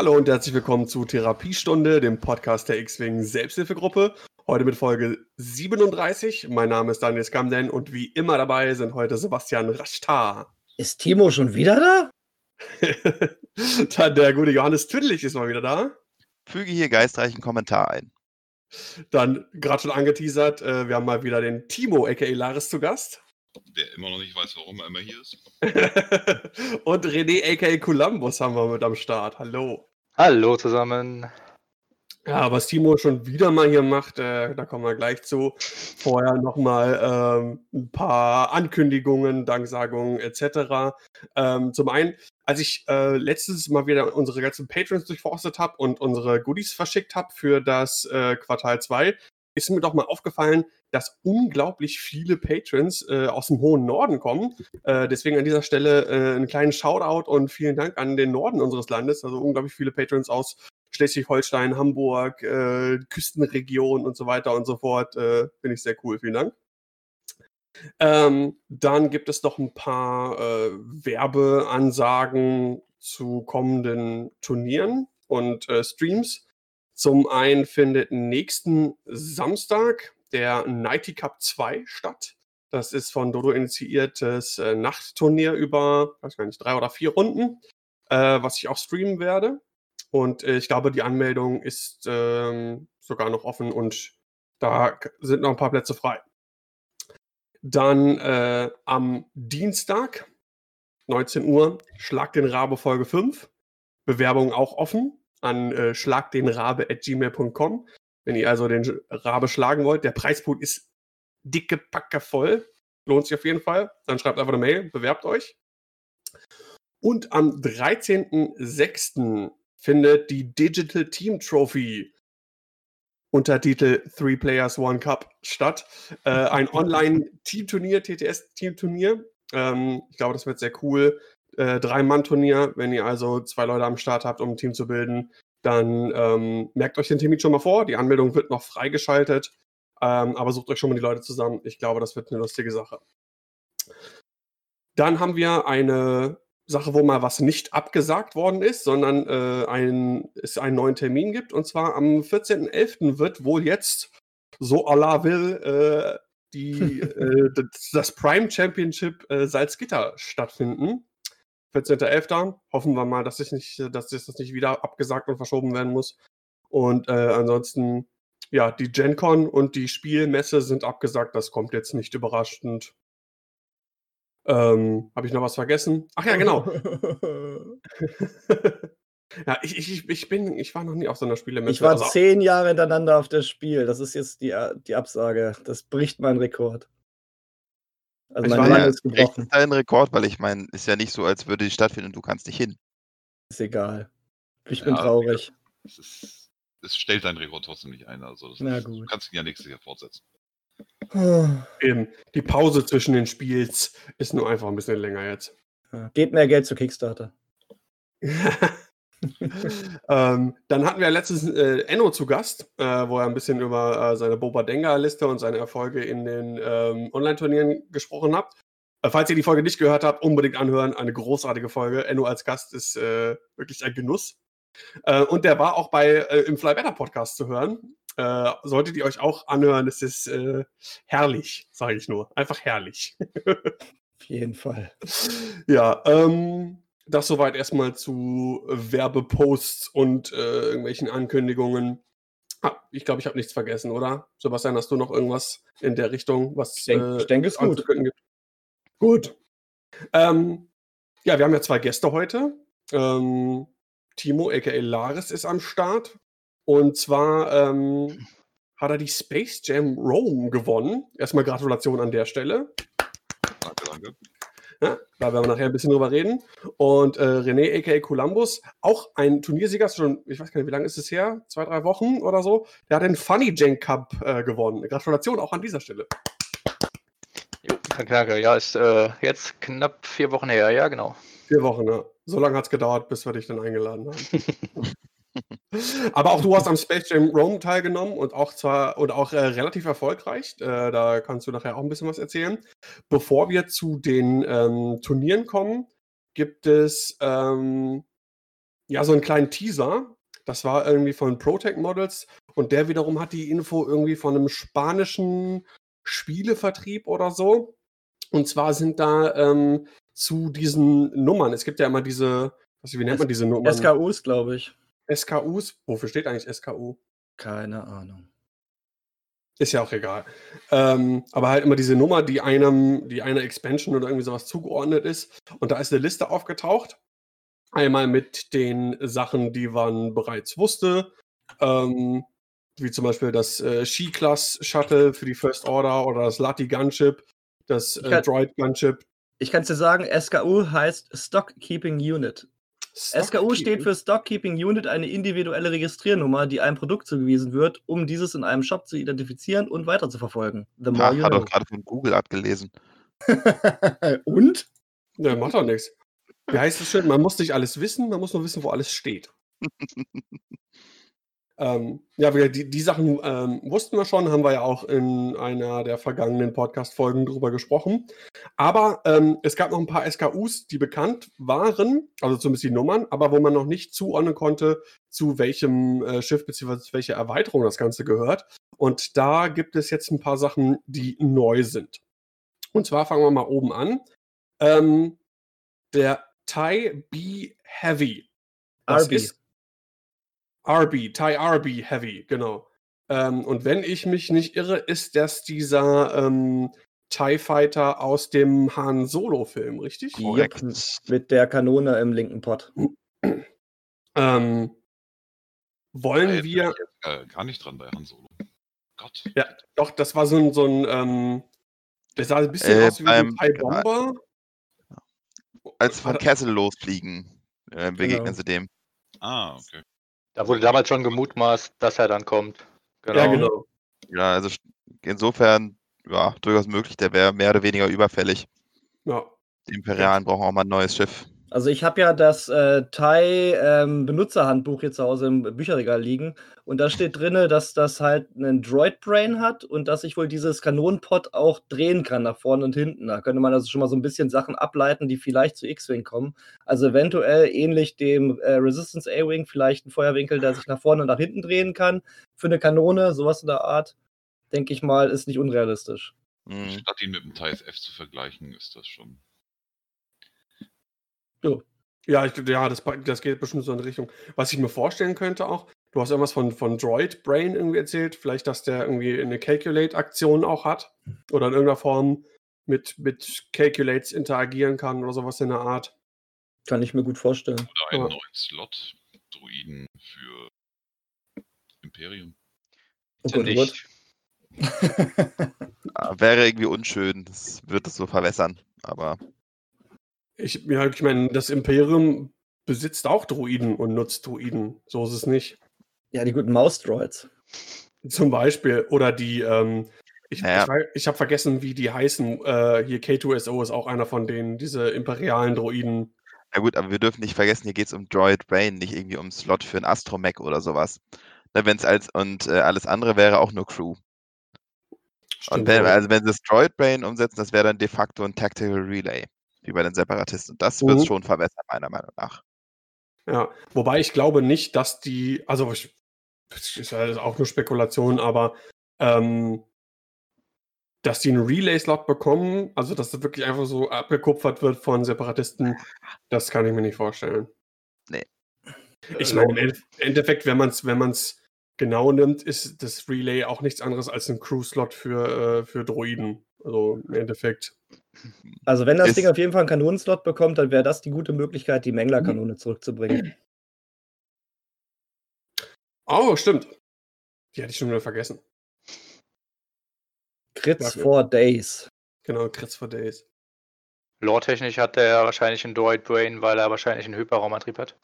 Hallo und herzlich willkommen zu Therapiestunde, dem Podcast der X-Wing Selbsthilfegruppe. Heute mit Folge 37. Mein Name ist Daniel Skamden und wie immer dabei sind heute Sebastian Rashtar. Ist Timo schon wieder da? Dann der gute Johannes Tüdlich ist mal wieder da. Füge hier geistreichen Kommentar ein. Dann gerade schon angeteasert, äh, wir haben mal wieder den Timo, aka Laris, zu Gast. Der immer noch nicht weiß, warum er immer hier ist. und René, aka Columbus, haben wir mit am Start. Hallo. Hallo zusammen. Ja, was Timo schon wieder mal hier macht, äh, da kommen wir gleich zu. Vorher nochmal ähm, ein paar Ankündigungen, Danksagungen etc. Ähm, zum einen, als ich äh, letztes Mal wieder unsere ganzen Patrons durchforstet habe und unsere Goodies verschickt habe für das äh, Quartal 2, ist mir doch mal aufgefallen, dass unglaublich viele Patrons äh, aus dem hohen Norden kommen. Äh, deswegen an dieser Stelle äh, einen kleinen Shoutout und vielen Dank an den Norden unseres Landes. Also unglaublich viele Patrons aus Schleswig-Holstein, Hamburg, äh, Küstenregion und so weiter und so fort. Äh, Finde ich sehr cool. Vielen Dank. Ähm, dann gibt es noch ein paar äh, Werbeansagen zu kommenden Turnieren und Streams. Zum einen findet nächsten Samstag der Nighty Cup 2 statt. Das ist von Dodo initiiertes äh, Nachtturnier über, weiß gar nicht, drei oder vier Runden, äh, was ich auch streamen werde. Und äh, ich glaube, die Anmeldung ist ähm, sogar noch offen und da sind noch ein paar Plätze frei. Dann äh, am Dienstag, 19 Uhr, Schlag den Rabe Folge 5. Bewerbung auch offen an äh, schlagdenrabe.gmail.com. Wenn ihr also den Rabe schlagen wollt, der Preispool ist dicke Packe voll. Lohnt sich auf jeden Fall. Dann schreibt einfach eine Mail, bewerbt euch. Und am 13.06 findet die Digital Team Trophy Untertitel Three Players One Cup statt. Äh, ein Online-Teamturnier, TTS-Teamturnier. Ähm, ich glaube, das wird sehr cool. Äh, Drei-Mann-Turnier. Wenn ihr also zwei Leute am Start habt, um ein Team zu bilden, dann ähm, merkt euch den Termin schon mal vor. Die Anmeldung wird noch freigeschaltet. Ähm, aber sucht euch schon mal die Leute zusammen. Ich glaube, das wird eine lustige Sache. Dann haben wir eine Sache, wo mal was nicht abgesagt worden ist, sondern äh, ein, es einen neuen Termin gibt. Und zwar am 14.11. wird wohl jetzt, so Allah will, äh, die, äh, das Prime Championship äh, Salzgitter stattfinden. 14.11. Hoffen wir mal, dass, ich nicht, dass das nicht wieder abgesagt und verschoben werden muss. Und äh, ansonsten, ja, die GenCon und die Spielmesse sind abgesagt. Das kommt jetzt nicht überraschend. Ähm, Habe ich noch was vergessen? Ach ja, genau. ja, ich, ich, ich bin, ich war noch nie auf so einer Spielemesse. Ich war also, zehn Jahre hintereinander auf das Spiel. Das ist jetzt die, die Absage. Das bricht meinen Rekord. Also ich mein Mann ist gebrochen. Echt dein Rekord, weil ich meine, ist ja nicht so, als würde die stattfinden und du kannst nicht hin. Ist egal. Ich bin traurig. Es stellt deinen Rekord trotzdem nicht ein. Also Na gut. Du kannst ihn ja nächstes Jahr fortsetzen. Eben. Die Pause zwischen den Spiels ist nur einfach ein bisschen länger jetzt. Ja, geht mehr Geld zu Kickstarter. ähm, dann hatten wir letztens äh, Enno zu Gast, äh, wo er ein bisschen über äh, seine Boba Denga-Liste und seine Erfolge in den ähm, Online-Turnieren gesprochen hat. Äh, falls ihr die Folge nicht gehört habt, unbedingt anhören. Eine großartige Folge. Enno als Gast ist äh, wirklich ein Genuss. Äh, und der war auch bei im Fly Better Podcast zu hören. solltet ihr euch auch anhören, es ist herrlich, sage ich nur. Einfach herrlich. Auf jeden Fall. Ja, ähm, das soweit erstmal zu Werbeposts und äh, irgendwelchen Ankündigungen. Ah, ich glaube, ich habe nichts vergessen, oder? Sebastian, hast du noch irgendwas in der Richtung, was ich denke, äh, ich denke es gut. Gibt? Gut. Ähm, ja, wir haben ja zwei Gäste heute. Ähm, Timo, aka Laris, ist am Start. Und zwar ähm, hat er die Space Jam Rome gewonnen. Erstmal Gratulation an der Stelle. Danke, danke. Ja, da werden wir nachher ein bisschen drüber reden. Und äh, René, a.k.a. Columbus, auch ein Turniersieger, schon, ich weiß gar nicht, wie lange ist es her? Zwei, drei Wochen oder so. Der hat den Funny Jank Cup äh, gewonnen. Gratulation auch an dieser Stelle. Jo, danke. Ja, ist äh, jetzt knapp vier Wochen her, ja, genau. Vier Wochen, ja. So lange hat es gedauert, bis wir dich dann eingeladen haben. Aber auch du hast am Space Jam Rome teilgenommen und auch zwar und auch äh, relativ erfolgreich. Äh, da kannst du nachher auch ein bisschen was erzählen. Bevor wir zu den ähm, Turnieren kommen, gibt es ähm, ja so einen kleinen Teaser. Das war irgendwie von Protect Models und der wiederum hat die Info irgendwie von einem spanischen Spielevertrieb oder so. Und zwar sind da ähm, zu diesen Nummern, es gibt ja immer diese, was, wie nennt man diese Nummern? SKUs, glaube ich. SKUs? Wofür steht eigentlich SKU? Keine Ahnung. Ist ja auch egal. Ähm, aber halt immer diese Nummer, die einem, die einer Expansion oder irgendwie sowas zugeordnet ist. Und da ist eine Liste aufgetaucht. Einmal mit den Sachen, die man bereits wusste. Ähm, wie zum Beispiel das äh, Ski-Class Shuttle für die First Order oder das Lati Gunship, das äh, Droid Gunship. Ich kann es dir sagen, SKU heißt Stock Keeping Unit. SKU steht für Stock Keeping Unit, eine individuelle Registriernummer, die einem Produkt zugewiesen wird, um dieses in einem Shop zu identifizieren und weiter zu verfolgen. The more ha, hat doch gerade von Google abgelesen. und? Ja, macht doch nichts. Wie heißt es schön? Man muss nicht alles wissen, man muss nur wissen, wo alles steht. Ähm, ja, die, die Sachen ähm, wussten wir schon, haben wir ja auch in einer der vergangenen Podcast-Folgen drüber gesprochen. Aber ähm, es gab noch ein paar SKUs, die bekannt waren, also zumindest die Nummern, aber wo man noch nicht zuordnen konnte, zu welchem äh, Schiff bzw. welche Erweiterung das Ganze gehört. Und da gibt es jetzt ein paar Sachen, die neu sind. Und zwar fangen wir mal oben an. Ähm, der Thai B Heavy. Das RB. ist RB, Thai RB Heavy, genau. Ähm, und wenn ich mich nicht irre, ist das dieser ähm, TIE Fighter aus dem Han Solo-Film, richtig? Korrekt. Mit der Kanone im linken Pot. ähm, wollen ja, wir. Äh, gar nicht dran bei Han Solo. Gott. Ja, doch, das war so ein. So ein ähm, das sah ein bisschen äh, aus wie ein TIE Bomber. Als von Castle losfliegen, äh, begegnen genau. sie dem. Ah, okay. Da wurde damals schon gemutmaßt, dass er dann kommt. Genau. Ja, genau. Ja, also insofern, ja, durchaus möglich. Der wäre mehr oder weniger überfällig. Ja. Die Imperialen brauchen auch mal ein neues Schiff. Also ich habe ja das äh, Thai ähm, Benutzerhandbuch hier zu Hause im Bücherregal liegen und da steht drin, dass das halt einen Droid Brain hat und dass ich wohl dieses Kanonenpot auch drehen kann nach vorne und hinten. Da könnte man also schon mal so ein bisschen Sachen ableiten, die vielleicht zu X-Wing kommen. Also eventuell ähnlich dem äh, Resistance A-Wing, vielleicht ein Feuerwinkel, der sich nach vorne und nach hinten drehen kann. Für eine Kanone, sowas in der Art, denke ich mal, ist nicht unrealistisch. Mhm. Statt ihn mit dem Thai F zu vergleichen, ist das schon Jo. Ja, ich, ja das, das geht bestimmt so in die Richtung. Was ich mir vorstellen könnte auch, du hast irgendwas von, von Droid Brain irgendwie erzählt, vielleicht, dass der irgendwie eine Calculate-Aktion auch hat oder in irgendeiner Form mit, mit Calculates interagieren kann oder sowas in der Art. Kann ich mir gut vorstellen. Oder einen ja. neuen Slot, Druiden für Imperium. Oh Gott, oh Gott. Wäre irgendwie unschön, das wird es so verwässern, aber ich, ja, ich meine, das Imperium besitzt auch Druiden und nutzt Druiden. So ist es nicht. Ja, die guten Maus-Droids. Zum Beispiel. Oder die, ähm, ich, ja. ich, ich habe vergessen, wie die heißen. Äh, hier K2SO ist auch einer von denen, diese imperialen Droiden. Ja gut, aber wir dürfen nicht vergessen, hier geht es um Droid Brain, nicht irgendwie um Slot für ein Astromech oder sowas. Ne, wenn's als, und äh, alles andere wäre auch nur Crew. Stimmt, und wenn, also wenn sie das Droid Brain umsetzen, das wäre dann de facto ein Tactical Relay wie bei den Separatisten. Und das wird es mhm. schon verbessern, meiner Meinung nach. Ja, wobei ich glaube nicht, dass die, also ich, das ist ja auch nur Spekulation, aber ähm, dass die einen Relay-Slot bekommen, also dass das wirklich einfach so abgekupfert wird von Separatisten, das kann ich mir nicht vorstellen. Nee. Ich meine, im Endeffekt, wenn man es wenn man's genau nimmt, ist das Relay auch nichts anderes als ein Crew-Slot für, äh, für Droiden. Also im Endeffekt. Also wenn das Ding auf jeden Fall einen Kanonenslot bekommt, dann wäre das die gute Möglichkeit, die Mengler-Kanone zurückzubringen. Oh, stimmt. Die hatte ich schon wieder vergessen. Crits for Days. Genau, Crits for Days. Lore-technisch hat der wahrscheinlich einen Droid Brain, weil er wahrscheinlich einen Hyperraumantrieb hat.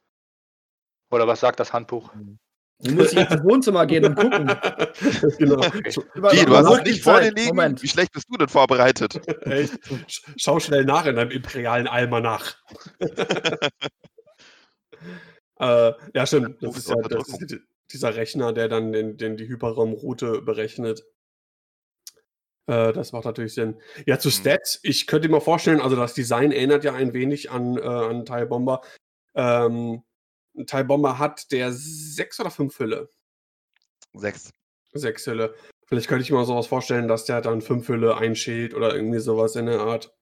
Oder was sagt das Handbuch? Mhm. Du musst jetzt ins Wohnzimmer gehen und gucken. genau. Die, du hast es nicht vor dir liegen. Moment. Wie schlecht bist du denn vorbereitet? Echt? Schau schnell nach in deinem imperialen Almanach. äh, ja, stimmt. Das ist ja das ist dieser Rechner, der dann den, den die Hyperraumroute berechnet. Äh, das macht natürlich Sinn. Ja, zu Mhm. Stats, ich könnte mir vorstellen, also das Design erinnert ja ein wenig an, äh, an Bomber. Ähm, 'n TIE Bomber hat der 6 oder 5 Hülle? 6. 6 Hülle. Vielleicht könnte ich mir so was vorstellen, dass der dann 5 Hülle, 1 Schild oder irgendwie so was in der Art.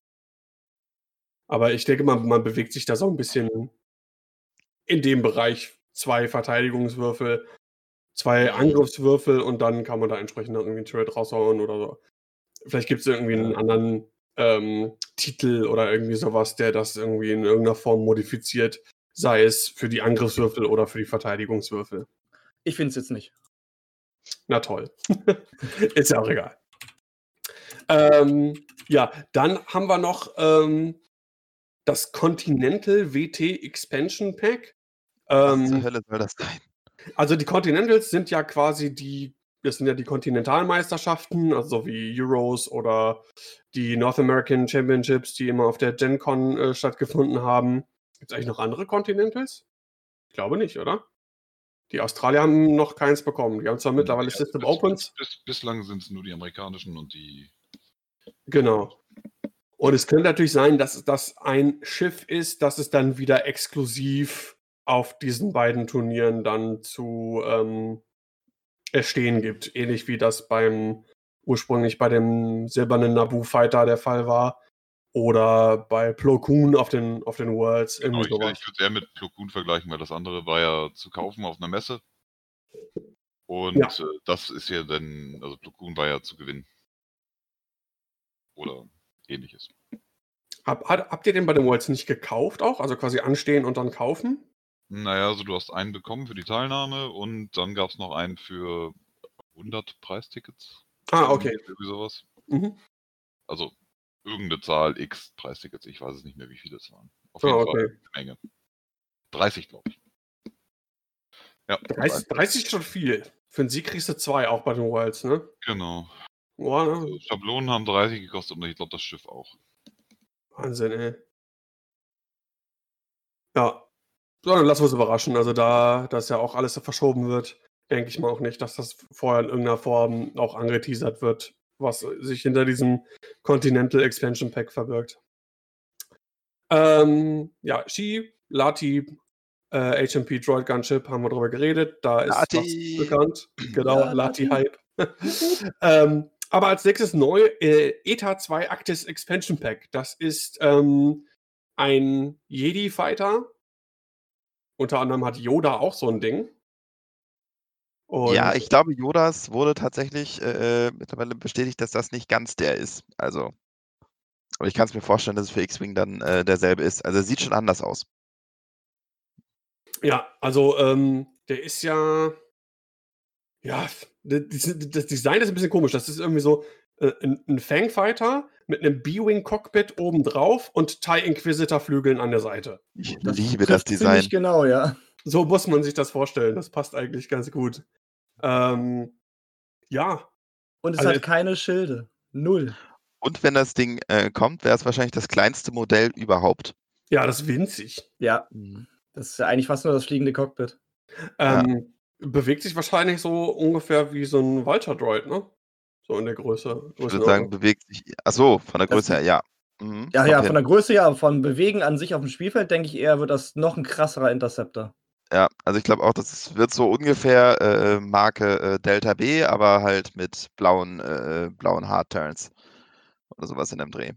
Aber ich denke mal, man bewegt sich da so 'n bisschen in dem Bereich. 2 Verteidigungswürfel, 2 Angriffswürfel und dann kann man da entsprechend irgendwie 'n Turret raushauen oder so. Vielleicht gibt's irgendwie 'n anderen, ähm, Titel oder irgendwie so was, der das irgendwie in irgend 'ner Form modifiziert, sei es für die Angriffswürfel oder für die Verteidigungswürfel. Ich finde es jetzt nicht. Na toll. Ist ja auch egal. Ähm, ja, dann haben wir noch, ähm, das Continental WT Expansion Pack. Was zur Ähm, Hölle soll das sein? also die Continentals sind ja quasi die das sind ja die Kontinentalmeisterschaften, also wie Euros oder die North American Championships, die immer auf der Gen Con, äh, stattgefunden haben. Gibt's eigentlich noch andere Continentals? Ich glaube nicht, oder? Die Australier haben noch keins bekommen. Die haben zwar mittlerweile Ja, System bis, Opens. Bis, bis, bislang sind es nur die amerikanischen und die. Genau. Und es könnte natürlich sein, dass das ein Schiff ist, das es dann wieder exklusiv auf diesen beiden Turnieren dann zu ähm, erstehen gibt. Ähnlich wie das beim ursprünglich bei dem silbernen Naboo Fighter der Fall war. Oder bei Plo Koon auf den, auf den Worlds. Genau, ich ich würde eher mit Plo Koon vergleichen, weil das andere war ja zu kaufen auf einer Messe. Und Ja. äh, das ist ja dann, also Plo Koon war ja zu gewinnen. Oder ähnliches. Hab, hat, habt ihr den bei den Worlds nicht gekauft auch? Also quasi anstehen und dann kaufen? Naja, also du hast einen bekommen für die Teilnahme und dann gab es noch einen für 100 Preistickets. Ah, okay. Irgendwie sowas. Mhm. Also irgendeine Zahl X Preistickets. Ich weiß es nicht mehr, wie viele es waren. Auf jeden okay. Fall eine Menge. 30, glaube ich. Ja, 30, 30 ist schon viel. Für einen Sieg kriegst du zwei auch bei den Worlds, ne? Genau. Boah, ne? Also Schablonen haben 30 gekostet und ich glaube das Schiff auch. Wahnsinn, ey. Ja. So, dann lassen wir uns überraschen. Also da das ja auch alles verschoben wird, denke ich mal auch nicht, dass das vorher in irgendeiner Form auch angeteasert wird, was sich hinter diesem Continental Expansion Pack verbirgt. Ähm, ja, Shi, Lati, äh, HMP Droid Gunship haben wir drüber geredet. Da ist Lati. was bekannt. Genau, Lati. Lati-Hype. ähm, aber als nächstes neu äh, ETA 2 Actis Expansion Pack. Das ist ähm, ein Jedi-Fighter. Unter anderem hat Yoda auch so ein Ding. Und Ja, ich glaube, Yodas wurde tatsächlich äh, mittlerweile bestätigt, dass das nicht ganz der ist. Also, aber ich kann es mir vorstellen, dass es für X-Wing dann äh, derselbe ist. Also, er sieht schon anders aus. Ja, also ähm, der ist ja. Ja, das das Design ist ein bisschen komisch. Das ist irgendwie so äh, ein, ein Fangfighter mit einem B-Wing-Cockpit obendrauf und TIE Inquisitor-Flügeln an der Seite. Ich Das liebe das trifft ziemlich Design. genau, ja. So muss man sich das vorstellen. Das passt eigentlich ganz gut. Ähm, ja, Und es Also hat keine Schilde. Null. Und wenn das Ding äh, kommt, wäre es wahrscheinlich das kleinste Modell überhaupt. ja, das ist winzig. Ja, das ist ja eigentlich fast nur das fliegende Cockpit. Ja. Ähm, Bewegt sich wahrscheinlich so ungefähr wie so ein Vulture-Droid, ne? So in der Größe. Ich würde sagen, bewegt sich. Achso, von der Das- Größe her, ja. Mhm, Ja, ja, von der Größe ja, von Bewegen an sich auf dem Spielfeld denke ich eher, wird das noch ein krasserer Interceptor. Ja, also ich glaube auch, das wird so ungefähr äh, Marke äh, Delta B, aber halt mit blauen, äh, blauen Hardturns oder sowas in dem Dreh.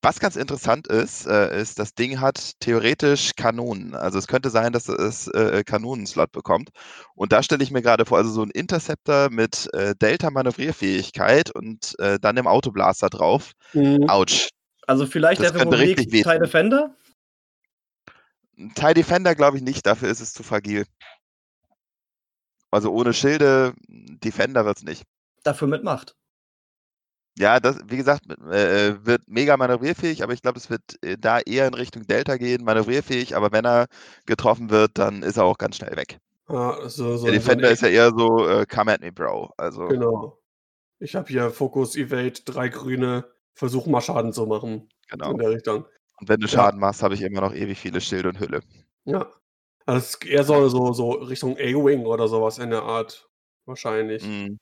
Was ganz interessant ist, äh, ist, das Ding hat theoretisch Kanonen. Also es könnte sein, dass es äh, Kanonenslot bekommt. Und da stelle ich mir gerade vor, also so ein Interceptor mit äh, Delta-Manövrierfähigkeit und äh, dann im Autoblaster drauf. Mhm. Autsch. Also vielleicht Das der richtig. TIE Defender? TIE Defender glaube ich nicht, dafür ist es zu fragil. Also ohne Schilde, Defender wird es nicht. Dafür mit Macht. Ja, das, wie gesagt, äh, äh, wird mega manövrierfähig, aber ich glaube, es wird äh, da eher in Richtung Delta gehen, manövrierfähig, aber wenn er getroffen wird, dann ist er auch ganz schnell weg. Ja, so, so, Der so Defender ein ist ja eher so, äh, come at me, Bro. Also, Genau. Ich habe hier Focus, Evade, drei grüne, versuch mal Schaden zu machen. genau. In der Richtung. Und wenn du Ja. Schaden machst, habe ich immer noch ewig viele Schilde und Hülle. Ja. Also es ist eher so, so, so Richtung A-Wing oder sowas in der Art. Wahrscheinlich. Mhm.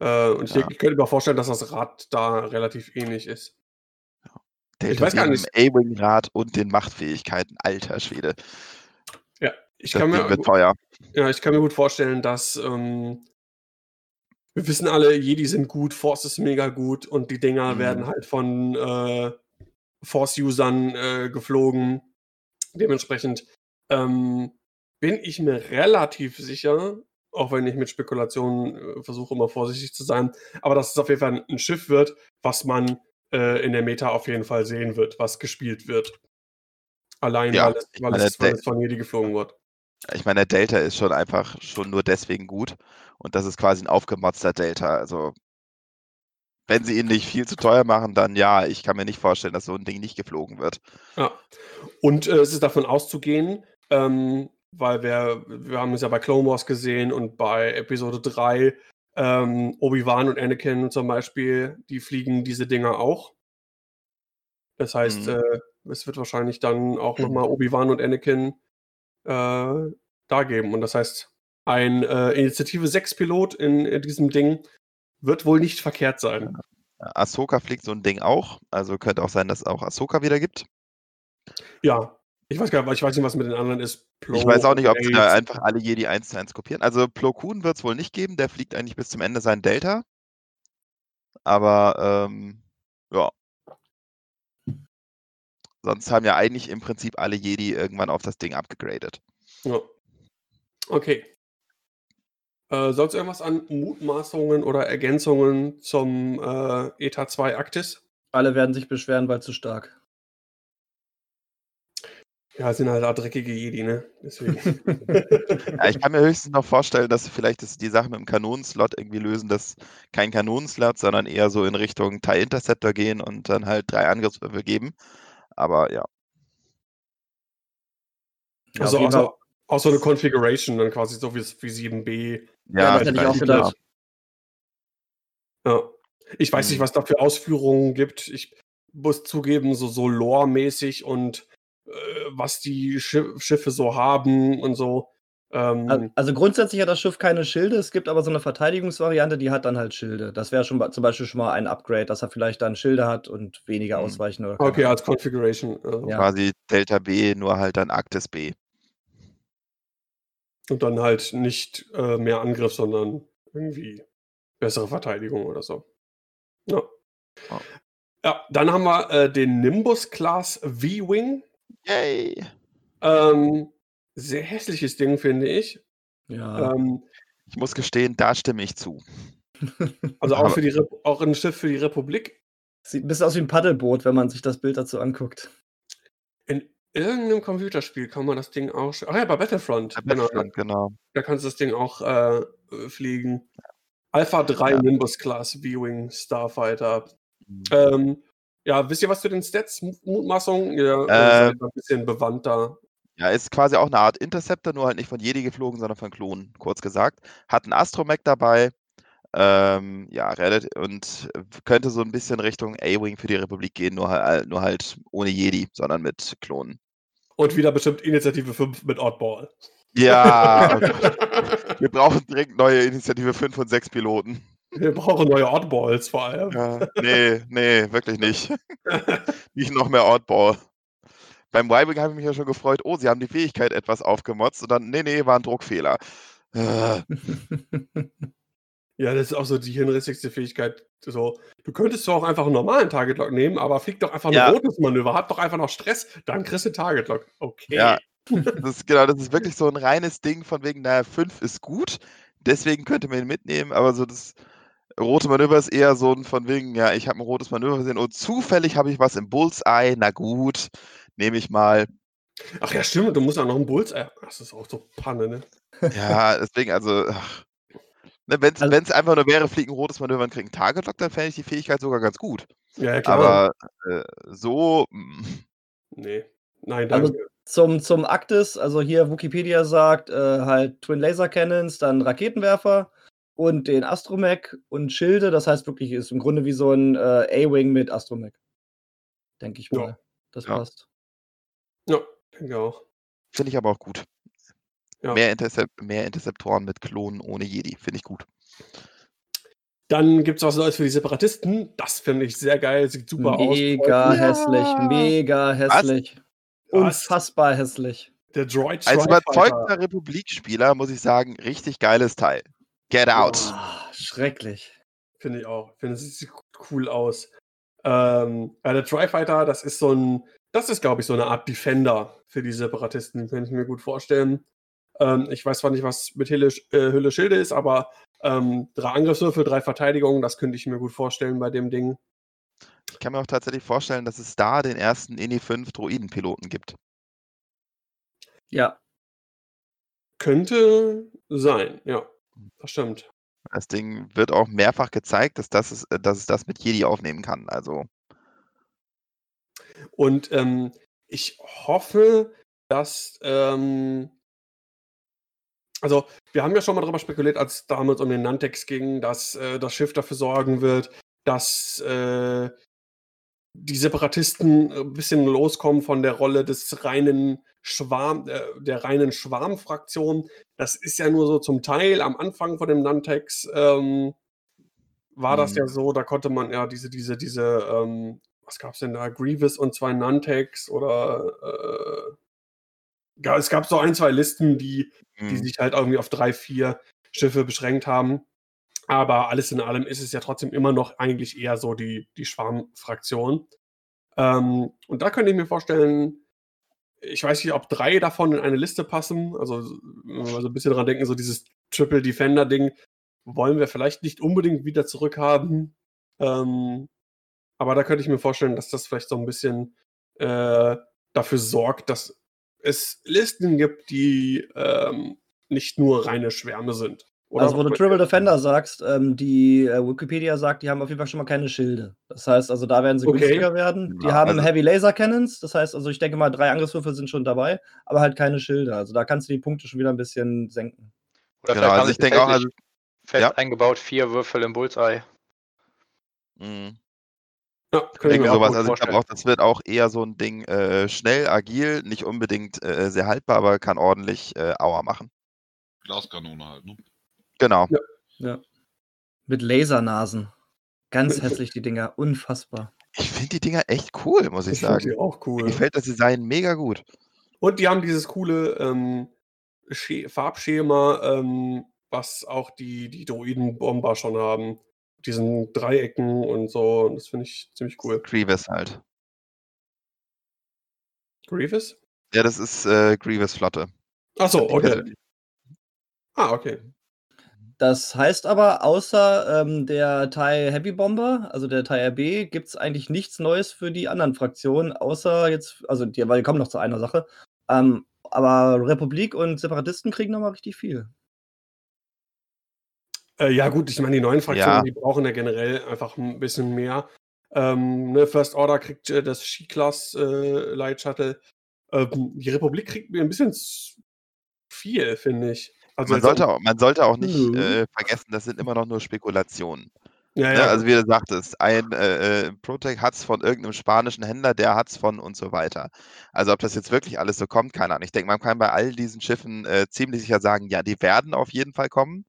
Äh, und ich, Ja. ich könnte mir vorstellen, dass das Rad da relativ ähnlich ist. Delta weiß gar nicht. mit dem A-Wing-Rad und den Machtfähigkeiten. Alter Schwede. Ich Das kann, mir, wird teuer. ja, ich kann mir gut vorstellen, dass ähm, wir wissen alle, Jedi sind gut, Force ist mega gut und die Dinger Mhm. werden halt von äh, Force-Usern äh, geflogen. Dementsprechend ähm, bin ich mir relativ sicher, auch wenn ich mit Spekulationen äh, versuche, immer vorsichtig zu sein, aber dass es auf jeden Fall ein Schiff wird, was man äh, in der Meta auf jeden Fall sehen wird, was gespielt wird. Allein, Ja, weil, es, weil, meine, es, weil es von Jedi geflogen wird. Ich meine, der Delta ist schon einfach schon nur deswegen gut. Und das ist quasi ein aufgemotzter Delta. Also, wenn sie ihn nicht viel zu teuer machen, dann ja, ich kann mir nicht vorstellen, dass so ein Ding nicht geflogen wird. Ja. Und äh, es ist davon auszugehen, ähm, weil wir, wir haben es ja bei Clone Wars gesehen und bei Episode 3, ähm, Obi-Wan und Anakin zum Beispiel, die fliegen diese Dinger auch. Das heißt, Mhm. äh, es wird wahrscheinlich dann auch nochmal Obi-Wan und Anakin äh, da geben. Und das heißt, ein äh, Initiative 6-Pilot in, in diesem Ding wird wohl nicht verkehrt sein. Ahsoka fliegt so ein Ding auch. Also könnte auch sein, dass es auch Ahsoka wieder gibt. Ja. Ich weiß gar nicht, ich weiß nicht, was mit den anderen ist. Ich weiß auch nicht, ob sie da einfach alle Jedi 1 zu 1 kopieren. Also Plo Koon wird es wohl nicht geben, der fliegt eigentlich bis zum Ende sein Delta. Aber ähm, ja. Sonst haben ja eigentlich im Prinzip alle Jedi irgendwann auf das Ding abgegradet. Ja. Okay. Äh, sonst irgendwas an Mutmaßungen oder Ergänzungen zum äh, ETA 2 Aktis? Alle werden sich beschweren, weil zu stark. Ja, sind halt auch dreckige Jedi, ne? Deswegen. Ja, ich kann mir höchstens noch vorstellen, dass sie vielleicht das, die Sache mit dem Kanonenslot irgendwie lösen, dass kein Kanonenslot, sondern eher so in Richtung TIE Interceptor gehen und dann halt drei Angriffswürfe geben. Aber ja, Ja, also auf jeden auch, Fall- so, auch so eine Configuration, dann quasi so wie, wie 7b. Ja, das ich hätte ich weiß auch nicht, gedacht. Ja. Ich weiß nicht, Hm. was da für Ausführungen gibt. Ich muss zugeben, so, so lore-mäßig und äh, was die Schi- Schiffe so haben und so. Ähm, Al- Also grundsätzlich hat das Schiff keine Schilde, es gibt aber so eine Verteidigungsvariante, die hat dann halt Schilde. Das wäre schon zum Beispiel schon mal ein Upgrade, dass er vielleicht dann Schilde hat und weniger Mhm. ausweichen oder okay, als Configuration. Also. Ja. quasi Delta B, nur halt dann Arktis B. Und dann halt nicht äh, mehr Angriff, sondern irgendwie bessere Verteidigung oder so. Ja. Ja. Ja, dann haben wir äh, den Nimbus Class V-Wing. Yay! Ähm, sehr hässliches Ding, finde ich. Ja. Ähm, Ich muss gestehen, da stimme ich zu. also auch, für die auch ein Schiff für die Republik. Sieht ein bisschen aus wie ein Paddelboot, wenn man sich das Bild dazu anguckt. In irgendeinem Computerspiel kann man das Ding auch. Ach ja, bei Battlefront. Bei Genau, Battlefront, genau. da kannst du das Ding auch äh, äh, fliegen. Alpha 3 Ja. Nimbus Class V-Wing Starfighter. Mhm. Ähm, ja, wisst ihr was zu den Stats? Mu- Mutmaßung? Ihr äh, Äh, ein bisschen bewandter. Ja, ist quasi auch eine Art Interceptor, nur halt nicht von Jedi geflogen, sondern von Klonen, kurz gesagt. Hat einen Astromech dabei. Ähm, ja, relativ, und könnte so ein bisschen Richtung A-Wing für die Republik gehen, nur, halt- nur halt ohne Jedi, sondern mit Klonen. Und wieder bestimmt Initiative 5 mit Oddball. Ja, wir brauchen dringend neue Initiative 5 und 6 Piloten. Wir brauchen neue Oddballs vor allem. Ja, nee, nee, wirklich nicht. Nicht noch mehr Oddball. Beim Y-Wing habe ich mich ja schon gefreut, oh, sie haben die Fähigkeit etwas aufgemotzt und dann, nee, nee, war ein Druckfehler. Ja, das ist auch so die hirnrissigste Fähigkeit. So, du könntest zwar auch einfach einen normalen Target Lock nehmen, aber flieg doch einfach ein Ja. rotes Manöver, hab doch einfach noch Stress, dann kriegst du Target Lock. Okay. Ja. Das ist, genau, das ist wirklich so ein reines Ding von wegen, naja, 5 ist gut, deswegen könnte man ihn mitnehmen, aber so das rote Manöver ist eher so ein von wegen, ja, ich habe ein rotes Manöver gesehen und zufällig habe ich was im Bullseye, na gut, nehme ich mal. Ach ja, stimmt, du musst auch noch einen Bullseye. Das ist auch so Panne, ne? Ja, deswegen, also, ach. Ne, Wenn es Also- einfach nur wäre, fliegen rotes Manöver und kriegen Target Lock, dann fände ich die Fähigkeit sogar ganz gut. Ja, ja, klar. Aber äh, so, mm, nee. Nein, Also- danke. Zum, zum Aktis, also hier Wikipedia sagt äh, halt Twin Laser Cannons, dann Raketenwerfer und den Astromech und Schilde. Das heißt wirklich, ist im Grunde wie so ein äh, A-Wing mit Astromech. Denke ich Ja. mal. Das Ja. passt. Ja, denke auch. finde ich aber auch gut. Ja. Mehr, Intercep mehr Interceptoren mit Klonen ohne Jedi, finde ich gut. Dann gibt es was Neues für die Separatisten. Das finde ich sehr geil. Sieht super aus. Mega Freut mich. hässlich, mega hässlich. Was? Unfassbar hässlich. Der Droid Als überzeugter. Republik-Spieler muss ich sagen, richtig geiles Teil. Get out. Ah, schrecklich. Finde ich auch. Finde es sieht cool aus. Ähm, ja, der Tri-Fighter, das ist so ein, das ist, glaube ich, so eine Art Defender für die Separatisten, den kann ich mir gut vorstellen. Ähm, ich weiß zwar nicht, was mit Hülle, äh, Hülle Schilde ist, aber ähm, drei Angriffswürfel, drei Verteidigungen, das könnte ich mir gut vorstellen bei dem Ding. Ich kann mir auch tatsächlich vorstellen, dass es da den ersten INI 5 Droidenpiloten gibt. Ja, Könnte sein, ja. Das stimmt. Das Ding wird auch mehrfach gezeigt, dass, das ist, äh, dass es das mit Jedi aufnehmen kann. Also, Und ähm, ich hoffe, dass. Ähm, also, wir haben ja schon mal darüber spekuliert, als es damals um den Nantex ging, dass äh, das Schiff dafür sorgen wird, dass äh, die Separatisten ein bisschen loskommen von der Rolle des reinen Schwarm, äh, der reinen Schwarmfraktion. Das ist ja nur so zum Teil am Anfang von dem Nantex. Ähm, war das Mhm. ja so, da konnte man ja diese, diese, diese, ähm, was gab's denn da? Grievous und zwei Nantex oder äh, es gab so ein, zwei Listen, die, die mhm. sich halt irgendwie auf drei, vier Schiffe beschränkt haben. Aber alles in allem ist es ja trotzdem immer noch eigentlich eher so die, die Schwarmfraktion. Ähm, und da könnte ich mir vorstellen, ich weiß nicht, ob drei davon in eine Liste passen. Also, wenn wir so ein bisschen dran denken, so dieses Triple Defender-Ding wollen wir vielleicht nicht unbedingt wieder zurückhaben. Ähm, aber da könnte ich mir vorstellen, dass das vielleicht so ein bisschen äh, dafür sorgt, dass es Listen gibt, die ähm, nicht nur reine Schwärme sind. Oder also, wo du Triple? Defender sagst, ähm, die äh, Wikipedia sagt, die haben auf jeden Fall schon mal keine Schilde. Das heißt, also da werden sie Okay. günstiger werden. Die Ja, haben also- Heavy Laser Cannons, das heißt, also ich denke mal, drei Angriffswürfel sind schon dabei, aber halt keine Schilde. Also da kannst du die Punkte schon wieder ein bisschen senken. Oder Genau, also ich denke auch, also, fest ja. eingebaut, vier Würfel im Bullseye. mh. Ja, Ich denke mir sowas. Also ich glaube auch, das wird auch eher so ein Ding, äh, schnell, agil, nicht unbedingt äh, sehr haltbar, aber kann ordentlich äh, Aua machen. Glaskanone halt, ne? Genau. Ja. Mit Lasernasen. Ganz hässlich, die Dinger. Unfassbar. Ich finde die Dinger echt cool, muss ich Ich finde sagen. die auch Mir cool. gefällt das Design mega gut. Und die haben dieses coole ähm, Sche- Farbschema, ähm, was auch die, die Droiden-Bomber schon haben. Diesen Dreiecken und so. Und das finde ich ziemlich cool. Grievous halt. Grievous? Ja, das ist äh, Grievous Flotte. Achso, Die okay. Ah, okay. Das heißt aber, außer ähm, der TIE Heavy Bomber, also der TIE RB, gibt es eigentlich nichts Neues für die anderen Fraktionen, außer jetzt, also die, weil wir kommen noch zu einer Sache. Ähm, aber Republik und Separatisten kriegen nochmal richtig viel. Äh, ja, gut, ich meine, die neuen Fraktionen, Ja. die brauchen ja generell einfach ein bisschen mehr. Ähm, ne, First Order kriegt äh, das Ski-Class äh, Light Shuttle. Ähm, die Republik kriegt mir ein bisschen viel, finde ich. Also Man sollte, auch, man sollte auch nicht äh, vergessen, das sind immer noch nur Spekulationen. ja, Ne? ja, Also wie du sagtest, ein äh, äh, Protec hat es von irgendeinem spanischen Händler, der hat es von und so weiter. Also ob das jetzt wirklich alles so kommt, keine Ahnung. Ich denke, man kann bei all diesen Schiffen äh, ziemlich sicher sagen, ja, die werden auf jeden Fall kommen.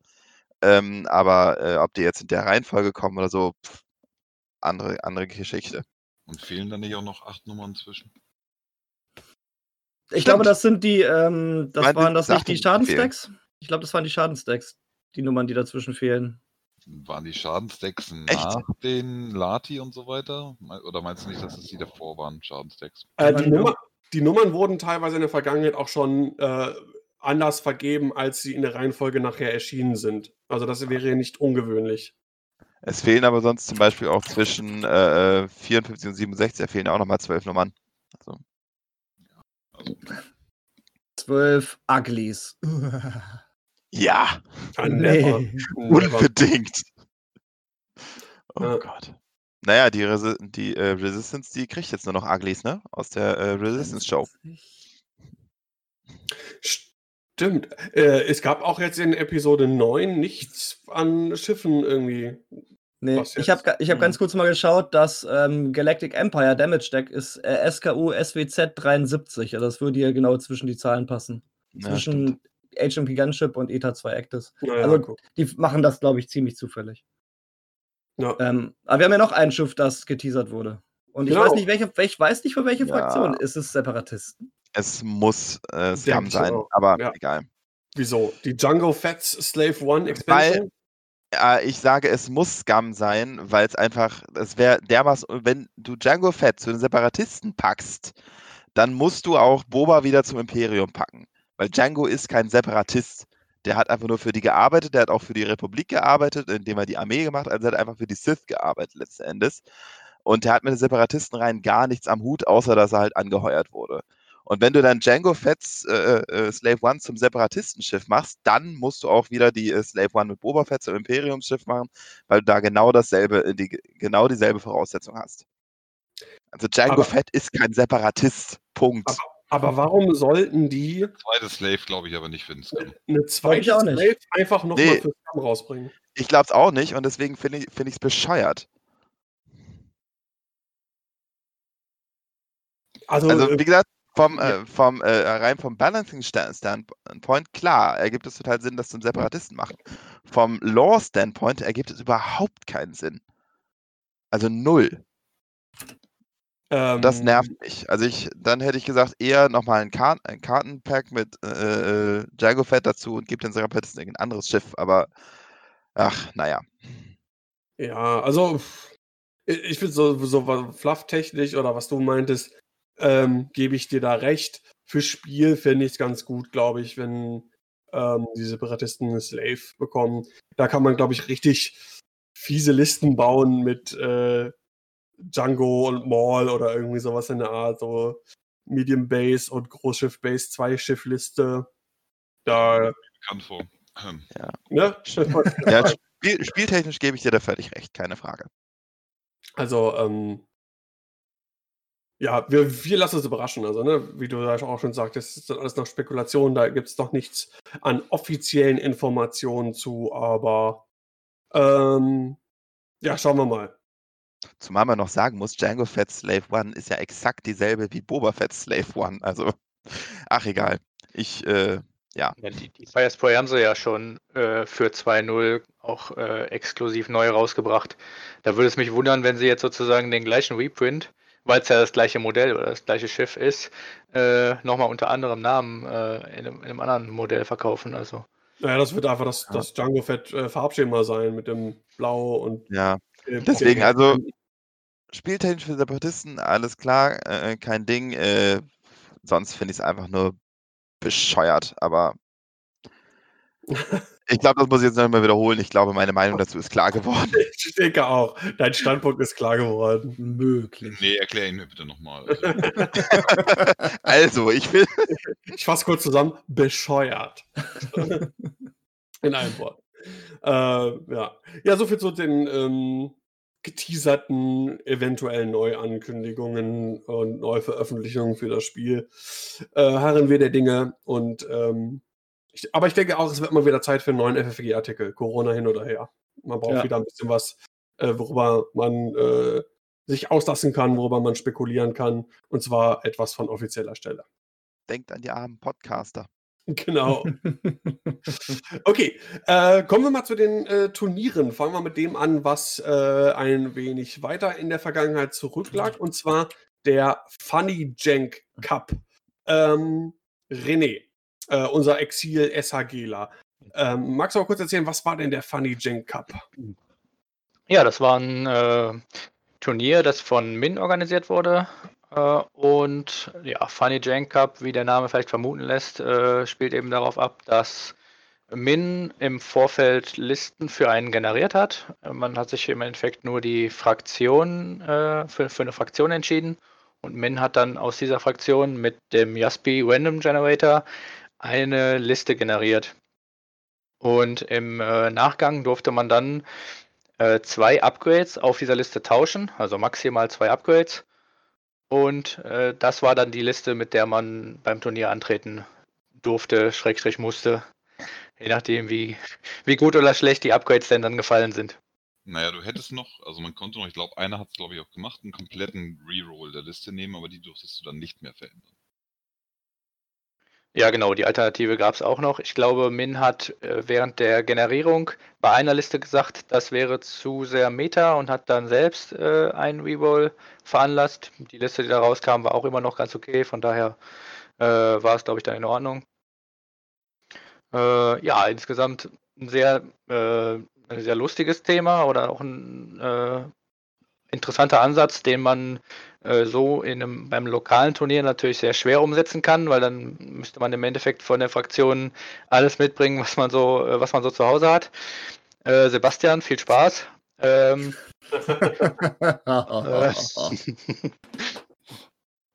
Ähm, aber äh, ob die jetzt in der Reihenfolge kommen oder so, pff, andere, andere Geschichte. Und fehlen da nicht auch noch acht Nummern zwischen? Ich Stimmt. glaube, das sind die, ähm, das meine, waren das nicht die Sachen, die fehlen. Schadenstacks? Ich glaube, das waren die Schadenstacks, die Nummern, die dazwischen fehlen. Waren die Schadensdecks Echt? nach den Lati und so weiter? Oder meinst du nicht, dass es die davor waren, Schadensdecks? Äh, die, Nummer, die Nummern wurden teilweise in der Vergangenheit auch schon äh, anders vergeben, als sie in der Reihenfolge nachher erschienen sind. Also das wäre nicht ungewöhnlich. Es fehlen aber sonst zum Beispiel auch zwischen äh, 54 und 67, da fehlen auch nochmal zwölf Nummern. Also, Zwölf Uglies. ja, Ah. Nee. unbedingt. Oh Ja. Gott. Naja, die, Resi die äh, Resistance, die kriegt jetzt nur noch Uglies, ne? Aus der äh, Resistance Show. Stimmt. Äh, es gab auch jetzt in Episode 9 nichts an Schiffen irgendwie. Nee, ich habe ich hab Mhm. ganz kurz mal geschaut, das ähm, Galactic Empire Damage Deck ist äh, SKU SWZ 73. Also das würde hier genau zwischen die Zahlen passen. Ja, stimmt. zwischen HMP Gunship und ETA 2 Actus. Naja, Also- guck. Die machen das, glaube ich, ziemlich zufällig. Ja. Ähm, aber wir haben ja noch ein Schiff, das geteasert wurde. Und ich Genau. weiß nicht, welche, ich weiß nicht, für welche Ja. Fraktion. Ist es Separatisten? Es muss äh, Scum ich sein, aber ja. egal. Wieso? Die Django Fats Slave One Expansion? Ja, ich sage, es muss Scum sein, weil es einfach, es wäre dermaßen, wenn du Django Fett zu den Separatisten packst, dann musst du auch Boba wieder zum Imperium packen. Weil Django ist kein Separatist. Der hat einfach nur für die gearbeitet, der hat auch für die Republik gearbeitet, indem er die Armee gemacht hat, also er hat einfach für die Sith gearbeitet letzten Endes. Und der hat mit den Separatisten rein gar nichts am Hut, außer dass er halt angeheuert wurde. Und wenn du dann Django Fett's äh, äh, Slave One zum Separatistenschiff machst, dann musst du auch wieder die äh, Slave One mit Boba Fett zum Imperiumsschiff machen, weil du da genau dasselbe, äh, die, genau dieselbe Voraussetzung hast. Also Django Aber- Fett ist kein Separatist. Punkt. Aber warum sollten die Zweite Slave glaube ich aber nicht für den Scum. eine zweite. Slave einfach nochmal Nee. für Scum rausbringen? Ich glaube es auch nicht und deswegen finde ich es find bescheuert. Also, Also äh, wie gesagt, vom, ja. äh, vom äh, rein vom Balancing Sta- Standpoint, klar, ergibt es total Sinn, das zum Separatisten machen. Vom Law Standpoint ergibt es überhaupt keinen Sinn. Also null. ähm, Das nervt mich. Also ich, dann hätte ich gesagt, eher nochmal ein, Kar ein Kartenpack mit äh, äh, Django Fett dazu und gibt den Separatisten irgendein anderes Schiff, aber ach, naja. Ja, also ich finde so, so flufftechnisch oder was du meintest, ähm, gebe ich dir da recht. Für Spiel finde ich es ganz gut, glaube ich, wenn ähm, die Separatisten eine Slave bekommen. Da kann man, glaube ich, richtig fiese Listen bauen mit äh, Django und Maul oder irgendwie sowas in der Art, so Medium Base und Großschiff Base, zwei Schiffliste. Da, Bekannt vor. Ähm, ne? Ja, spiel, spieltechnisch gebe ich dir da völlig recht, keine Frage. Also, ähm, ja, wir, wir lassen uns überraschen. Also, ne, wie du auch schon sagtest, ist das alles noch Spekulation. Da gibt es noch nichts an offiziellen Informationen zu, aber ähm, ja, schauen wir mal. Zumal man noch sagen muss, Django Fett Slave One ist ja exakt dieselbe wie Boba Fett Slave One. Also, ach egal. Ich, äh, ja. Ja, die, die Fires Pro haben sie ja schon äh, für 2.0 auch äh, exklusiv neu rausgebracht. Da würde es mich wundern, wenn sie jetzt sozusagen den gleichen Reprint, weil es ja das gleiche Modell oder das gleiche Schiff ist, äh, nochmal unter anderem Namen äh, in, einem, in einem anderen Modell verkaufen. Also Naja, das wird einfach das, Ja. das Django Fett äh, Farbschema sein mit dem Blau und Ja, äh, deswegen, also spieltechnisch für Separatisten, alles klar, äh, kein Ding. Äh, sonst finde ich es einfach nur bescheuert, aber ich glaube, das muss ich jetzt noch mal wiederholen. Ich glaube, meine Meinung dazu ist klar geworden. Ich denke auch. Dein Standpunkt ist klar geworden. Möglich. nee, erklär ihn mir bitte nochmal. Also, also, ich will. Ich fasse kurz zusammen. Bescheuert. In einem Wort. Äh, ja. ja, soviel zu den ähm, geteaserten eventuellen Neuankündigungen und Neuveröffentlichungen für das Spiel. Äh, harren wir der Dinge und ähm, ich, aber ich denke auch, es wird mal wieder Zeit für einen neuen FFG-Artikel. Corona hin oder her. Man braucht Ja. wieder ein bisschen was, äh, worüber man äh, sich auslassen kann, worüber man spekulieren kann. Und zwar etwas von offizieller Stelle. Denkt an die armen Podcaster. Genau. Okay, äh, kommen wir mal zu den äh, Turnieren. Fangen wir mit dem an, was äh, ein wenig weiter in der Vergangenheit zurücklag, und zwar der Funny Jank Cup. Ähm, René, äh, unser Exil-SHGler. Ähm, magst du mal kurz erzählen, was war denn der Funny Jank Cup? Ja, das war ein äh, Turnier, das von Min organisiert wurde. Äh, und ja, Funny Jank Cup, wie der Name vielleicht vermuten lässt, äh, spielt eben darauf ab, dass Min im Vorfeld Listen für einen generiert hat. Man hat sich im Endeffekt nur die Fraktion äh, für, für eine Fraktion entschieden. Und Min hat dann aus dieser Fraktion mit dem Jaspi Random Generator eine Liste generiert. Und im äh, Nachgang durfte man dann äh, zwei Upgrades auf dieser Liste tauschen, also maximal zwei Upgrades. Und äh, das war dann die Liste, mit der man beim Turnier antreten durfte, Schrägstrich musste. Je nachdem, wie, wie gut oder schlecht die Upgrades denn dann gefallen sind. naja, du hättest noch, also man konnte noch, ich glaube, einer hat es glaube ich auch gemacht, einen kompletten Reroll der Liste nehmen, aber die durftest du dann nicht mehr verändern. Ja, genau, die Alternative gab es auch noch. Ich glaube, Min hat äh, während der Generierung bei einer Liste gesagt, das wäre zu sehr Meta und hat dann selbst äh, einen Reroll veranlasst. Die Liste, die da rauskam, war auch immer noch ganz okay, von daher äh, war es, glaube ich, dann in Ordnung. Äh, ja, insgesamt ein sehr, äh, ein sehr lustiges Thema oder auch ein äh, interessanter Ansatz, den man äh, so in einem, beim lokalen Turnier natürlich sehr schwer umsetzen kann, weil dann müsste man im Endeffekt von der Fraktion alles mitbringen, was man so, äh, was man so zu Hause hat. Äh, Sebastian, viel Spaß. Ähm, äh,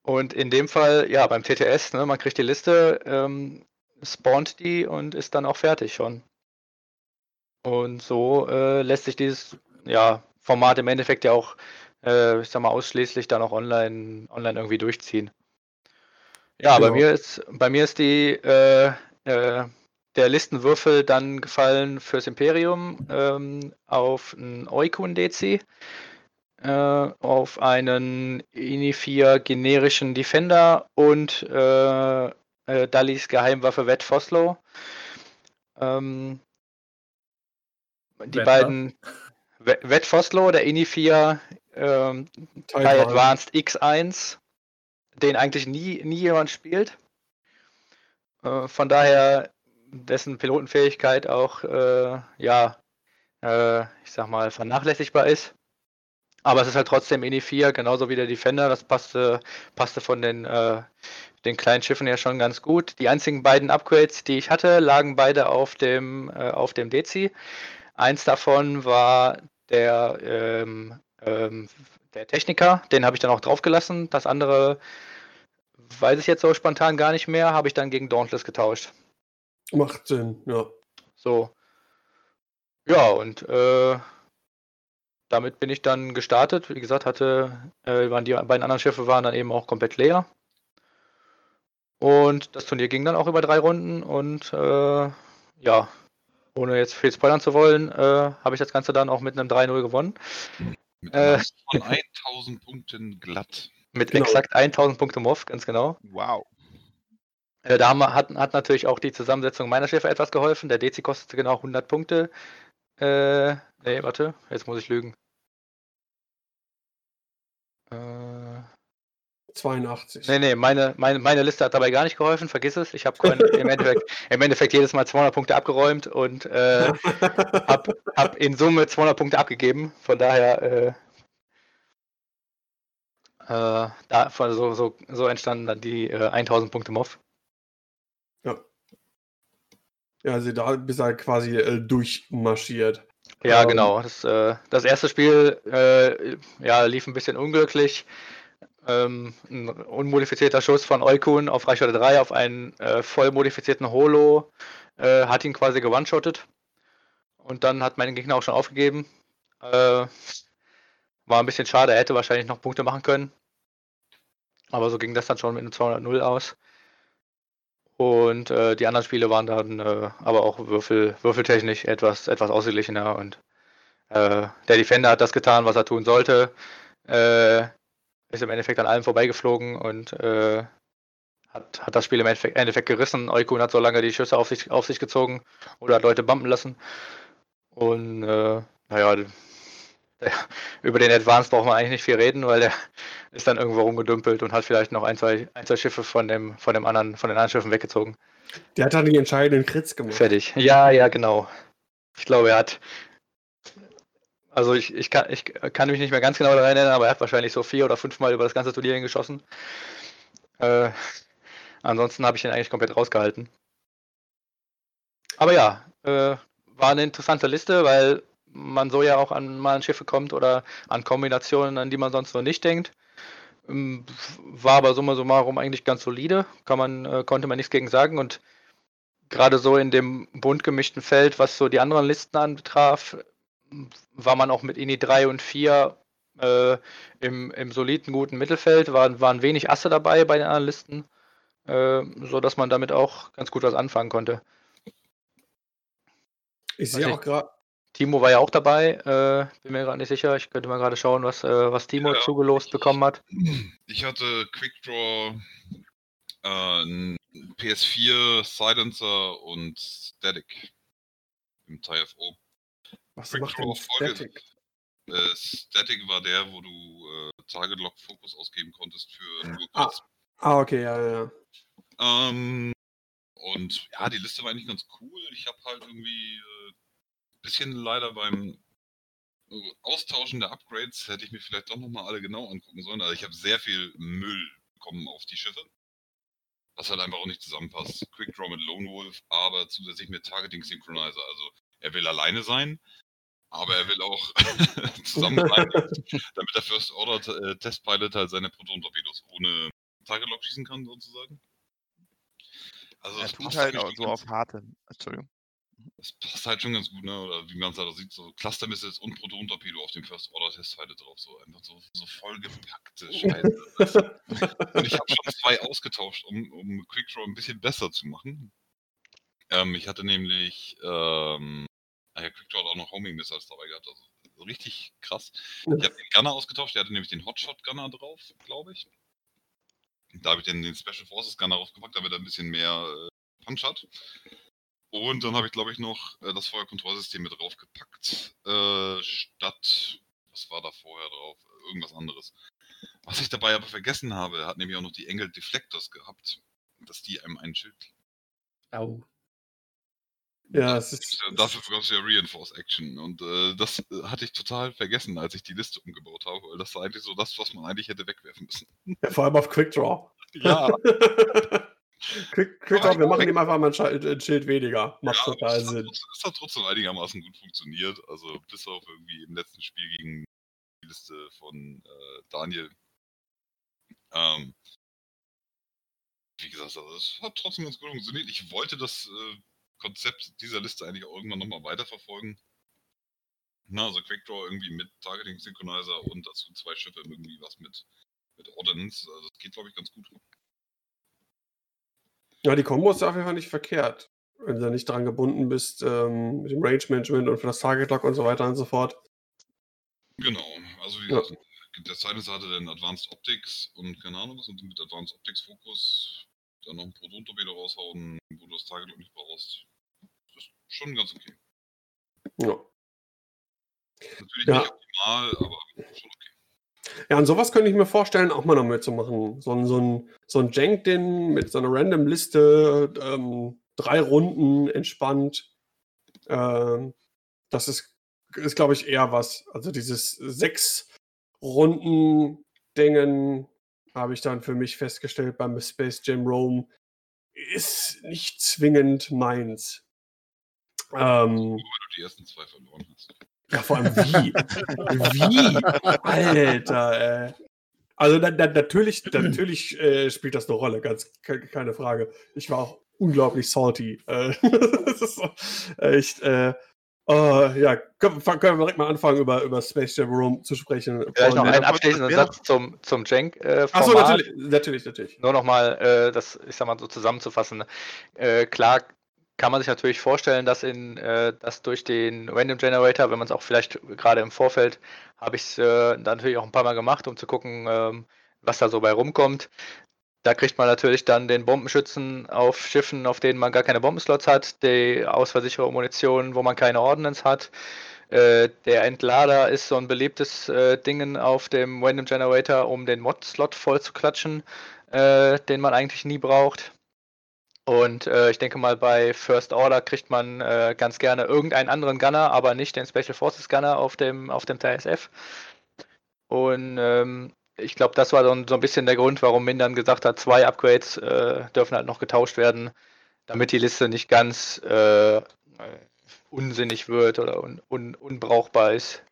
und in dem Fall, ja, beim TTS, ne, man kriegt die Liste, ähm, spawnt die und ist dann auch fertig schon. Und so äh, lässt sich dieses ja, Format im Endeffekt ja auch äh, ich sag mal, ausschließlich dann auch online, online irgendwie durchziehen. Ja, genau. bei mir ist, bei mir ist die, äh, äh, der Listenwürfel dann gefallen fürs Imperium ähm, auf einen Oikun DC, äh, auf einen Ini4 generischen Defender und äh, äh, Dallis Geheimwaffe Wet Foslo. Ähm, die Wetter. beiden Wet Foslo, der Ini4 ähm, bei Advanced X1, den eigentlich nie, nie jemand spielt. Äh, von daher dessen Pilotenfähigkeit auch, äh, ja, äh, ich sag mal, vernachlässigbar ist. Aber es ist halt trotzdem INI 4, genauso wie der Defender. Das passte, passte von den, äh, den kleinen Schiffen ja schon ganz gut. Die einzigen beiden Upgrades, die ich hatte, lagen beide auf dem, äh, auf dem Dezi. Eins davon war der ähm, ähm, der Techniker, den habe ich dann auch draufgelassen. Das andere weiß ich jetzt so spontan gar nicht mehr, habe ich dann gegen Dauntless getauscht. Macht Sinn, ja. So. Ja, und äh, damit bin ich dann gestartet. Wie gesagt, hatte, äh, waren die beiden anderen Schiffe waren dann eben auch komplett leer. Und das Turnier ging dann auch über drei Runden und äh, ja, ohne jetzt viel spoilern zu wollen, äh, habe ich das Ganze dann auch mit einem 3-0 gewonnen. Mit äh, von 1000 Punkten glatt. Mit genau. exakt 1000 Punkte MOV, ganz genau. Wow. Äh, da haben, hat, hat natürlich auch die Zusammensetzung meiner Schiffe etwas geholfen. Der DC kostete genau 100 Punkte. Äh, nee, warte, jetzt muss ich lügen. Äh, 82. Nee, nee, meine, meine, meine Liste hat dabei gar nicht geholfen, vergiss es. Ich habe im Endeffekt, im Endeffekt jedes Mal 200 Punkte abgeräumt und äh, habe hab in Summe 200 Punkte abgegeben. Von daher, äh, äh, da, so, so, so entstanden dann die äh, 1000 Punkte MOV. Ja. Ja, also da bist du halt quasi äh, durchmarschiert. Ja, ähm, genau. Das, äh, das erste Spiel äh, ja, lief ein bisschen unglücklich. Ähm, ein unmodifizierter Schuss von Eukun auf Reichweite 3 auf einen äh, voll modifizierten Holo äh, hat ihn quasi gewone-shottet. Und dann hat mein Gegner auch schon aufgegeben. Äh, war ein bisschen schade, er hätte wahrscheinlich noch Punkte machen können. Aber so ging das dann schon mit einem 200-0 aus. Und äh, die anderen Spiele waren dann äh, aber auch würfel, würfeltechnisch etwas, etwas ausgeglichener. Und äh, der Defender hat das getan, was er tun sollte. Äh, ist im Endeffekt an allem vorbeigeflogen und äh, hat, hat das Spiel im Endeffekt, Endeffekt gerissen. Eukun hat so lange die Schüsse auf sich, auf sich gezogen oder hat Leute bumpen lassen. Und äh, naja, der, über den Advance braucht man eigentlich nicht viel reden, weil der ist dann irgendwo rumgedümpelt und hat vielleicht noch ein, zwei, ein, zwei Schiffe von dem, von dem anderen, von den anderen Schiffen weggezogen. Der hat dann die entscheidenden Crits gemacht. Fertig. Ja, ja, genau. Ich glaube, er hat also ich, ich, kann, ich kann mich nicht mehr ganz genau daran erinnern, aber er hat wahrscheinlich so vier oder fünfmal über das ganze Turnier hingeschossen. Äh, ansonsten habe ich ihn eigentlich komplett rausgehalten. Aber ja, äh, war eine interessante Liste, weil man so ja auch an mal an Schiffe kommt oder an Kombinationen, an die man sonst so nicht denkt. Ähm, war aber summa summarum eigentlich ganz solide, kann man, äh, konnte man nichts gegen sagen und gerade so in dem bunt gemischten Feld, was so die anderen Listen anbetraf, war man auch mit INI 3 und 4 äh, im, im soliden, guten Mittelfeld, waren, waren wenig Asse dabei bei den Analysten, äh, sodass man damit auch ganz gut was anfangen konnte. Ich sehe auch gerade. Timo war ja auch dabei, äh, bin mir gerade nicht sicher. Ich könnte mal gerade schauen, was, äh, was Timo ja, zugelost bekommen hat. Ich hatte Quickdraw, äh, PS4, Silencer und Static im TIFO. Was Quick macht denn Static? Äh, Static war der, wo du äh, Target Lock Fokus ausgeben konntest für nur Ah. kurz. Ah, okay, ja, ja. Ähm, und ja, die Liste war eigentlich ganz cool. Ich habe halt irgendwie äh, bisschen leider beim äh, Austauschen der Upgrades hätte ich mir vielleicht doch nochmal alle genau angucken sollen. Also ich habe sehr viel Müll bekommen auf die Schiffe. Was halt einfach auch nicht zusammenpasst. Quick Draw mit Lone Wolf, aber zusätzlich mit Targeting Synchronizer. Also er will alleine sein, aber er will auch zusammen sein, damit der First Order äh, Testpilot halt seine Proton-Torpedos ohne Target Lock schießen kann, sozusagen. Also Er das tut passt halt auch so auf harte. Entschuldigung. das passt halt schon ganz gut, ne? Oder wie man es halt auch sieht, so Cluster Missiles und Proton-Torpedo auf dem First Order Testteile drauf. So einfach so, so vollgepackte Scheiße. und ich habe schon zwei ausgetauscht, um, um Quick Draw ein bisschen besser zu machen. Ähm, ich hatte nämlich, ähm, ah ja, Quick Draw hat auch noch Homing Missiles dabei gehabt, also so richtig krass. Ich habe den Gunner ausgetauscht, der hatte nämlich den Hotshot Gunner drauf, glaube ich. Da habe ich dann den Special Forces Gunner draufgepackt, damit er ein bisschen mehr äh, Punch hat. Und dann habe ich, glaube ich, noch äh, das Feuerkontrollsystem mit draufgepackt. Äh, statt, was war da vorher drauf? Irgendwas anderes. Was ich dabei aber vergessen habe, hat nämlich auch noch die Engel Deflectors gehabt, dass die einem ein Schild. Au. Ja, es ist. Ja, Dafür gab es ja Reinforce Action. Und äh, das äh, hatte ich total vergessen, als ich die Liste umgebaut habe, weil das war eigentlich so das, was man eigentlich hätte wegwerfen müssen. Ja, vor allem auf Quick Draw. Ja, Quick, Quick Draw, wir machen ihm einfach mal ein Schild, ein Schild weniger. Macht Ja, total hat, Sinn. trotzdem, es hat trotzdem einigermaßen gut funktioniert. Also bis auf irgendwie im letzten Spiel gegen die Liste von äh, Daniel. Ähm, wie gesagt, also es hat trotzdem ganz gut funktioniert. Ich wollte das äh, Konzept dieser Liste eigentlich auch irgendwann nochmal weiterverfolgen. Na, also Quick Draw irgendwie mit Targeting Synchronizer und dazu zwei Schiffe irgendwie was mit, mit Ordnance. Also das geht, glaube ich, ganz gut. Ja, die Kombo ist auf jeden Fall nicht verkehrt. Wenn du da nicht dran gebunden bist ähm, mit dem Range Management und für das Target Lock und so weiter und so fort. Genau, also wie Ja. gesagt, der Silence hatte dann Advanced Optics und keine Ahnung was und mit Advanced Optics Fokus dann noch ein Proton-Torpedo raushauen, wo du das Target nicht brauchst. Schon ganz okay. Ja. Natürlich Ja. nicht optimal, aber schon okay. Ja, und sowas könnte ich mir vorstellen, auch mal noch mitzumachen. So ein, so ein, so ein Jank-Din mit so einer Random-Liste, ähm, drei Runden entspannt. Ähm, das ist, ist glaube ich, eher was. Also dieses sechs Runden-Dingen habe ich dann für mich festgestellt beim Space Jam Rome, ist nicht zwingend meins. Ähm, weil du die ersten zwei verloren hast. ja, vor allem wie? wie? Alter, ey. Also na, na, natürlich, natürlich äh, spielt das eine Rolle, ganz ke keine Frage. Ich war auch unglaublich salty. Äh, das ist so echt, äh, oh, ja, können, können wir direkt mal anfangen, über, über Space Jam Room zu sprechen. Vielleicht noch einen abschließenden Satz zum, zum Jank. Äh, Ach so, Format. natürlich, natürlich, natürlich. Nur nochmal, äh, das, ich sag mal so zusammenzufassen. Äh, klar kann man sich natürlich vorstellen, dass in äh, dass durch den Random Generator, wenn man es auch vielleicht gerade im Vorfeld, habe ich es äh, natürlich auch ein paar Mal gemacht, um zu gucken, ähm, was da so bei rumkommt. Da kriegt man natürlich dann den Bombenschützen auf Schiffen, auf denen man gar keine Bombenslots hat, die ausfallsichere Munition, wo man keine Ordnance hat. Äh, der Entlader ist so ein beliebtes äh, Dingen auf dem Random Generator, um den Mod-Slot voll zu klatschen, äh, den man eigentlich nie braucht. Und äh, ich denke mal, bei First Order kriegt man äh, ganz gerne irgendeinen anderen Gunner, aber nicht den Special Forces Gunner auf dem, auf dem TSF. Und ähm, ich glaube, das war so ein bisschen der Grund, warum Min dann gesagt hat, zwei Upgrades äh, dürfen halt noch getauscht werden, damit die Liste nicht ganz äh, äh, unsinnig wird oder un, un, unbrauchbar ist.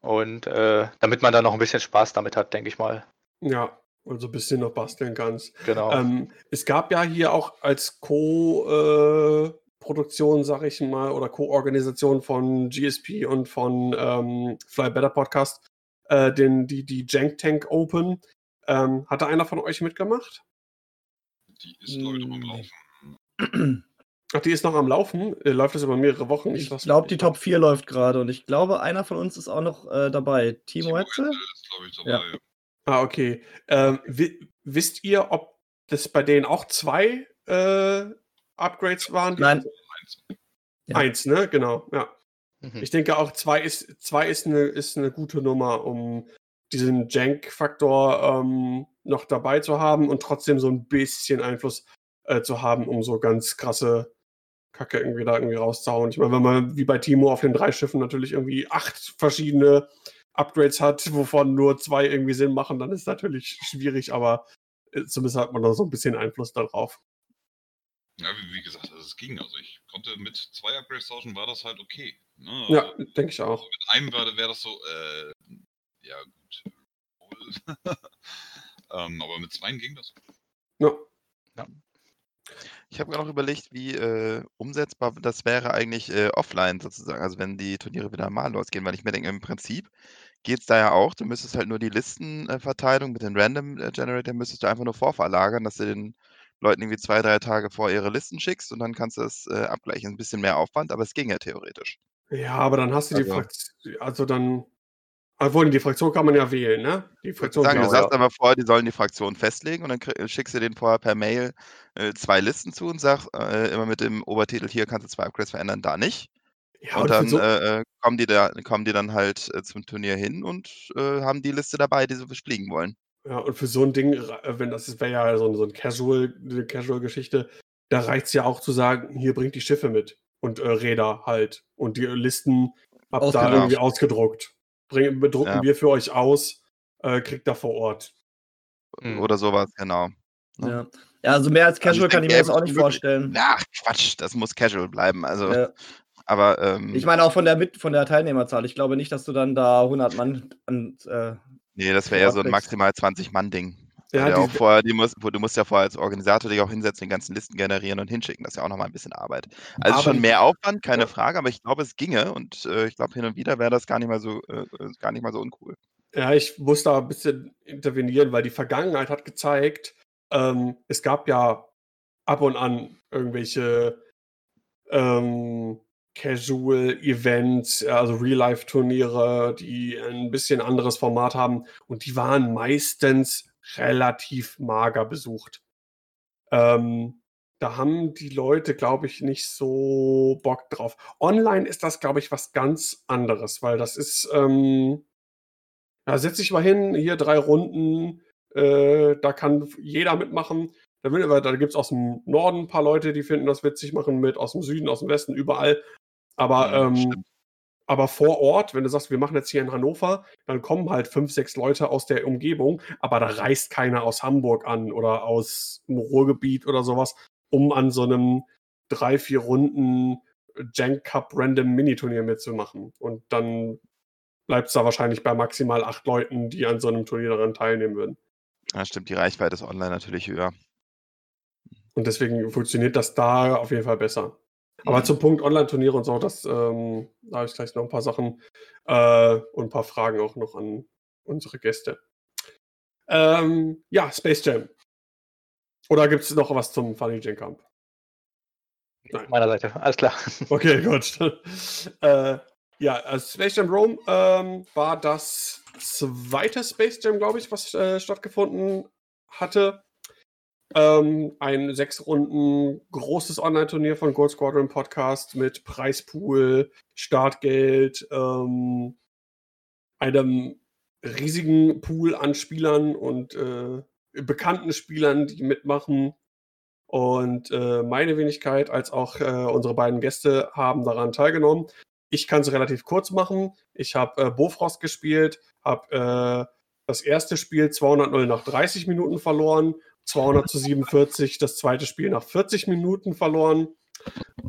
Und äh, damit man dann noch ein bisschen Spaß damit hat, denke ich mal. Ja, und so ein bisschen noch basteln kannst. Genau. Ähm, es gab ja hier auch als Co-Produktion, sag ich mal, oder Co-Organisation von GSP und von ähm, Fly Better Podcast äh, den, die, die Jank Tank Open. Ähm, hatte einer von euch mitgemacht? Die ist, glaube ich, noch am. Laufen. Ach, die ist noch am Laufen. Äh, läuft das über mehrere Wochen? Ich weiß glaube, die Top 4 läuft gerade und ich glaube, einer von uns ist auch noch äh, dabei. Timo Hetzel? ist, glaube ich, dabei. Ja. Ah, okay. Ähm, wi wisst ihr, ob das bei denen auch zwei äh, Upgrades waren? Nein. Eins. Ja. Eins, ne? Genau, ja. Mhm. Ich denke auch, zwei ist, zwei ist, eine, ist eine gute Nummer, um diesen Jank-Faktor ähm, noch dabei zu haben und trotzdem so ein bisschen Einfluss äh, zu haben, um so ganz krasse Kacke irgendwie da irgendwie rauszuhauen. Ich meine, wenn man wie bei Timo auf den drei Schiffen natürlich irgendwie acht verschiedene Upgrades hat, wovon nur zwei irgendwie Sinn machen, dann ist es natürlich schwierig, aber äh, zumindest hat man da so ein bisschen Einfluss darauf. Ja, wie, wie gesagt, also es ging. Also ich konnte mit zwei Upgrades tauschen, war das halt okay. Ne? Ja, Also denke ich auch. mit einem wäre wär das so, äh, ja gut. Ähm, aber mit zweien ging das. Ja. Ich habe gerade noch überlegt, wie äh, umsetzbar das wäre eigentlich äh, offline sozusagen, also wenn die Turniere wieder mal losgehen, weil ich mir denke, im Prinzip geht es da ja auch, du müsstest halt nur die Listenverteilung mit den Random äh, Generator müsstest du einfach nur vorverlagern, dass du den Leuten irgendwie zwei, drei Tage vor ihre Listen schickst und dann kannst du es äh, abgleichen. Ein bisschen mehr Aufwand, aber es ging ja theoretisch. Ja, aber dann hast du die Also- Fraktion, also dann, obwohl die Fraktion kann man ja wählen, ne? Die Fraktion Sagen, du man sagst aber vorher, die sollen die Fraktion festlegen und dann schickst du denen vorher per Mail äh, zwei Listen zu und sag äh, immer mit dem Obertitel, hier kannst du zwei Upgrades verändern, da nicht. Ja, und und dann so, äh, äh, kommen, die da, kommen die dann halt äh, zum Turnier hin und äh, haben die Liste dabei, die sie fliegen wollen. ja, und für so ein Ding, äh, wenn das wäre ja so, ein- so ein Casual, eine Casual-Geschichte, da reicht es ja auch zu sagen, hier bringt die Schiffe mit und äh, Räder halt. Und die Listen habt da Ausgedruckt. irgendwie ausgedruckt. Bring, bedrucken Ja. wir für euch aus, äh, kriegt da vor Ort. Mhm. Oder sowas, genau. Ja. Ja. ja, also mehr als Also Casual kann ich mir das auch nicht vorstellen. Ach, Quatsch, das muss casual bleiben. Also, Ja. Aber ähm, Ich meine auch von der, Mit von der Teilnehmerzahl. Ich glaube nicht, dass du dann da 100 Mann an. Äh, nee, das wäre eher so ein maximal 20-Mann-Ding. Ja, Ja, auch vorher, die musst, du musst ja vorher als Organisator dich auch hinsetzen, die ganzen Listen generieren und hinschicken. Das ist ja auch nochmal ein bisschen Arbeit. Also schon mehr Aufwand, keine Ja. Frage, aber ich glaube, es ginge und äh, ich glaube, hin und wieder wäre das gar nicht mal so, äh, äh, gar nicht mal so uncool. Ja, ich muss da ein bisschen intervenieren, weil die Vergangenheit hat gezeigt, ähm, es gab ja ab und an irgendwelche ähm, Casual-Events, also Real-Life-Turniere, die ein bisschen anderes Format haben und die waren meistens relativ mager besucht. Ähm, da haben die Leute, glaube ich, nicht so Bock drauf. Online ist das, glaube ich, was ganz anderes, weil das ist, ähm, ja, setz dich mal hin, hier drei Runden, äh, da kann jeder mitmachen. Da, da gibt es aus dem Norden ein paar Leute, die finden das witzig, machen mit, aus dem Süden, aus dem Westen, überall. Aber, Ja, ähm, aber vor Ort, wenn du sagst, wir machen jetzt hier in Hannover, dann kommen halt fünf, sechs Leute aus der Umgebung, aber da reist keiner aus Hamburg an oder aus dem Ruhrgebiet oder sowas, um an so einem drei, vier Runden Jank Cup Random Mini-Turnier mitzumachen. Und dann bleibt es da wahrscheinlich bei maximal acht Leuten, die an so einem Turnier daran teilnehmen würden. Ja, stimmt, die Reichweite ist online natürlich höher. Und deswegen funktioniert das da auf jeden Fall besser. Aber Mhm. zum Punkt Online-Turniere und so, das, ähm, da habe ich gleich noch ein paar Sachen äh, und ein paar Fragen auch noch an unsere Gäste. Ähm, ja, Space Jam. Oder gibt es noch was zum Funny Jam Camp? Nein. Meiner Seite, alles klar. Okay, gut. äh, ja, also Space Jam Rome ähm, war das zweite Space Jam, glaube ich, was äh, stattgefunden hatte. Ähm, ein sechs Runden großes Online-Turnier von Gold Squadron Podcast mit Preispool, Startgeld, ähm, einem riesigen Pool an Spielern und äh, bekannten Spielern, die mitmachen. Und äh, meine Wenigkeit als auch äh, unsere beiden Gäste haben daran teilgenommen. Ich kann es relativ kurz machen. Ich habe äh, Bofrost gespielt, habe äh, das erste Spiel 200-0 nach 30 Minuten verloren, 200 zu 47 das zweite Spiel nach 40 Minuten verloren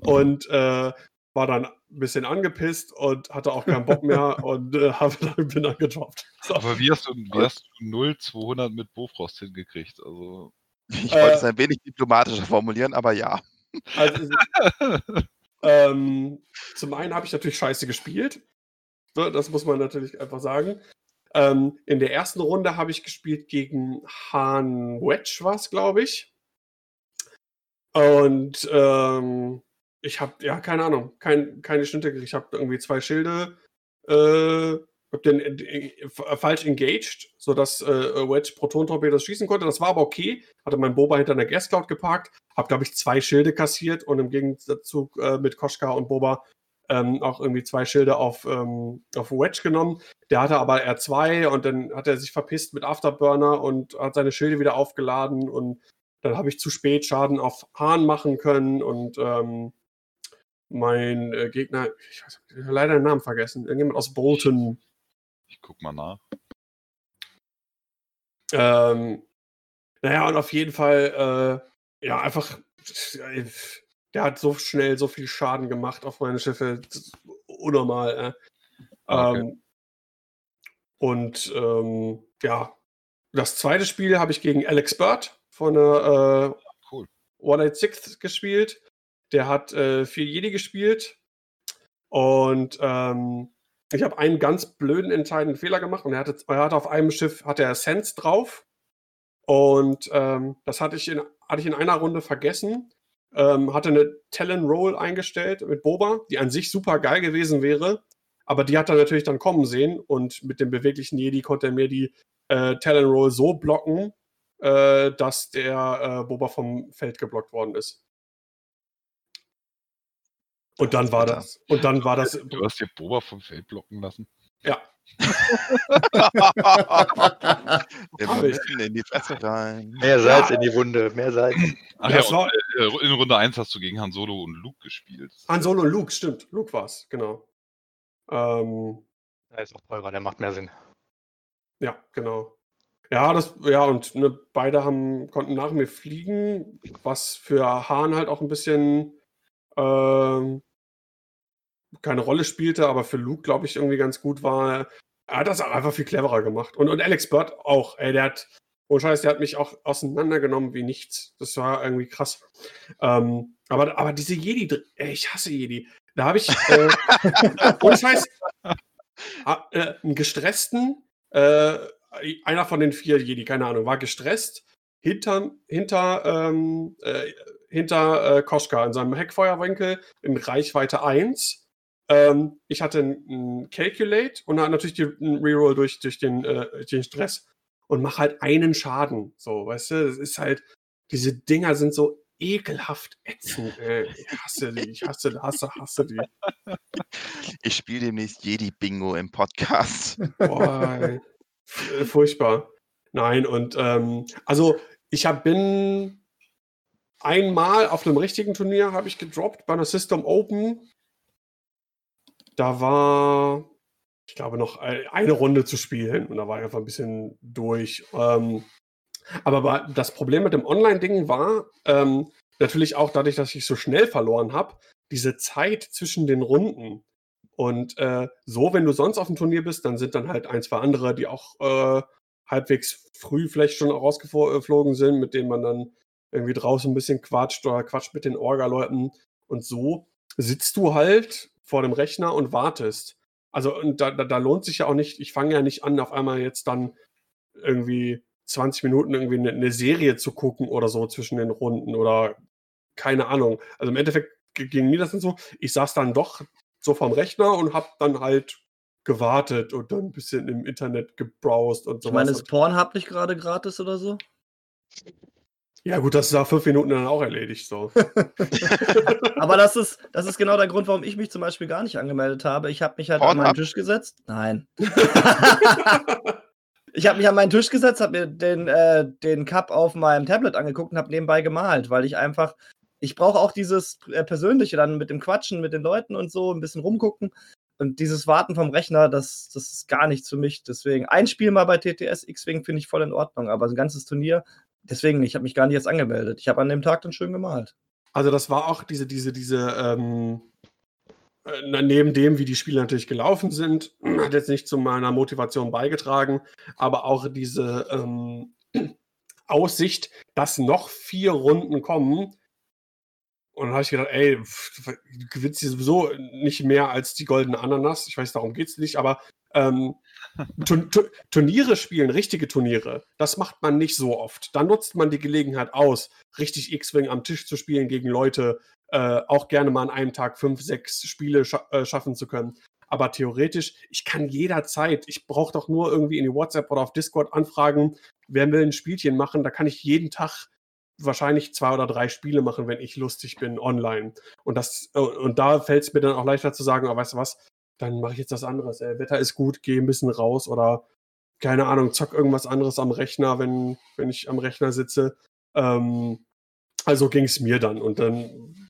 und äh, war dann ein bisschen angepisst und hatte auch keinen Bock mehr und äh, habe dann, bin dann gedroppt. So. Aber wie hast du, wie hast du 0 200 mit Bofrost hingekriegt? Also, Ich Äh, wollte es ein wenig diplomatischer formulieren, aber ja. Also, ähm, zum einen habe ich natürlich scheiße gespielt. Ne, das muss man natürlich einfach sagen. Ähm, in der ersten Runde habe ich gespielt gegen Han Wedge, war es, glaube ich. Und ähm, ich habe, ja, keine Ahnung, kein, keine Schnitte gekriegt. Ich habe irgendwie zwei Schilde, äh, hab den äh, äh, falsch engaged, sodass äh, Wedge Proton-Torpedos schießen konnte. Das war aber okay. Hatte mein Boba hinter einer Gas Cloud geparkt, hab, glaube ich, zwei Schilde kassiert und im Gegenzug äh, mit Koschka und Boba ähm, auch irgendwie zwei Schilde auf, ähm, auf Wedge genommen. Der hatte aber R2 und dann hat er sich verpisst mit Afterburner und hat seine Schilde wieder aufgeladen und dann habe ich zu spät Schaden auf Hahn machen können und ähm, mein äh, Gegner, ich weiß habe leider den Namen vergessen, irgendjemand aus Bolton. Ich guck mal nach. Ähm, naja, und auf jeden Fall, äh, ja, einfach, äh, der hat so schnell so viel Schaden gemacht auf meine Schiffe. unnormal. Äh. Okay. Ähm, und ähm, ja, das zweite Spiel habe ich gegen Alex Bird von der äh, cool. 186 gespielt. Der hat äh, vier Jedi gespielt. Und ähm, ich habe einen ganz blöden, entscheidenden Fehler gemacht. Und er hatte, er hatte auf einem Schiff hatte er Sense drauf. Und ähm, das hatte ich, in, hatte ich in einer Runde vergessen. Ähm, hatte eine Talon Roll eingestellt mit Boba, die an sich super geil gewesen wäre. Aber die hat er natürlich dann kommen sehen. Und mit dem beweglichen Jedi konnte er mir die äh, Talon Roll so blocken, äh, dass der äh, Boba vom Feld geblockt worden ist. Und dann war das. Und dann war das. Du hast dir Boba vom Feld blocken lassen? Ja. Wir müssen in die Fresse rein. Mehr Salz ja. in die Wunde, mehr Salz. Ach ja, war, äh, in Runde 1 hast du gegen Han Solo und Luke gespielt. Han Solo und Luke, stimmt. Luke war's, genau. Ähm, der ist auch teurer, der macht mehr Sinn. Ja, genau. Ja, das, ja, und ne, beide haben, konnten nach mir fliegen, was für Hahn halt auch ein bisschen ähm, keine Rolle spielte, aber für Luke, glaube ich, irgendwie ganz gut war. Er hat das einfach viel cleverer gemacht. Und, und Alex Bird auch. Ey, der hat, oh Scheiß, der hat mich auch auseinandergenommen wie nichts. Das war irgendwie krass. Ähm, aber, aber diese Jedi, ey, ich hasse Jedi. Da habe ich, äh, ohne Scheiß, äh, einen gestressten, äh, einer von den vier Jedi, keine Ahnung, war gestresst, hinter, hinter, ähm, äh, hinter äh, Koschka in seinem Heckfeuerwinkel in Reichweite 1 ähm, ich hatte ein Calculate und dann natürlich einen Reroll durch, durch den, äh, den Stress und mache halt einen Schaden. So, weißt du, das ist halt, diese Dinger sind so ekelhaft ätzend. Ey. Ich hasse die, ich hasse, hasse, hasse die. Ich spiele demnächst Jedi Bingo im Podcast. Boah. Äh, furchtbar. Nein, und ähm, also ich hab, bin einmal auf einem richtigen Turnier habe ich gedroppt bei einer System Open da war, ich glaube, noch eine Runde zu spielen und da war ich einfach ein bisschen durch. Ähm, aber das Problem mit dem Online-Ding war ähm, natürlich auch dadurch, dass ich so schnell verloren habe, diese Zeit zwischen den Runden. Und äh, so, wenn du sonst auf dem Turnier bist, dann sind dann halt ein, zwei andere, die auch äh, halbwegs früh vielleicht schon rausgeflogen sind, mit denen man dann irgendwie draußen ein bisschen quatscht oder quatscht mit den Orga-Leuten. Und so sitzt du halt vor dem Rechner und wartest. Also und da, da, da lohnt sich ja auch nicht, ich fange ja nicht an, auf einmal jetzt dann irgendwie 20 Minuten irgendwie eine, eine, Serie zu gucken oder so zwischen den Runden oder keine Ahnung. Also im Endeffekt ging mir das dann so, ich saß dann doch so vorm Rechner und hab dann halt gewartet und dann ein bisschen im Internet gebrowst und so. Ich meine, ist Pornhub nicht gerade gratis oder so? Ja, gut, das ist nach fünf Minuten dann auch erledigt. So. Aber das ist, das ist genau der Grund, warum ich mich zum Beispiel gar nicht angemeldet habe. Ich habe mich halt Porn an meinen ab. Tisch gesetzt. Nein. ich habe mich an meinen Tisch gesetzt, habe mir den, äh, den Cup auf meinem Tablet angeguckt und habe nebenbei gemalt, weil ich einfach, ich brauche auch dieses äh, Persönliche dann mit dem Quatschen mit den Leuten und so, ein bisschen rumgucken. Und dieses Warten vom Rechner, das, das ist gar nichts für mich. Deswegen ein Spiel mal bei TTS X-Wing finde ich voll in Ordnung, aber ein ganzes Turnier deswegen, ich habe mich gar nicht jetzt angemeldet. Ich habe an dem Tag dann schön gemalt. Also das war auch diese, diese, diese, ähm, äh, neben dem, wie die Spiele natürlich gelaufen sind, hat jetzt nicht zu meiner Motivation beigetragen, aber auch diese ähm, Aussicht, dass noch vier Runden kommen. Und dann habe ich gedacht, ey, du gewinnst hier sowieso nicht mehr als die goldene Ananas. Ich weiß, darum geht es nicht, aber ähm, Turniere spielen, richtige Turniere, das macht man nicht so oft. Da nutzt man die Gelegenheit aus, richtig X-Wing am Tisch zu spielen gegen Leute, äh, auch gerne mal an einem Tag fünf, sechs Spiele scha äh, schaffen zu können. aber theoretisch, ich kann jederzeit, ich brauche doch nur irgendwie in die WhatsApp oder auf Discord anfragen, wer will ein Spielchen machen, da kann ich jeden Tag wahrscheinlich zwei oder drei Spiele machen, wenn ich lustig bin online. Und das, äh, und da fällt es mir dann auch leichter zu sagen, oh, weißt du was, dann mache ich jetzt was anderes. Ey, Wetter ist gut, gehe ein bisschen raus oder keine Ahnung, zock irgendwas anderes am Rechner, wenn, wenn ich am Rechner sitze. Ähm, also ging es mir dann. Und dann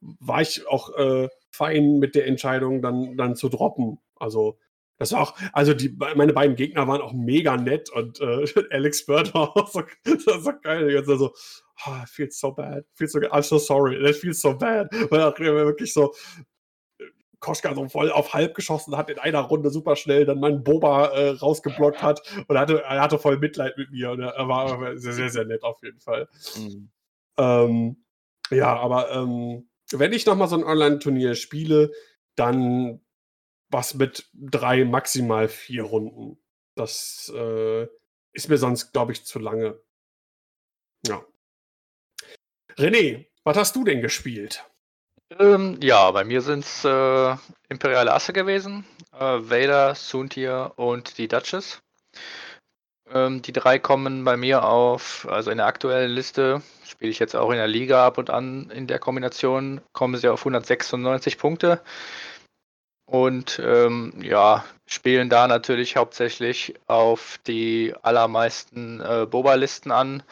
war ich auch äh, fein mit der Entscheidung, dann, dann zu droppen. Also, das war auch, also die, meine beiden Gegner waren auch mega nett und äh, Alex Bird war auch so, so geil. Jetzt so, oh, I feel so bad, feel so, I'm so sorry, that feels so bad. Weil er wirklich so, Koschka so voll auf halb geschossen hat in einer Runde super schnell, dann meinen Boba äh, rausgeblockt hat und er hatte, er hatte voll Mitleid mit mir und er war sehr, sehr, sehr nett auf jeden Fall. Mhm. Ähm, ja, aber ähm, wenn ich nochmal so ein Online-Turnier spiele, dann was mit drei, maximal vier Runden. Das äh, ist mir sonst, glaube ich, zu lange. Ja. René, was hast du denn gespielt? Ähm, ja, bei mir sind es äh, Imperiale Asse gewesen. Äh, Vader, Suntir und die Duchess. Ähm, die drei kommen bei mir auf, also in der aktuellen Liste, spiele ich jetzt auch in der Liga ab und an in der Kombination, kommen sie auf 196 Punkte. Und ähm, ja, spielen da natürlich hauptsächlich auf die allermeisten äh, Boba-Listen an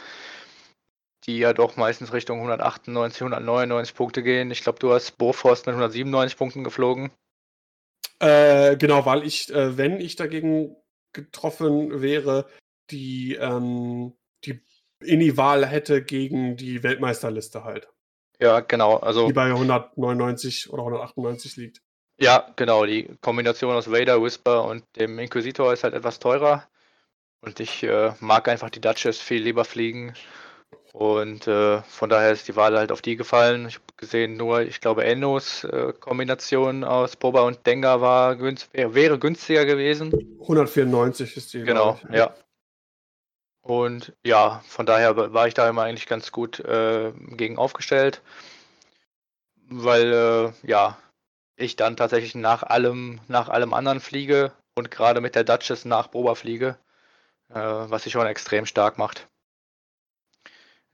die ja doch meistens Richtung 198, 199 Punkte gehen. Ich glaube, du hast Bofrost mit 197 Punkten geflogen. Äh, genau, weil ich, äh, wenn ich dagegen getroffen wäre, die, ähm, die Inni-Wahl hätte gegen die Weltmeisterliste halt. Ja, genau. Also, die bei 199 oder 198 liegt. Ja, genau. Die Kombination aus Vader, Whisper und dem Inquisitor ist halt etwas teurer. Und ich äh, mag einfach die Duchess viel lieber fliegen. Und äh, von daher ist die Wahl halt auf die gefallen. Ich habe gesehen, nur, ich glaube, Ennos äh, Kombination aus Boba und Dengar war günst wäre günstiger gewesen. 194 ist die. Genau, Wahl. ja. Und ja, von daher war ich da immer eigentlich ganz gut äh, gegen aufgestellt, weil äh, ja, ich dann tatsächlich nach allem, nach allem anderen fliege und gerade mit der Duchess nach Boba fliege, äh, was sich schon extrem stark macht.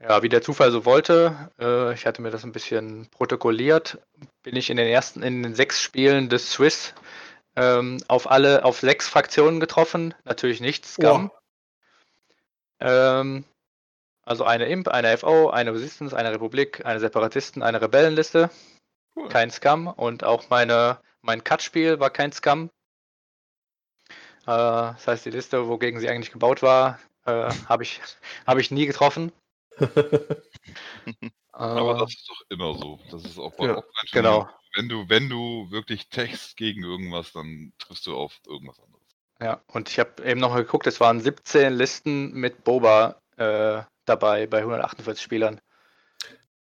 Ja, wie der Zufall so wollte, äh, ich hatte mir das ein bisschen protokolliert, bin ich in den ersten, in den sechs Spielen des Swiss ähm, auf alle, auf sechs Fraktionen getroffen. Natürlich nicht Scum. Ähm, also eine Imp, eine FO, eine Resistance, eine Republik, eine Separatisten, eine Rebellenliste. Cool. Kein Scum. Und auch meine, mein Cut-Spiel war kein Scum. Äh, das heißt, die Liste, wogegen sie eigentlich gebaut war, äh, habe ich, hab ich nie getroffen. Aber das ist doch immer so. Das ist auch bei ja, genau. Wenn du, wenn du wirklich textst gegen irgendwas, dann triffst du auf irgendwas anderes. Ja, und ich habe eben noch mal geguckt, es waren 17 Listen mit Boba äh, dabei bei 148 Spielern.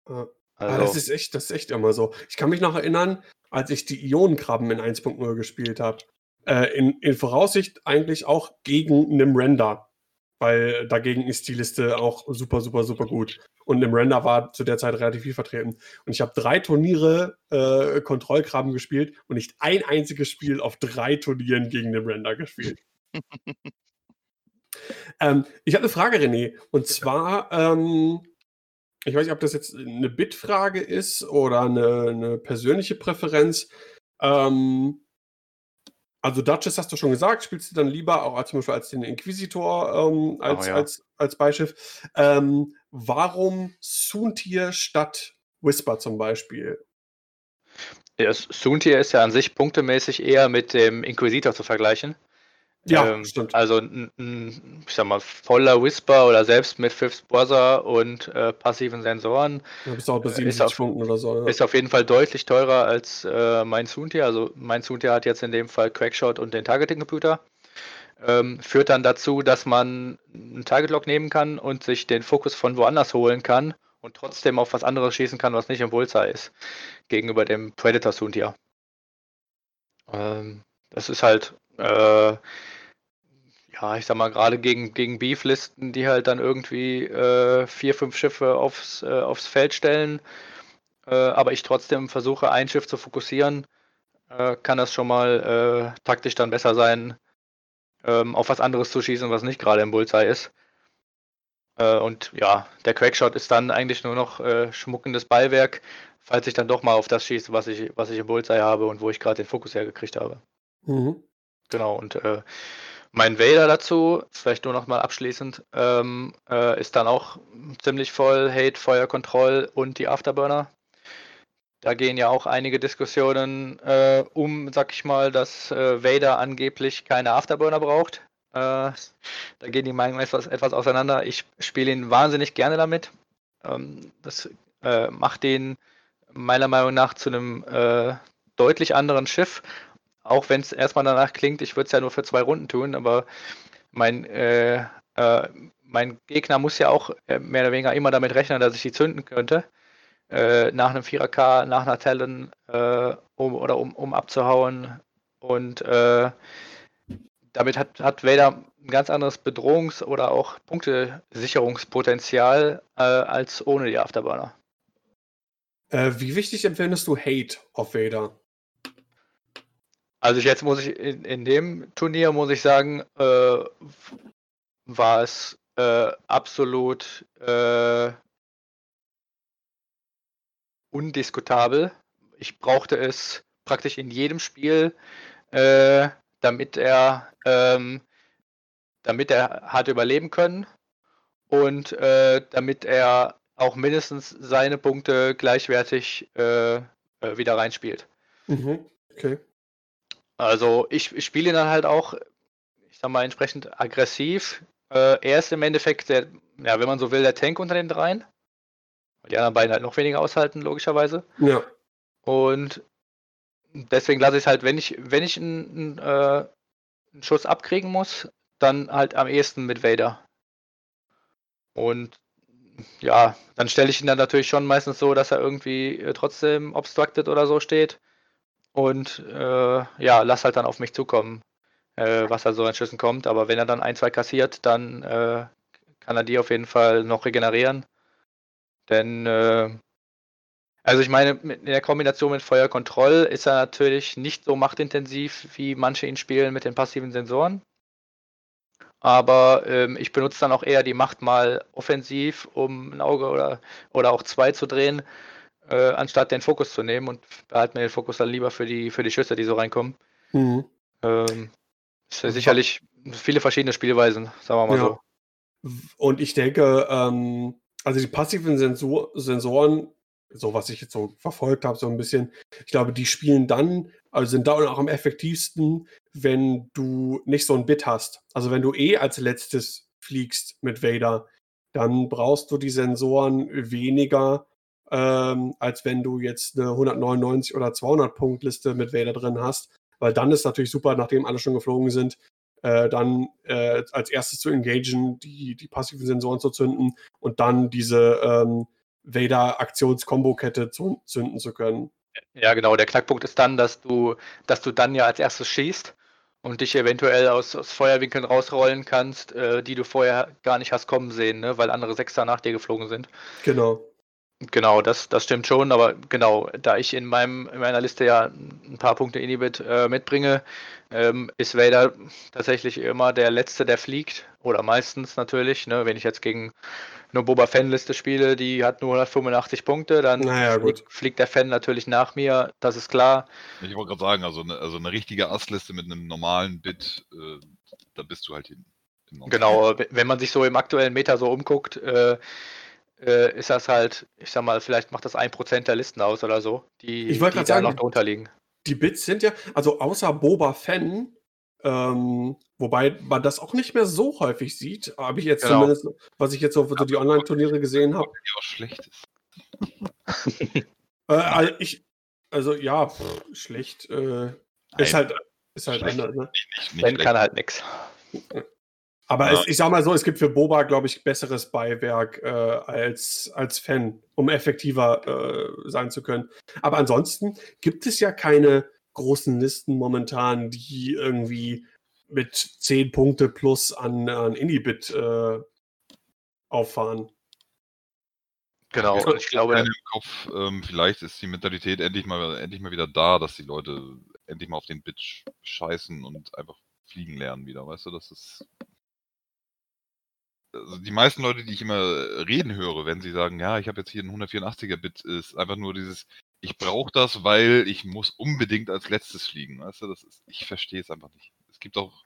Äh, also. das ist echt, das ist echt immer so. Ich kann mich noch erinnern, als ich die Ionenkrabben in 1.0 gespielt habe. Äh, in, in Voraussicht eigentlich auch gegen einem Render weil dagegen ist die Liste auch super, super, super gut. Und im Render war zu der Zeit relativ viel vertreten. Und ich habe drei Turniere äh, Kontrollkrabben gespielt und nicht ein einziges Spiel auf drei Turnieren gegen den Render gespielt. ähm, ich habe eine Frage, René. Und zwar, ähm, ich weiß nicht, ob das jetzt eine Bitfrage ist oder eine, eine persönliche Präferenz. Ähm, also Duchess hast du schon gesagt, spielst du dann lieber auch als, zum Beispiel als den Inquisitor ähm, als, oh, ja. als, als Beischiff. Ähm, warum Soontier statt Whisper zum Beispiel? Ja, Soontier ist ja an sich punktemäßig eher mit dem Inquisitor zu vergleichen. Ja, ähm, stimmt. Also ein, ich sag mal, voller Whisper oder selbst mit Fifth Buzzer und äh, passiven Sensoren. Ja, bist auch bei 77 äh, auf, Punkten oder so. Ja. Ist auf jeden Fall deutlich teurer als äh, mein Soontier. Also mein Soontier hat jetzt in dem Fall Crackshot und den Targeting Computer. Ähm, führt dann dazu, dass man einen Target Lock nehmen kann und sich den Fokus von woanders holen kann und trotzdem auf was anderes schießen kann, was nicht im Bullseye ist, gegenüber dem Predator Soontier. Ähm, das ist halt äh, ja, ich sag mal, gerade gegen, gegen Beef-Listen, die halt dann irgendwie äh, vier, fünf Schiffe aufs, äh, aufs Feld stellen, äh, aber ich trotzdem versuche, ein Schiff zu fokussieren, äh, kann das schon mal äh, taktisch dann besser sein, ähm, auf was anderes zu schießen, was nicht gerade im Bullseye ist. Äh, und ja, der Crackshot ist dann eigentlich nur noch schmuckendes Beiwerk, falls ich dann doch mal auf das schieße, was ich, was ich im Bullseye habe und wo ich gerade den Fokus hergekriegt habe. Mhm. Genau, und äh, mein Vader dazu, vielleicht nur noch mal abschließend, ähm, äh, ist dann auch ziemlich voll Hate, Feuer, Control und die Afterburner. Da gehen ja auch einige Diskussionen äh, um, sag ich mal, dass äh, Vader angeblich keine Afterburner braucht. Äh, da gehen die Meinungen etwas, etwas auseinander. Ich spiele ihn wahnsinnig gerne damit. Ähm, das äh, macht ihn meiner Meinung nach zu einem äh, deutlich anderen Schiff auch wenn es erstmal danach klingt, ich würde es ja nur für zwei Runden tun, aber mein, äh, äh, mein Gegner muss ja auch äh, mehr oder weniger immer damit rechnen, dass ich die zünden könnte. Äh, nach einem 4K, nach einer Talon, äh, um, oder um, um abzuhauen. Und äh, damit hat, hat Vader ein ganz anderes Bedrohungs- oder auch Punktesicherungspotenzial als ohne die Afterburner. wie wichtig empfindest du Hate auf Vader? Also jetzt muss ich in, in dem Turnier muss ich sagen, äh, war es äh, absolut äh, undiskutabel. Ich brauchte es praktisch in jedem Spiel, äh, damit er ähm, damit er hat überleben können und äh, damit er auch mindestens seine Punkte gleichwertig äh, wieder reinspielt. Mhm. Okay. Also ich, ich spiele ihn dann halt auch, ich sag mal, entsprechend aggressiv. Äh, er ist im Endeffekt der, ja, wenn man so will, der Tank unter den dreien. Die anderen beiden halt noch weniger aushalten, logischerweise. Ja. Und deswegen lasse ich es halt, wenn ich, wenn ich einen, einen, äh, einen Schuss abkriegen muss, dann halt am ehesten mit Vader. Und ja, dann stelle ich ihn dann natürlich schon meistens so, dass er irgendwie äh, trotzdem obstructed oder so steht. Und äh, ja, lass halt dann auf mich zukommen, äh, was da so an Schüssen kommt. Aber wenn er dann ein, zwei kassiert, dann äh, kann er die auf jeden Fall noch regenerieren. Denn, äh, also ich meine, in der Kombination mit Feuerkontroll ist er natürlich nicht so machtintensiv, wie manche ihn spielen mit den passiven Sensoren. Aber ähm, ich benutze dann auch eher die Macht mal offensiv, um ein Auge oder, oder auch zwei zu drehen äh, anstatt den Fokus zu nehmen und behalten wir den Fokus dann lieber für die, für die Schüsse, die so reinkommen. Mhm. Ähm, ist ja sicherlich viele verschiedene Spielweisen, sagen wir mal ja. so. Und ich denke, ähm, also die passiven Sensor Sensoren, so was ich jetzt so verfolgt habe, so ein bisschen, ich glaube, die spielen dann, also sind da auch am effektivsten, wenn du nicht so ein Bit hast. Also wenn du eh als letztes fliegst mit Vader, dann brauchst du die Sensoren weniger, ähm, als wenn du jetzt eine 199 oder 200 Punkt Liste mit Vader drin hast, weil dann ist natürlich super, nachdem alle schon geflogen sind, äh, dann äh, als erstes zu engagen, die, die passiven Sensoren zu zünden und dann diese ähm, Vader-Aktions-Kombo-Kette zu, zünden zu können. Ja, genau. Der Knackpunkt ist dann, dass du, dass du dann ja als erstes schießt und dich eventuell aus, aus Feuerwinkeln rausrollen kannst, äh, die du vorher gar nicht hast kommen sehen, ne? weil andere Sechser nach dir geflogen sind. Genau. Genau, das, das stimmt schon, aber genau, da ich in, meinem, in meiner Liste ja ein paar Punkte Inhibit äh, mitbringe, ähm, ist Vader tatsächlich immer der Letzte, der fliegt. Oder meistens natürlich. Ne? Wenn ich jetzt gegen eine Boba Fan-Liste spiele, die hat nur 185 Punkte, dann naja, fliegt, fliegt, der Fan natürlich nach mir, das ist klar. Ich wollte gerade sagen, also eine, also eine richtige Assliste mit einem normalen Bit, äh, da bist du halt hin. Genau, wenn man sich so im aktuellen Meta so umguckt, äh, äh, ist das halt, ich sag mal, vielleicht macht das ein Prozent der Listen aus oder so, die, ich die da sagen, noch drunter liegen. Die Bits sind ja, also außer Boba Fan, ähm, wobei man das auch nicht mehr so häufig sieht, habe ich jetzt genau. zumindest, was ich jetzt so für die Online-Turniere gesehen habe. Ja, schlecht äh, ich, also ja, pff, schlecht. Äh, ist halt, ist halt anders, ne? Nicht, nicht, nicht kann halt nichts. Aber ja. es, ich sag mal so, es gibt für Boba, glaube ich, besseres Beiwerk äh, als, als Fan, um effektiver äh, sein zu können. Aber ansonsten gibt es ja keine großen Listen momentan, die irgendwie mit 10 Punkte plus an, an Inhibit äh, auffahren. Genau, und ich glaube. Im Kopf, ähm, vielleicht ist die Mentalität endlich mal, endlich mal wieder da, dass die Leute endlich mal auf den Bit sch- scheißen und einfach fliegen lernen wieder, weißt du, das ist. Also die meisten Leute, die ich immer reden höre, wenn sie sagen, ja, ich habe jetzt hier einen 184er-Bit, ist einfach nur dieses, ich brauche das, weil ich muss unbedingt als letztes fliegen, weißt du, das ist, ich verstehe es einfach nicht. Es gibt auch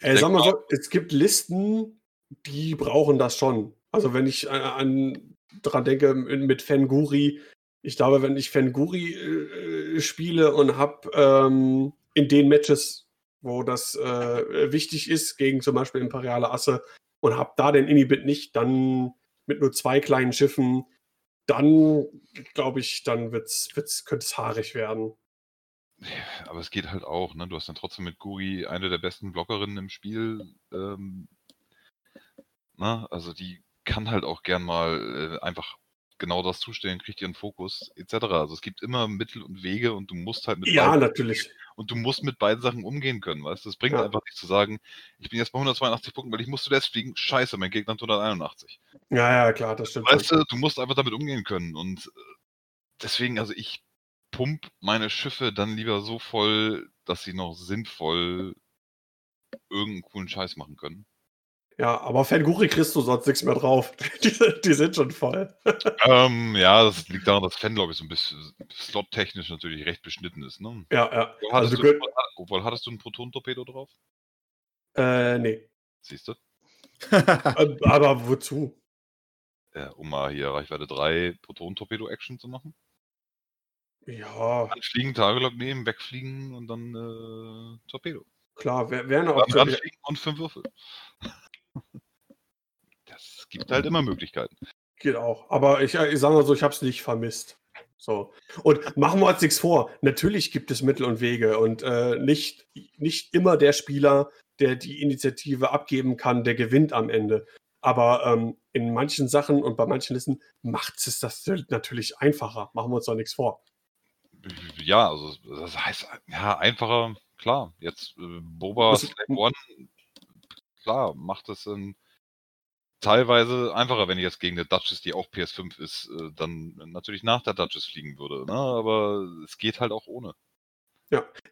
Äh, sag mal so, es gibt Listen, die brauchen das schon. Also wenn ich an, an dran denke mit mit Fenguri, ich glaube, wenn ich Fenguri äh, äh, spiele und habe ähm, in den Matches, wo das äh, wichtig ist, gegen zum Beispiel Imperiale Asse und habe da den Inhibit nicht, dann mit nur zwei kleinen Schiffen, dann glaube ich, dann wird's, wird's, könnte es haarig werden. Aber es geht halt auch, ne? Du hast dann trotzdem mit Guri eine der besten Blockerinnen im Spiel. Ähm, ne? Also die kann halt auch gern mal äh, einfach genau das zustellen, kriegt ihren Fokus, etc. Also es gibt immer Mittel und Wege und du musst halt mit Ja, beiden, natürlich. und du musst mit beiden Sachen umgehen können, weißt du? Es bringt Ja. einfach nicht zu sagen, ich bin jetzt bei 182 Punkten, weil ich musste das fliegen. Scheiße, mein Gegner hat 181. Ja, ja, klar, das stimmt. Weißt du, du musst einfach damit umgehen können. Und äh, deswegen, also ich pump meine Schiffe dann lieber so voll, dass sie noch sinnvoll irgendeinen coolen Scheiß machen können. Ja, aber Fenguri kriegst du sonst nichts mehr drauf. Die, die sind schon voll. ähm, ja, das liegt daran, dass Fan, glaube ich, so ein bisschen slottechnisch natürlich recht beschnitten ist. Ne? Ja, ja. Obwohl, Also hattest du obwohl, hattest du einen Proton-Torpedo drauf? äh, nee. Siehst du? Äh, aber wozu? Ja, um mal hier Reichweite 3 Proton-Torpedo-Action zu machen. Ja, Anfliegen, Tagelog nehmen, wegfliegen und dann äh, Torpedo. klar, wäre wär eine Option. und fünf Würfel. Gibt halt immer Möglichkeiten. Geht auch. Aber ich, ich sage mal so, ich habe es nicht vermisst. So. Und machen wir uns nichts vor. Natürlich gibt es Mittel und Wege und äh, nicht, nicht immer der Spieler, der die Initiative abgeben kann, der gewinnt am Ende. Aber ähm, in manchen Sachen und bei manchen Listen macht es das natürlich einfacher. Machen wir uns doch nichts vor. Ja, also das heißt, ja, einfacher, klar. Jetzt äh, Boba Slave One, klar, macht es dann teilweise einfacher, wenn ich jetzt gegen eine Duchess, die auch PS5 ist, äh, dann natürlich nach der Duchess fliegen würde. Ne? Aber es geht halt auch ohne.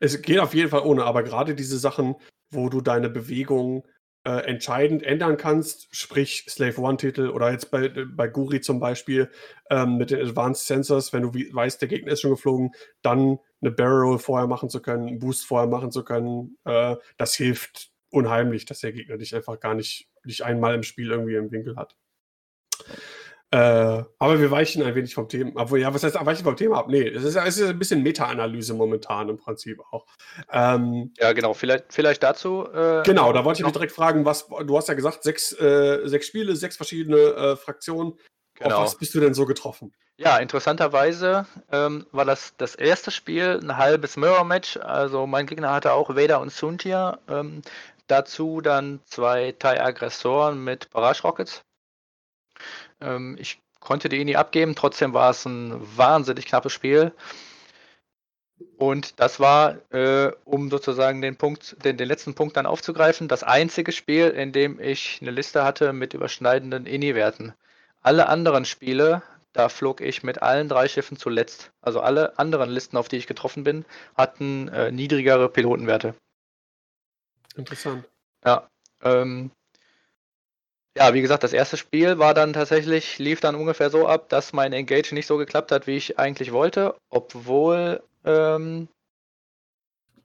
Es geht auf jeden Fall ohne, aber gerade diese Sachen, wo du deine Bewegung äh, entscheidend ändern kannst, sprich Slave One-Titel oder jetzt bei, bei Guri zum Beispiel ähm, mit den Advanced Sensors, wenn du weißt, der Gegner ist schon geflogen, dann eine Barrel Roll vorher machen zu können, einen Boost vorher machen zu können, äh, das hilft unheimlich, dass der Gegner dich einfach gar nicht, nicht einmal im Spiel irgendwie im Winkel hat. Äh, aber wir weichen ein wenig vom Thema. Obwohl, ja, was heißt weichen vom Thema ab? Nee, es ist, es ist ein bisschen Meta-Analyse momentan im Prinzip auch. Ähm, Ja, genau. Vielleicht, vielleicht dazu. Äh, genau, da wollte ich noch- mich direkt fragen, was, du hast ja gesagt, sechs, äh, sechs Spiele, sechs verschiedene äh, Fraktionen. Genau. Auf was bist du denn so getroffen? Ja, interessanterweise ähm, war das das erste Spiel ein halbes Mirror-Match. Also mein Gegner hatte auch Vader und Suntia. Ähm, dazu dann zwei TIE-Aggressoren mit Barrage Rockets. Ähm, ich konnte die nie abgeben, trotzdem war es ein wahnsinnig knappes Spiel. Und das war, äh, um sozusagen den Punkt, den, den letzten Punkt dann aufzugreifen, das einzige Spiel, in dem ich eine Liste hatte mit überschneidenden INI-Werten. Alle anderen Spiele, da flog ich mit allen drei Schiffen zuletzt. Also alle anderen Listen, auf die ich getroffen bin, hatten äh, niedrigere Pilotenwerte. Interessant. Ja, ähm, ja, wie gesagt, das erste Spiel war dann tatsächlich, lief dann ungefähr so ab, dass mein Engage nicht so geklappt hat, wie ich eigentlich wollte, obwohl ähm,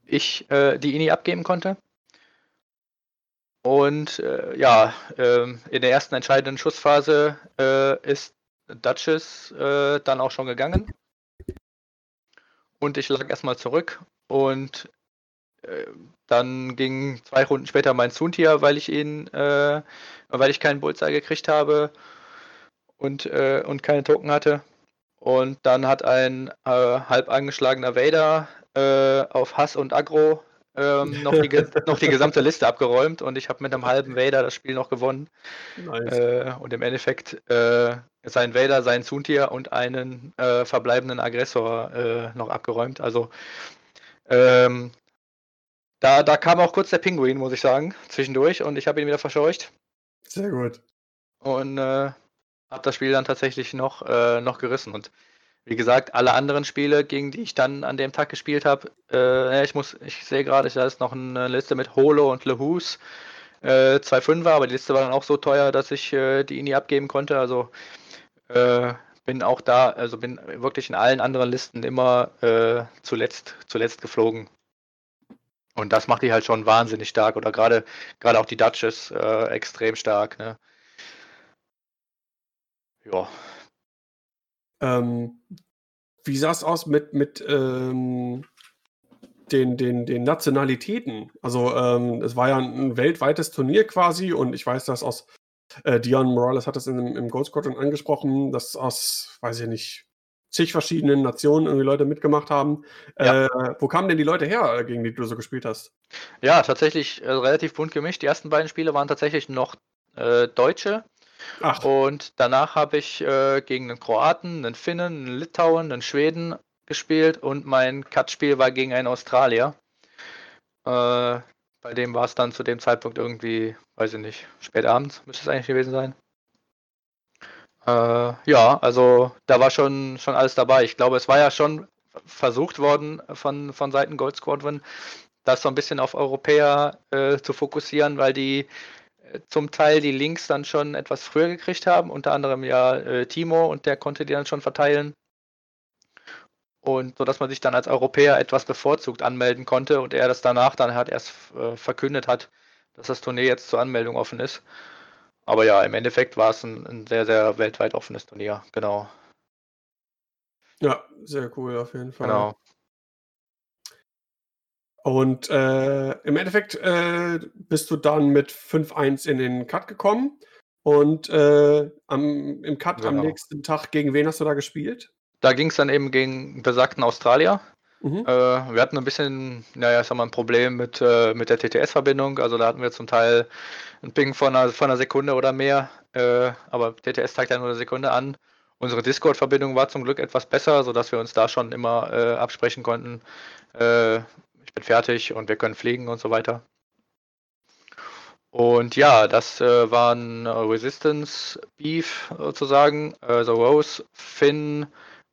ich äh, die INI abgeben konnte. Und äh, ja, ähm, in der ersten entscheidenden Schussphase äh, ist Duchess äh, dann auch schon gegangen. Und ich lag erstmal zurück und äh, dann ging zwei Runden später mein Suntia, weil ich ihn, äh, weil ich keinen Bullseye gekriegt habe und, äh, und keine Token hatte. Und dann hat ein äh, halb angeschlagener Vader äh, auf Hass und Aggro ähm, noch, die, noch die gesamte Liste abgeräumt und ich habe mit einem halben Vader das Spiel noch gewonnen. Nice. Äh, und im Endeffekt äh, seinen Vader, seinen Suntier und einen äh, verbleibenden Aggressor äh, noch abgeräumt. Also ähm, da, da kam auch kurz der Pinguin, muss ich sagen, zwischendurch und ich habe ihn wieder verscheucht Sehr gut. und äh, habe das Spiel dann tatsächlich noch, äh, noch gerissen. Und wie gesagt, alle anderen Spiele, gegen die ich dann an dem Tag gespielt habe, äh, ich muss, ich sehe gerade, da ist noch eine Liste mit Holo und Lehus, äh, zwei Fünfer, aber die Liste war dann auch so teuer, dass ich äh, die nie abgeben konnte. Also äh, bin auch da, also bin wirklich in allen anderen Listen immer äh, zuletzt, zuletzt geflogen. Und das macht die halt schon wahnsinnig stark. Oder gerade gerade auch die Duchess äh, extrem stark. Ne? Ja. Ähm, wie sah es aus mit, mit ähm, den, den, den Nationalitäten? Also ähm, es war ja ein, weltweites Turnier quasi und ich weiß, dass aus äh, Dion Morales hat das in, im Gold Squadron angesprochen, dass aus, weiß ich nicht, zig verschiedenen Nationen irgendwie Leute mitgemacht haben. Ja. Äh, wo kamen denn die Leute her, gegen die du so gespielt hast? Ja, tatsächlich äh, relativ bunt gemischt. Die ersten beiden Spiele waren tatsächlich noch äh, Deutsche. Ach. Und danach habe ich äh, gegen einen Kroaten, einen Finnen, einen Litauen, einen Schweden gespielt und mein Cut-Spiel war gegen einen Australier. Äh, bei dem war es dann zu dem Zeitpunkt irgendwie, weiß ich nicht, spät abends müsste es eigentlich gewesen sein. Äh, ja, also da war schon, schon alles dabei. Ich glaube, es war ja schon versucht worden von, von Seiten Gold Squadron, das so ein bisschen auf Europäer äh, zu fokussieren, weil die äh, zum Teil die Links dann schon etwas früher gekriegt haben, unter anderem ja äh, Timo und der konnte die dann schon verteilen. Und so dass man sich dann als Europäer etwas bevorzugt anmelden konnte und er das danach dann halt erst äh, verkündet hat, dass das Turnier jetzt zur Anmeldung offen ist. Aber ja, im Endeffekt war es ein, ein sehr, sehr weltweit offenes Turnier, genau. Ja, sehr cool auf jeden Fall. Genau. Und äh, im Endeffekt äh, bist du dann mit 5-1 in den Cut gekommen. Und äh, am, im Cut genau. am nächsten Tag, gegen wen hast du da gespielt? Da ging es dann eben gegen besagten Australier. Mhm. Äh, wir hatten ein bisschen, naja, sag mal, ein Problem mit, äh, mit der TTS-Verbindung. Also da hatten wir zum Teil einen Ping von einer, von einer Sekunde oder mehr. Äh, aber TTS zeigt ja nur eine Sekunde an. Unsere Discord-Verbindung war zum Glück etwas besser, sodass wir uns da schon immer äh, absprechen konnten. Äh, ich bin fertig und wir können fliegen und so weiter. Und ja, das äh, waren Resistance Beef sozusagen, also Rose, Finn,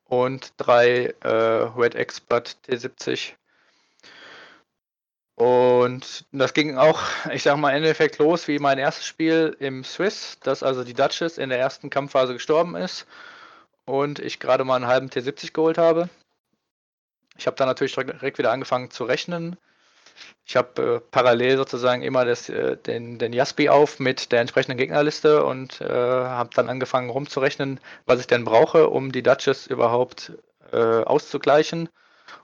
und drei äh, Red Expert T70. Und das ging auch, ich sag mal, im Endeffekt los wie mein erstes Spiel im Swiss, dass also die Duchess in der ersten Kampfphase gestorben ist und ich gerade mal einen halben T70 geholt habe. Ich habe dann natürlich direkt wieder angefangen zu rechnen, ich habe äh, parallel sozusagen immer das, äh, den, den Jaspi auf mit der entsprechenden Gegnerliste und äh, habe dann angefangen rumzurechnen, was ich denn brauche, um die Duchess überhaupt äh, auszugleichen.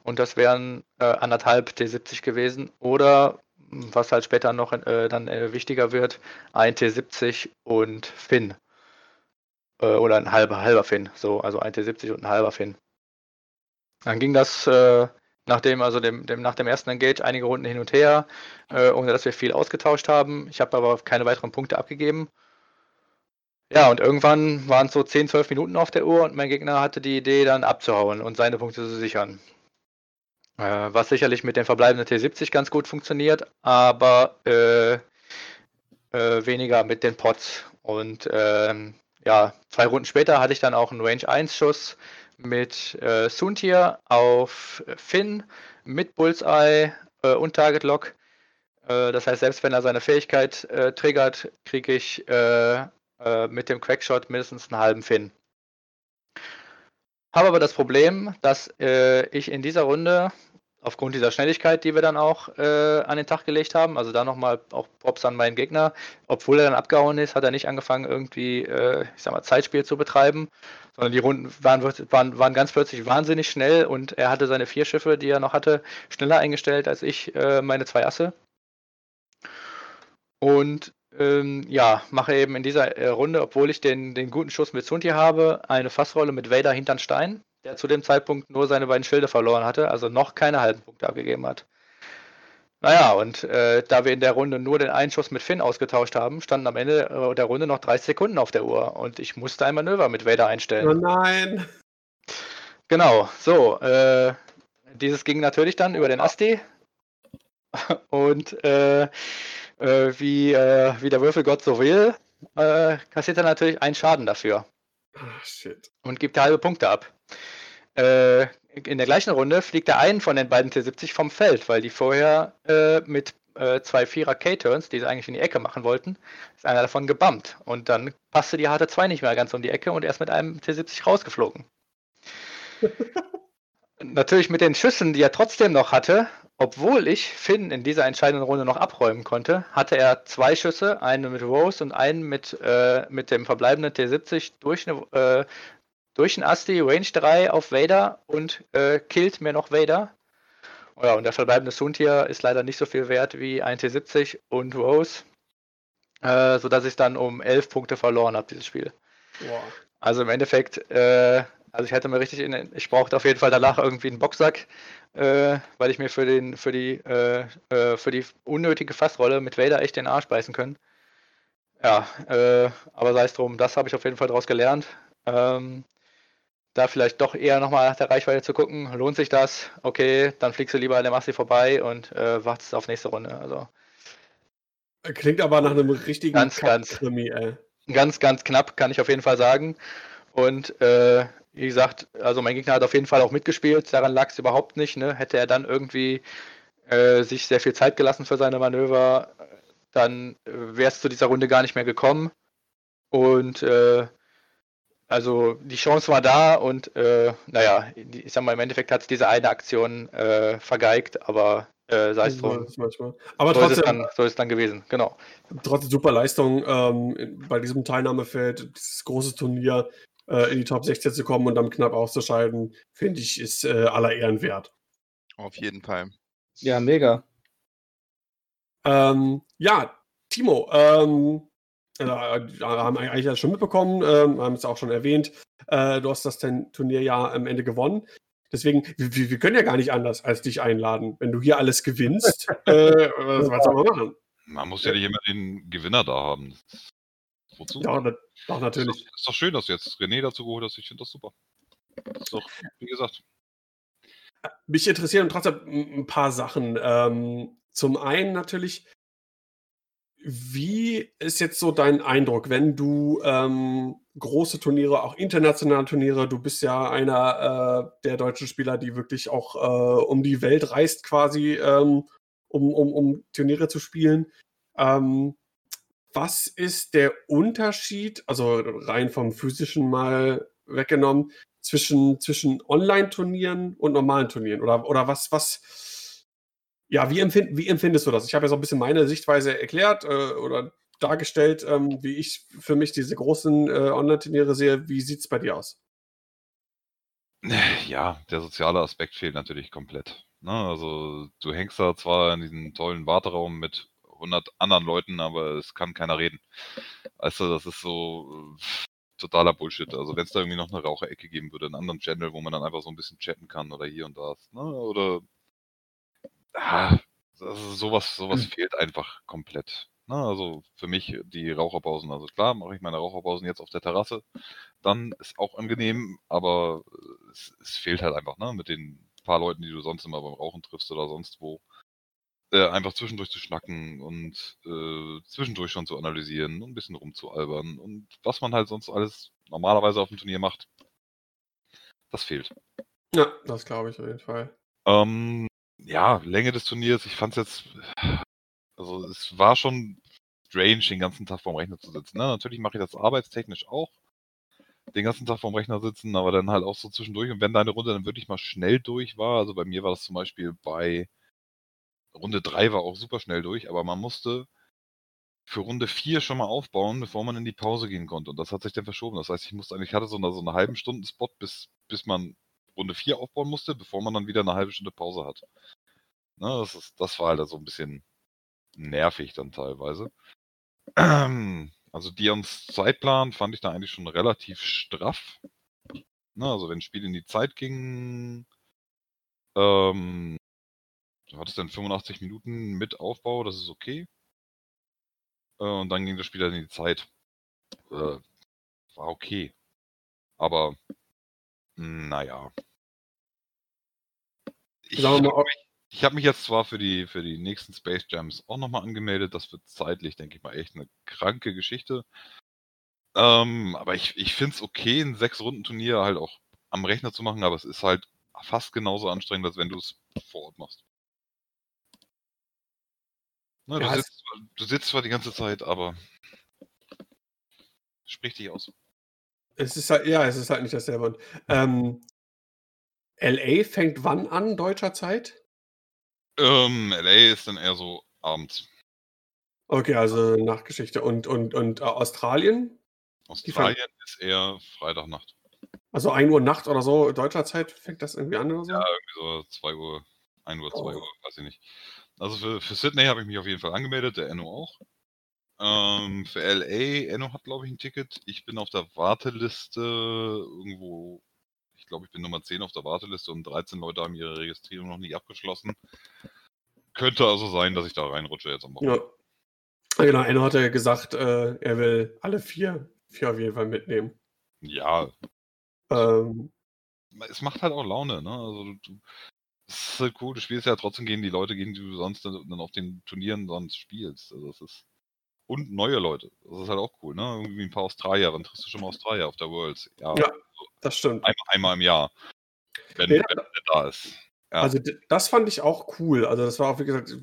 Und das wären äh, anderthalb T70 gewesen. Oder, was halt später noch äh, dann wichtiger wird, ein T70 und Finn. oder ein halber, halber Finn. So, also ein T70 und ein halber Finn. Dann ging das Nachdem also dem, dem, nach dem ersten Engage einige Runden hin und her, äh, ohne dass wir viel ausgetauscht haben. Ich habe aber keine weiteren Punkte abgegeben. Ja, und irgendwann waren es so 10, 12 Minuten auf der Uhr und mein Gegner hatte die Idee, dann abzuhauen und seine Punkte zu sichern. Äh, was sicherlich mit dem verbleibenden T70 ganz gut funktioniert, aber äh, äh, weniger mit den Pots. Und ähm, ja, zwei Runden später hatte ich dann auch einen Range 1 Schuss mit äh, Suntir auf Finn mit Bullseye äh, und Target Lock. Äh, das heißt, selbst wenn er seine Fähigkeit äh, triggert, kriege ich äh, äh, mit dem Crackshot mindestens einen halben Finn. Habe aber das Problem, dass ich in dieser Runde aufgrund dieser Schnelligkeit, die wir dann auch äh, an den Tag gelegt haben, also da nochmal auch Props an meinen Gegner, obwohl er dann abgehauen ist, hat er nicht angefangen, irgendwie, äh, ich sag mal, Zeitspiel zu betreiben, sondern die Runden waren, waren, waren ganz plötzlich wahnsinnig schnell und er hatte seine vier Schiffe, die er noch hatte, schneller eingestellt als ich äh, meine zwei Asse. Und ähm, ja, mache eben in dieser äh, Runde, obwohl ich den, den guten Schuss mit Sunti habe, eine Fassrolle mit Vader hinter den Stein der zu dem Zeitpunkt nur seine beiden Schilde verloren hatte, also noch keine halben Punkte abgegeben hat. Naja, und äh, da wir in der Runde nur den Einschuss mit Finn ausgetauscht haben, standen am Ende äh, der Runde noch 30 Sekunden auf der Uhr und ich musste ein Manöver mit Vader einstellen. Oh nein! Genau, so. Äh, dieses ging natürlich dann über den Asti und äh, äh, wie, wie der Würfelgott so will, kassiert er natürlich einen Schaden dafür. Ach, shit. Und gibt halbe Punkte ab. Äh, in der gleichen Runde fliegt der einen von den beiden T70 vom Feld, weil die vorher äh, mit äh, zwei Vierer K-Turns, die sie eigentlich in die Ecke machen wollten, ist einer davon gebumpt. Und dann passte die HT2 nicht mehr ganz um die Ecke und er ist mit einem T70 rausgeflogen. Natürlich mit den Schüssen, die er trotzdem noch hatte, obwohl ich Finn in dieser entscheidenden Runde noch abräumen konnte, hatte er zwei Schüsse, einen mit Rose und einen mit, äh, mit dem verbleibenden T70 durch, eine, äh, durch einen Asti, Range 3 auf Vader und äh, killt mir noch Vader. Ja, und der verbleibende Suntier ist leider nicht so viel wert wie ein T70 und Rose, äh, sodass ich dann um 11 Punkte verloren habe, dieses Spiel. Wow. Also im Endeffekt, äh, also ich hätte mir richtig, in, ich brauchte auf jeden Fall danach irgendwie einen Boxsack, äh, weil ich mir für, den, für, die, äh, äh, für die unnötige Fassrolle mit Vader echt den Arsch beißen können. Ja, äh, aber sei es drum, das habe ich auf jeden Fall daraus gelernt. Ähm, da vielleicht doch eher nochmal nach der Reichweite zu gucken, lohnt sich das? Okay, dann fliegst du lieber an der Masse vorbei und äh, wartest auf nächste Runde. Also Klingt aber nach einem richtigen ganz, ganz, ganz, ganz knapp, kann ich auf jeden Fall sagen. Und äh, wie gesagt, also mein Gegner hat auf jeden Fall auch mitgespielt, daran lag es überhaupt nicht. Ne? Hätte er dann irgendwie äh, sich sehr viel Zeit gelassen für seine Manöver, dann äh, wäre es zu dieser Runde gar nicht mehr gekommen. Und äh, also die Chance war da und äh, naja, ich sag mal, im Endeffekt hat es diese eine Aktion äh, vergeigt, aber äh, sei es drum. Aber so trotzdem, ist es dann, so ist es dann gewesen, genau. Trotzdem super Leistung ähm, bei diesem Teilnahmefeld, dieses große Turnier äh, in die Top 16 zu kommen und dann knapp auszuscheiden, finde ich, ist äh, aller Ehren wert. Auf jeden Fall. Ja, mega. Ähm, ja, Timo, ähm, äh, haben eigentlich ja schon mitbekommen, äh, haben es auch schon erwähnt, äh, du hast das Turnier ja am Ende gewonnen. Deswegen, wir, wir, können ja gar nicht anders als dich einladen. Wenn du hier alles gewinnst, äh, was, was soll man machen? Man muss ja nicht immer den Gewinner da haben. Wozu? Ja, doch, natürlich. Ist doch, ist doch, schön, dass du jetzt René dazu geholt hast. Ich finde das super. Das ist doch, wie gesagt. Mich interessieren trotzdem ein paar Sachen. Ähm, zum einen natürlich, wie ist jetzt so dein Eindruck, wenn du ähm, große Turniere, auch internationale Turniere, du bist ja einer äh, der deutschen Spieler, die wirklich auch äh, um die Welt reist quasi, ähm, um, um, um Turniere zu spielen. Ähm, was ist der Unterschied, also rein vom physischen mal weggenommen, zwischen, zwischen Online-Turnieren und normalen Turnieren? Oder, oder was, was, ja, wie, empfind, wie empfindest du das? Ich habe ja so ein bisschen meine Sichtweise erklärt äh, oder dargestellt, ähm, wie ich für mich diese großen äh, Online-Turniere sehe. Wie sieht es bei dir aus? Ja, der soziale Aspekt fehlt natürlich komplett. Ne? Also du hängst da zwar in diesem tollen Warteraum mit 100 anderen Leuten, aber es kann keiner reden. Also das ist so äh, totaler Bullshit. Also wenn es da irgendwie noch eine Raucherecke geben würde, einen anderen Channel, wo man dann einfach so ein bisschen chatten kann oder hier und da, ne? oder ah, also sowas, sowas mhm. fehlt einfach komplett. Ne? Also für mich die Raucherpausen, also klar, mache ich meine Raucherpausen jetzt auf der Terrasse, dann ist auch angenehm, aber es, es fehlt halt einfach, ne? Mit den paar Leuten, die du sonst immer beim Rauchen triffst oder sonst wo äh, einfach zwischendurch zu schnacken und äh, zwischendurch schon zu analysieren und ein bisschen rumzualbern und was man halt sonst alles normalerweise auf dem Turnier macht, das fehlt. Ja, das glaube ich auf jeden Fall. Ähm, ja, Länge des Turniers, ich fand es jetzt, also es war schon strange, den ganzen Tag vorm Rechner zu sitzen. Ne? Natürlich mache ich das arbeitstechnisch auch, den ganzen Tag vorm Rechner sitzen, aber dann halt auch so zwischendurch. Und wenn deine Runde dann wirklich mal schnell durch war, also bei mir war das zum Beispiel bei Runde 3 war auch super schnell durch, aber man musste für Runde 4 schon mal aufbauen, bevor man in die Pause gehen konnte. Und das hat sich dann verschoben. Das heißt, ich musste eigentlich, ich hatte so, eine, so einen halben Stunden Spot, bis, bis man Runde 4 aufbauen musste, bevor man dann wieder eine halbe Stunde Pause hat. Ne, das, ist, das war halt so ein bisschen nervig dann teilweise. Also Dions Zeitplan fand ich da eigentlich schon relativ straff. Ne, also wenn ein Spiel in die Zeit ging, ähm, Du hattest dann 85 Minuten mit Aufbau, das ist okay. Äh, und dann ging das Spiel dann in die Zeit. Äh, war okay. Aber, naja. Ich habe mich, hab mich, jetzt zwar für die, für die nächsten Space Jams auch nochmal angemeldet. Das wird zeitlich, denke ich mal, echt eine kranke Geschichte. Ähm, aber ich, ich finde es okay, ein Sechs-Runden-Turnier halt auch am Rechner zu machen, aber es ist halt fast genauso anstrengend, als wenn du es vor Ort machst. Ne, du, sitzt, du sitzt zwar die ganze Zeit, aber sprich dich aus. Es ist halt, ja, es ist halt nicht dasselbe. Und, ähm, LA fängt wann an, deutscher Zeit? Ähm, LA ist dann eher so abends. Okay, also Nachtgeschichte. Und, und, und äh, Australien? Australien ist eher Freitagnacht. Also 1 Uhr Nacht oder so, deutscher Zeit fängt das irgendwie an oder so? Ja, irgendwie so 2 Uhr, 1 Uhr, 2 Oh. Uhr, weiß ich nicht. Also für, für Sydney habe ich mich auf jeden Fall angemeldet, der Enno auch. Ähm, für LA, Enno hat glaube ich ein Ticket. Ich bin auf der Warteliste irgendwo, ich glaube ich bin Nummer 10 auf der Warteliste und 13 Leute haben ihre Registrierung noch nicht abgeschlossen. Könnte also sein, dass ich da reinrutsche jetzt am Wochenende. Ja. Genau, Enno hatte gesagt, äh, er will alle vier, vier auf jeden Fall mitnehmen. Ja, Ähm, es macht halt auch Laune, ne? Also du, du es ist halt cool, du spielst ja trotzdem gegen die Leute, gegen die du sonst dann auf den Turnieren sonst spielst. Also das ist. Und neue Leute. Das ist halt auch cool, ne? Irgendwie ein paar Australier. Wann triffst du schon mal Australier auf der Worlds? Ja, Ja. das stimmt. Einmal, einmal im Jahr. Wenn, Nee, wenn der da ist. Ja. Also das fand ich auch cool. Also das war auch, wie gesagt,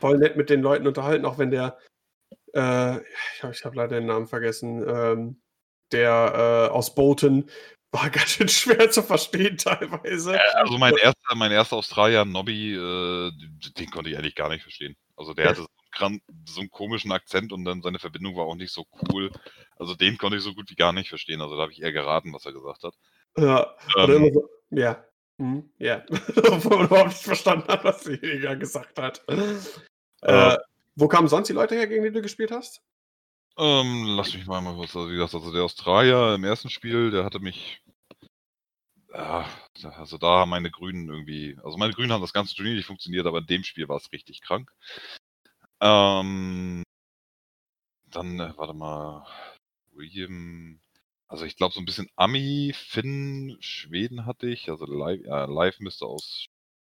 voll nett mit den Leuten unterhalten, auch wenn der, äh, ich habe hab leider den Namen vergessen, ähm, der äh, aus Bolton war ganz schön schwer zu verstehen teilweise. Also mein erster, mein erster Australier, Nobby, äh, den den konnte ich eigentlich gar nicht verstehen. Also der hatte so einen, komischen Akzent und dann seine Verbindung war auch nicht so cool. Also den konnte ich so gut wie gar nicht verstehen. Also da habe ich eher geraten, was er gesagt hat. Ja, Ähm, immer so, ja. Hm, ja. Obwohl man überhaupt nicht verstanden hat, was derjenige gesagt hat. Ja. Äh, wo kamen sonst die Leute her, gegen die du gespielt hast? Ähm, lass mich mal mal kurz, also wie gesagt, also der Australier im ersten Spiel, der hatte mich, ja, also da haben meine Grünen irgendwie, also meine Grünen haben das ganze Turnier nicht funktioniert, aber in dem Spiel war es richtig krank. Ähm, dann, äh, warte mal, William, also ich glaube so ein bisschen Ami, Finn, Schweden hatte ich, also live, ja, live müsste aus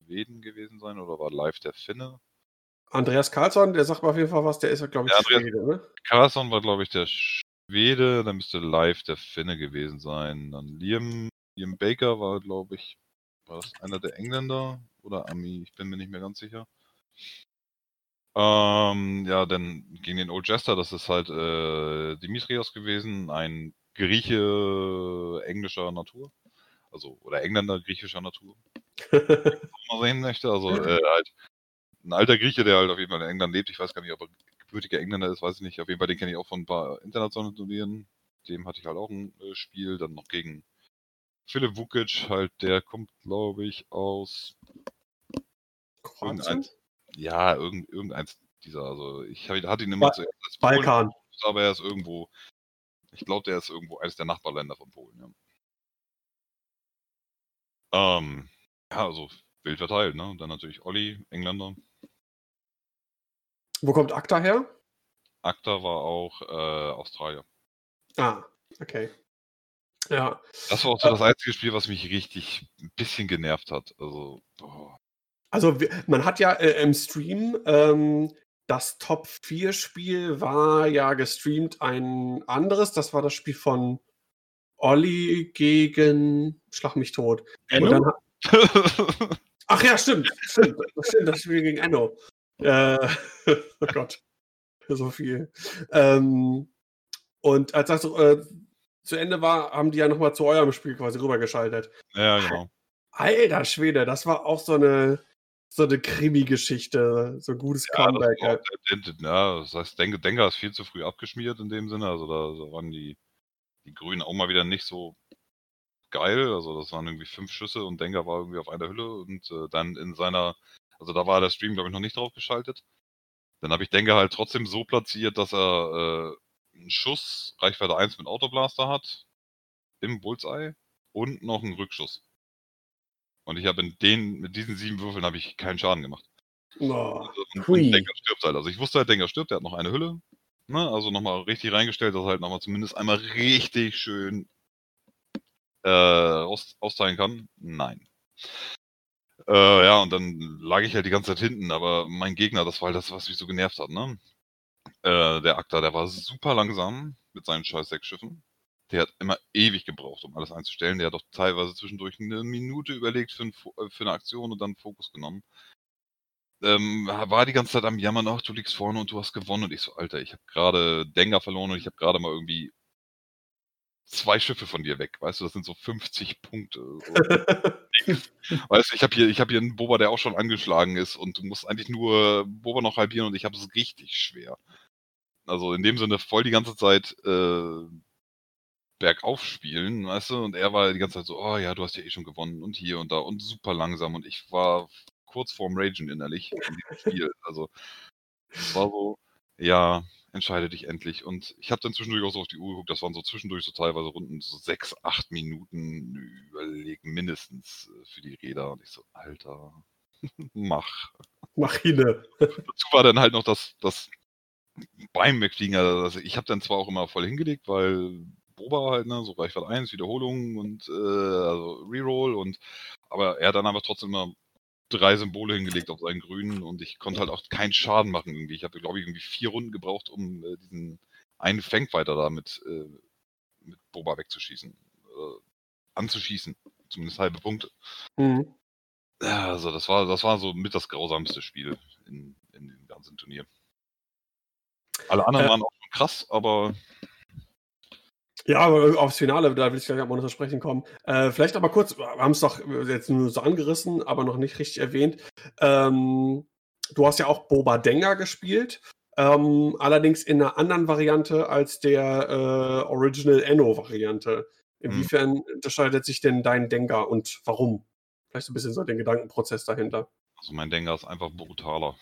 Schweden gewesen sein oder war live der Finne? Andreas Karlsson, der sagt mir auf jeden Fall was, der ist, glaube ich, Ja, Andreas- Schwede, ne? Carlson war, glaube ich, der Schwede, dann müsste live der Finne gewesen sein. Dann Liam, Liam Baker war, glaube ich, war das einer der Engländer oder Ami, ich bin mir nicht mehr ganz sicher. Ähm, ja, dann gegen den Old Jester, das ist halt äh, Dimitrios gewesen, ein Grieche englischer Natur. Also, oder Engländer griechischer Natur. mal sehen möchte. Also äh, halt ein alter Grieche, der halt auf jeden Fall in England lebt. Ich weiß gar nicht, ob er gebürtiger Engländer ist, weiß ich nicht. Auf jeden Fall, den kenne ich auch von ein paar internationalen Turnieren. Dem hatte ich halt auch ein äh, Spiel. Dann noch gegen Philipp Vukic, halt, der kommt, glaube ich, aus Kroatien? Ja, irgend, irgendeins dieser. Also ich hab, ihn- hatte ihn immer Ba- zuerst als Polen, Balkan. aber er ist irgendwo. Ich glaube, der ist irgendwo eines der Nachbarländer von Polen, ja. Ähm, ja, also wild verteilt, ne? Und dann natürlich Olli, Engländer. Wo kommt Akta her? Akta war auch äh, Australier. Ah, okay. Ja, Das war auch so das einzige Spiel, was mich richtig ein bisschen genervt hat. Also, boah. Also man hat ja äh, im Stream ähm, das Top 4 Spiel war ja gestreamt ein anderes, das war das Spiel von Olli gegen Schlag mich tot. Enno? ach ja, stimmt, stimmt, das stimmt, das Spiel gegen Enno. Äh, oh Gott, so viel. Ähm, und als das äh, zu Ende war, haben die ja nochmal zu eurem Spiel quasi rübergeschaltet. ja, genau. Alter Schwede, das war auch so eine, so eine Krimi-Geschichte, so ein gutes Ja, das, Comeback. der- der- ja, das heißt, Denker, Denker ist viel zu früh abgeschmiert in dem Sinne. Also da, da waren die, die Grünen auch mal wieder nicht so geil. Also das waren irgendwie fünf Schüsse und Denker war irgendwie auf einer Hülle und äh, dann in seiner, also da war der Stream, glaube ich, noch nicht drauf geschaltet. Dann habe ich Denker halt trotzdem so platziert, dass er äh, einen Schuss, Reichweite 1 mit Autoblaster hat, im Bullseye und noch einen Rückschuss. Und ich habe in den, mit diesen sieben Würfeln habe ich keinen Schaden gemacht. Oh, Und, und Denker stirbt halt. Also ich wusste halt, Denker stirbt, der hat noch eine Hülle. Ne? Also nochmal richtig reingestellt, dass er halt nochmal zumindest einmal richtig schön äh, aus, austeilen kann. Nein. Äh, ja, und dann lag ich halt die ganze Zeit hinten, aber mein Gegner, das war halt das, was mich so genervt hat, ne? Äh, der Akta, der war super langsam mit seinen scheiß sechs Schiffen. Der hat immer ewig gebraucht, um alles einzustellen. Der hat doch teilweise zwischendurch eine Minute überlegt für, ein, äh, für eine Aktion und dann Fokus genommen. Ähm, war die ganze Zeit am Jammern, ach, du liegst vorne und du hast gewonnen. Und ich so, Alter, ich habe gerade Denker verloren und ich habe gerade mal irgendwie zwei Schiffe von dir weg. Weißt du, das sind so 50 Punkte. weißt du, ich habe hier, hab hier einen Boba, der auch schon angeschlagen ist und du musst eigentlich nur Boba noch halbieren und ich habe es richtig schwer. Also in dem Sinne voll die ganze Zeit äh, bergauf spielen, weißt du, und er war die ganze Zeit so, oh ja, du hast ja eh schon gewonnen und hier und da und super langsam und ich war kurz vorm Ragen innerlich in diesem Spiel. Also es war so, ja, entscheide dich endlich. Und ich habe dann zwischendurch auch so auf die Uhr geguckt, das waren so zwischendurch so teilweise Runden, so sechs, acht Minuten überlegen mindestens äh, für die Räder. Und ich so, Alter, mach. Mach hin. Dazu war dann halt noch das, das beim Wegfliegen, also ich habe dann zwar auch immer voll hingelegt, weil Boba halt, ne, so Reichweite 1, Wiederholung und äh, also Reroll und aber er hat dann einfach trotzdem immer drei Symbole hingelegt auf seinen grünen und ich konnte halt auch keinen Schaden machen irgendwie. Ich habe, glaube ich, irgendwie vier Runden gebraucht, um äh, diesen einen Fangfighter da mit, äh, mit Boba wegzuschießen. Äh, anzuschießen. Zumindest halbe Punkte. Mhm. Also das war, das war so mit das grausamste Spiel in, in dem ganzen Turnier. Alle anderen äh, waren auch schon krass, aber ja, aber aufs Finale, da will ich gleich auch noch zu sprechen kommen. Äh, vielleicht aber kurz, wir haben es doch jetzt nur so angerissen, aber noch nicht richtig erwähnt. Ähm, du hast ja auch Boba Denga gespielt, ähm, allerdings in einer anderen Variante als der äh, Original Enno-Variante. Inwiefern mhm. unterscheidet sich denn dein Denga und warum? Vielleicht so ein bisschen so den Gedankenprozess dahinter. Also mein Denga ist einfach brutaler.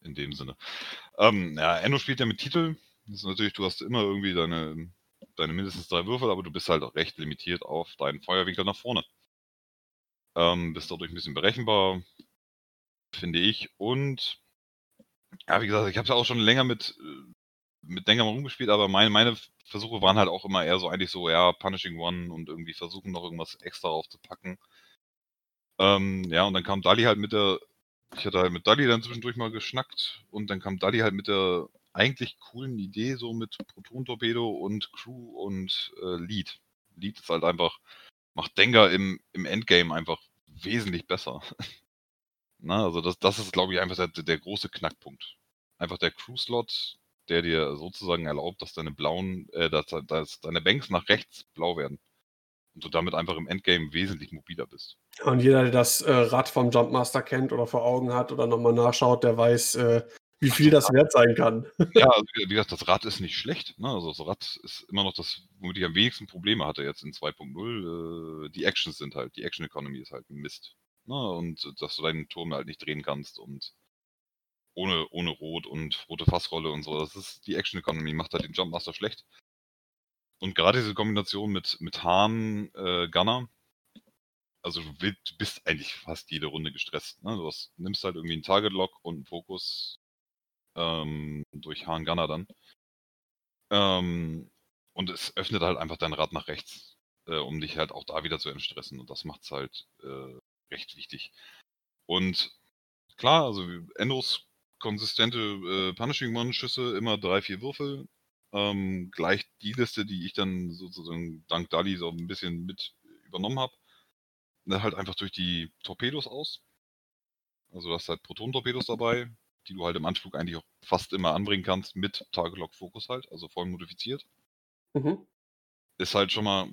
In dem Sinne. Ähm, ja, Enno spielt ja mit Titel. Das ist natürlich, du hast immer irgendwie deine deine mindestens drei Würfel, aber du bist halt recht limitiert auf deinen Feuerwinkel nach vorne. Ähm, bist dadurch ein bisschen berechenbar, finde ich. Und ja, wie gesagt, ich habe es auch schon länger mit, äh, mit Denker rumgespielt, aber meine, meine Versuche waren halt auch immer eher so eigentlich so, ja, Punishing One und irgendwie versuchen noch irgendwas extra aufzupacken. Ähm, ja, und dann kam Dali halt mit der, ich hatte halt mit Dali dann zwischendurch mal geschnackt und dann kam Dali halt mit der eigentlich coolen Idee, so mit Proton-Torpedo und Crew und äh, Lead. Lead ist halt einfach, macht Denker im, im Endgame einfach wesentlich besser. Na, also das, das ist, glaube ich, einfach der, der große Knackpunkt. Einfach der Crew-Slot, der dir sozusagen erlaubt, dass deine blauen, äh, dass, dass deine Banks nach rechts blau werden. Und du damit einfach im Endgame wesentlich mobiler bist. Und jeder, der das äh, Rad vom Jumpmaster kennt oder vor Augen hat oder nochmal nachschaut, der weiß, äh, wie viel das wert sein kann. Ja, also wie gesagt, das Rad ist nicht schlecht. Ne? Also das Rad ist immer noch das, womit ich am wenigsten Probleme hatte jetzt in 2.0. Äh, die Actions sind halt, die Action Economy ist halt Mist. Ne? Und dass du deinen Turm halt nicht drehen kannst und ohne, ohne Rot und rote Fassrolle und so. Das ist die Action Economy, macht halt den Jumpmaster schlecht. Und gerade diese Kombination mit, mit Hahn, äh, Gunner, also du, bist eigentlich fast jede Runde gestresst. Ne? Du hast, nimmst halt irgendwie einen Target-Lock und einen Fokus ähm, durch Hahn Gunner dann. Ähm, und es öffnet halt einfach dein Rad nach rechts, äh, um dich halt auch da wieder zu entstressen. Und das macht es halt äh, recht wichtig. Und klar, also Endos konsistente äh, Punishing One-Schüsse, immer drei, vier Würfel. Ähm, gleich die Liste, die ich dann sozusagen dank Dali so ein bisschen mit übernommen habe. Halt einfach durch die Torpedos aus. Also du hast halt Proton-Torpedos dabei, die du halt im Anflug eigentlich auch fast immer anbringen kannst mit Target Fokus halt, also voll modifiziert. Mhm. Ist halt schon mal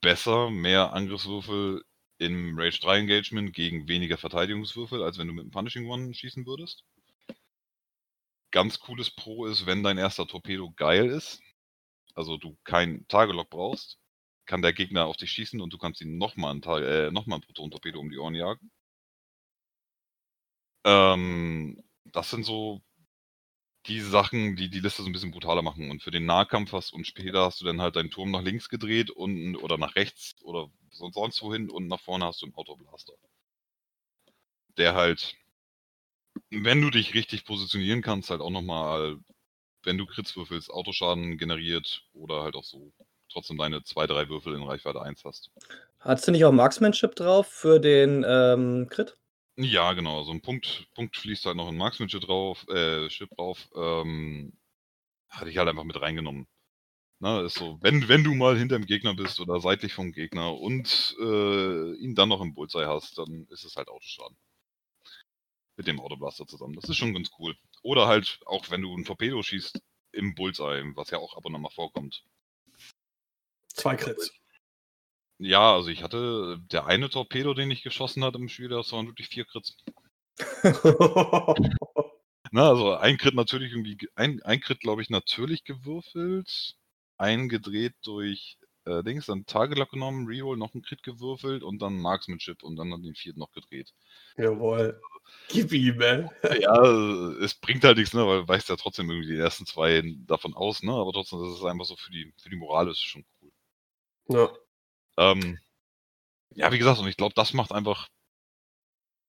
besser, mehr Angriffswürfel im Rage 3 Engagement gegen weniger Verteidigungswürfel, als wenn du mit einem Punishing One schießen würdest. Ganz cooles Pro ist, wenn dein erster Torpedo geil ist, also du kein Tagelock brauchst, kann der Gegner auf dich schießen und du kannst ihn nochmal ein, äh, noch ein Proton-Torpedo um die Ohren jagen. Ähm, das sind so die Sachen, die die Liste so ein bisschen brutaler machen. Und für den Nahkampf hast und später hast du dann halt deinen Turm nach links gedreht und, oder nach rechts oder sonst, sonst wohin und nach vorne hast du einen Autoblaster. Der halt, wenn du dich richtig positionieren kannst, halt auch nochmal, wenn du Crits würfelst, Autoschaden generiert oder halt auch so trotzdem deine zwei, drei Würfel in Reichweite 1 hast. Hast du nicht auch Marksmanship drauf für den ähm, Crit? Ja, genau. So ein Punkt, Punkt fließt halt noch in Marksmanship drauf, äh, Chip drauf. Ähm, hatte ich halt einfach mit reingenommen. Ne, ist so, wenn, wenn du mal hinter dem Gegner bist oder seitlich vom Gegner und äh, ihn dann noch im Bullseye hast, dann ist es halt Autoschaden. Mit dem Autoblaster zusammen. Das ist schon ganz cool. Oder halt auch, wenn du ein Torpedo schießt im Bullseye, was ja auch ab und an mal vorkommt. Zwei Crits. Ja, also ich hatte der eine Torpedo, den ich geschossen hatte im Spiel, das waren wirklich vier Crits. Na, also ein Crit natürlich irgendwie, ein, ein Crit glaube ich natürlich gewürfelt, ein gedreht durch äh, Dings, dann Tagelock genommen, Reroll, noch ein Crit gewürfelt und dann Marksmanship und dann den vierten noch gedreht. Jawohl. Gib ihm, ey. Ja, es bringt halt nichts, ne, weil du weißt ja trotzdem irgendwie die ersten zwei davon aus, ne, aber trotzdem, das ist einfach so für die, für die Moral ist es schon cool. Ja. Ähm, ja, wie gesagt, und ich glaube, das macht einfach.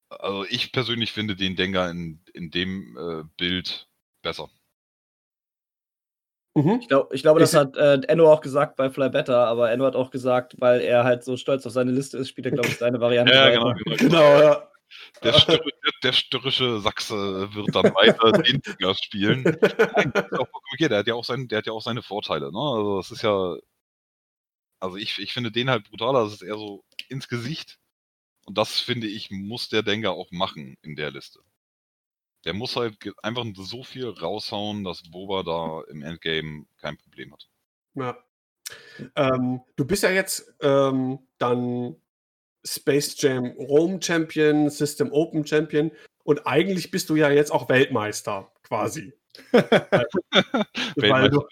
Also ich persönlich finde den Denker in, in dem äh, Bild besser. Mhm. Ich, glaub, ich glaube, das Ist- hat äh, Enno auch gesagt bei Fly Better, aber Enno hat auch gesagt, weil er halt so stolz auf seine Liste ist, spielt er, glaube ich, seine Variante. Ja, weiter. genau, genau. Genau, ja. Der, störri der, störrische Sachse wird dann weiter den Denker spielen. Nein, der hat ja auch sein, der hat ja auch seine Vorteile, ne? Also das ist ja. Also ich, ich finde den halt brutaler, das ist eher so ins Gesicht. Und das finde ich, muss der Denker auch machen in der Liste. Der muss halt einfach so viel raushauen, dass Boba da im Endgame kein Problem hat. Ja. Ähm, du bist ja jetzt ähm, dann Space Jam Rome Champion, System Open Champion und eigentlich bist du ja jetzt auch Weltmeister quasi. Weltmeister du-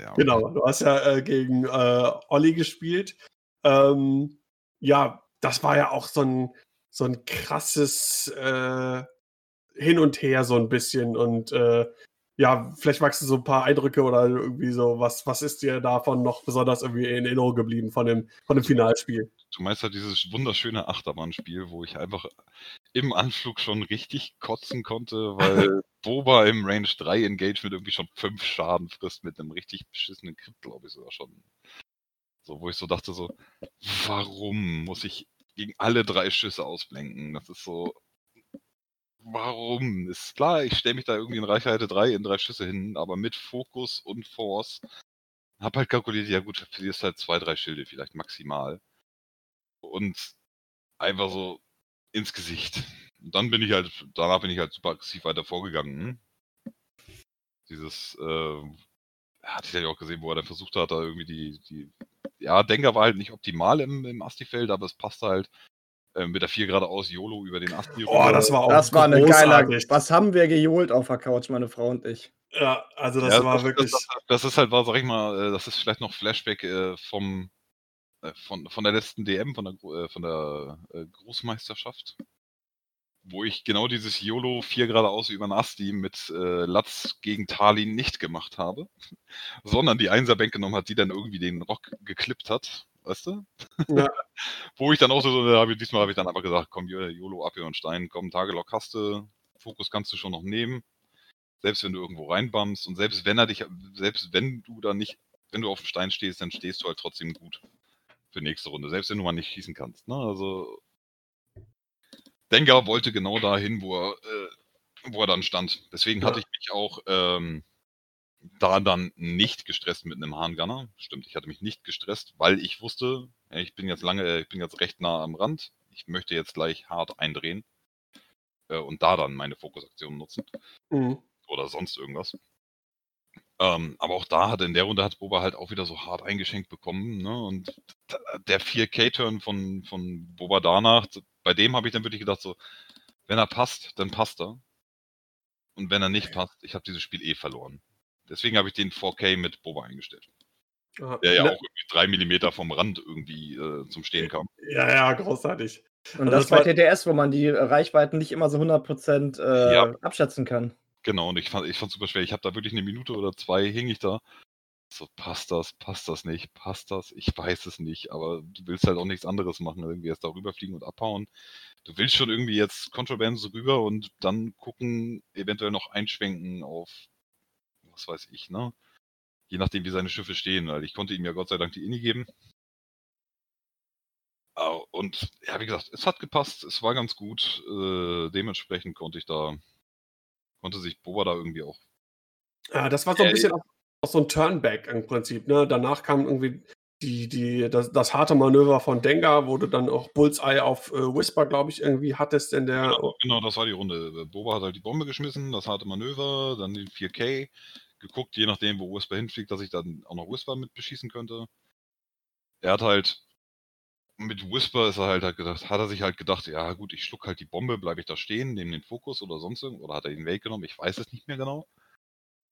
ja. Genau, du hast ja äh, gegen äh, Olli gespielt. Ähm, ja, das war ja auch so ein, so ein krasses äh, Hin und Her so ein bisschen und äh, ja, vielleicht magst du so ein paar Eindrücke oder irgendwie so, was, was ist dir davon noch besonders irgendwie in Erinnerung geblieben von dem, von dem Finalspiel? Du meinst halt dieses wunderschöne Achterbahnspiel, wo ich einfach im Anflug schon richtig kotzen konnte, weil Boba im Range 3 Engagement irgendwie schon 5 Schaden frisst mit einem richtig beschissenen Crit, glaube ich sogar schon. So, wo ich so dachte so, warum muss ich gegen alle drei Schüsse ausblenken? Das ist so, warum? Ist klar, ich stelle mich da irgendwie in Reichweite 3 in drei Schüsse hin, aber mit Fokus und Force hab halt kalkuliert, ja gut, verlierst halt zwei, drei Schilde vielleicht maximal und einfach so ins Gesicht. Und dann bin ich halt, danach bin ich halt super aggressiv weiter vorgegangen. Dieses, äh, hatte ich ja auch gesehen, wo er dann versucht hat, da irgendwie die, die, ja, Denker war halt nicht optimal im, im Asti-Feld, aber es passte halt äh, mit der 4 geradeaus YOLO über den Asti. Oh, rüber. das war auch Das war eine geile. großartig. Was haben wir gejohlt auf der Couch, meine Frau und ich? Ja, also das Ja, war wirklich. Das, das ist halt, war, sag ich mal, äh, das ist vielleicht noch Flashback äh, vom, von, von der letzten DM, von der, äh, von der äh, Großmeisterschaft, wo ich genau dieses YOLO 4 geradeaus über den Asti mit äh, Latz gegen Talin nicht gemacht habe, sondern die Einserbank genommen hat, die dann irgendwie den Rock geklippt hat, weißt du? Ja. wo ich dann auch so, hab ich, diesmal habe ich dann einfach gesagt, komm, YOLO, ab hier und Stein, komm, Tagelock hast du, Fokus kannst du schon noch nehmen selbst wenn du irgendwo reinbammst und selbst wenn er dich, selbst wenn du da nicht, wenn du auf dem Stein stehst, dann stehst du halt trotzdem gut für nächste Runde, selbst wenn du mal nicht schießen kannst. Ne? Also Denker wollte genau dahin, wo er, äh, wo er dann stand. Deswegen Ja. hatte ich mich auch ähm, da dann nicht gestresst mit einem Harngunner. Stimmt, ich hatte mich nicht gestresst, weil ich wusste, ich bin jetzt lange, ich bin jetzt recht nah am Rand. Ich möchte jetzt gleich hart eindrehen äh, und da dann meine Fokusaktion nutzen Mhm. oder sonst irgendwas. Ähm, aber auch da hat in der Runde hat Boba halt auch wieder so hart eingeschenkt bekommen. Ne? Und der 4K-Turn von, von Boba danach, bei dem habe ich dann wirklich gedacht, so, wenn er passt, dann passt er. Und wenn er nicht passt, ich habe dieses Spiel eh verloren. Deswegen habe ich den 4K mit Boba eingestellt. Ja, Der ja Ne- auch irgendwie drei Millimeter vom Rand irgendwie äh, zum Stehen kam. ja, ja, großartig. Und Also das das bei war- TTS, wo man die Reichweiten nicht immer so 100% äh, Ja. abschätzen kann. Genau, und ich fand fand's super schwer. Ich habe da wirklich eine Minute oder zwei hing ich da. So, passt das, passt das nicht, passt das? Ich weiß es nicht, aber du willst halt auch nichts anderes machen, irgendwie erst da rüberfliegen und abhauen. Du willst schon irgendwie jetzt Contrabands rüber und dann gucken, eventuell noch einschwenken auf, was weiß ich, ne? Je nachdem, wie seine Schiffe stehen, weil ich konnte ihm ja Gott sei Dank die Inni geben. Und ja, wie gesagt, es hat gepasst, es war ganz gut. Äh, dementsprechend konnte ich da, konnte sich Boba da irgendwie auch Ja, das war so ein bisschen auch auch so ein Turnback im Prinzip. Ne? Danach kam irgendwie die, die, das, das harte Manöver von Dengar, wo du dann auch Bullseye auf äh, Whisper, glaube ich, irgendwie hattest in der. Genau, genau, das war die Runde. Boba hat halt die Bombe geschmissen, das harte Manöver, dann den 4K, geguckt, je nachdem, wo Whisper hinfliegt, dass ich dann auch noch Whisper mit beschießen könnte. Er hat halt mit Whisper ist er halt, halt gedacht, hat er sich halt gedacht, ja gut, ich schluck halt die Bombe, bleibe ich da stehen, nehme den Fokus oder sonst irgendwas, oder hat er ihn weggenommen, ich weiß es nicht mehr genau.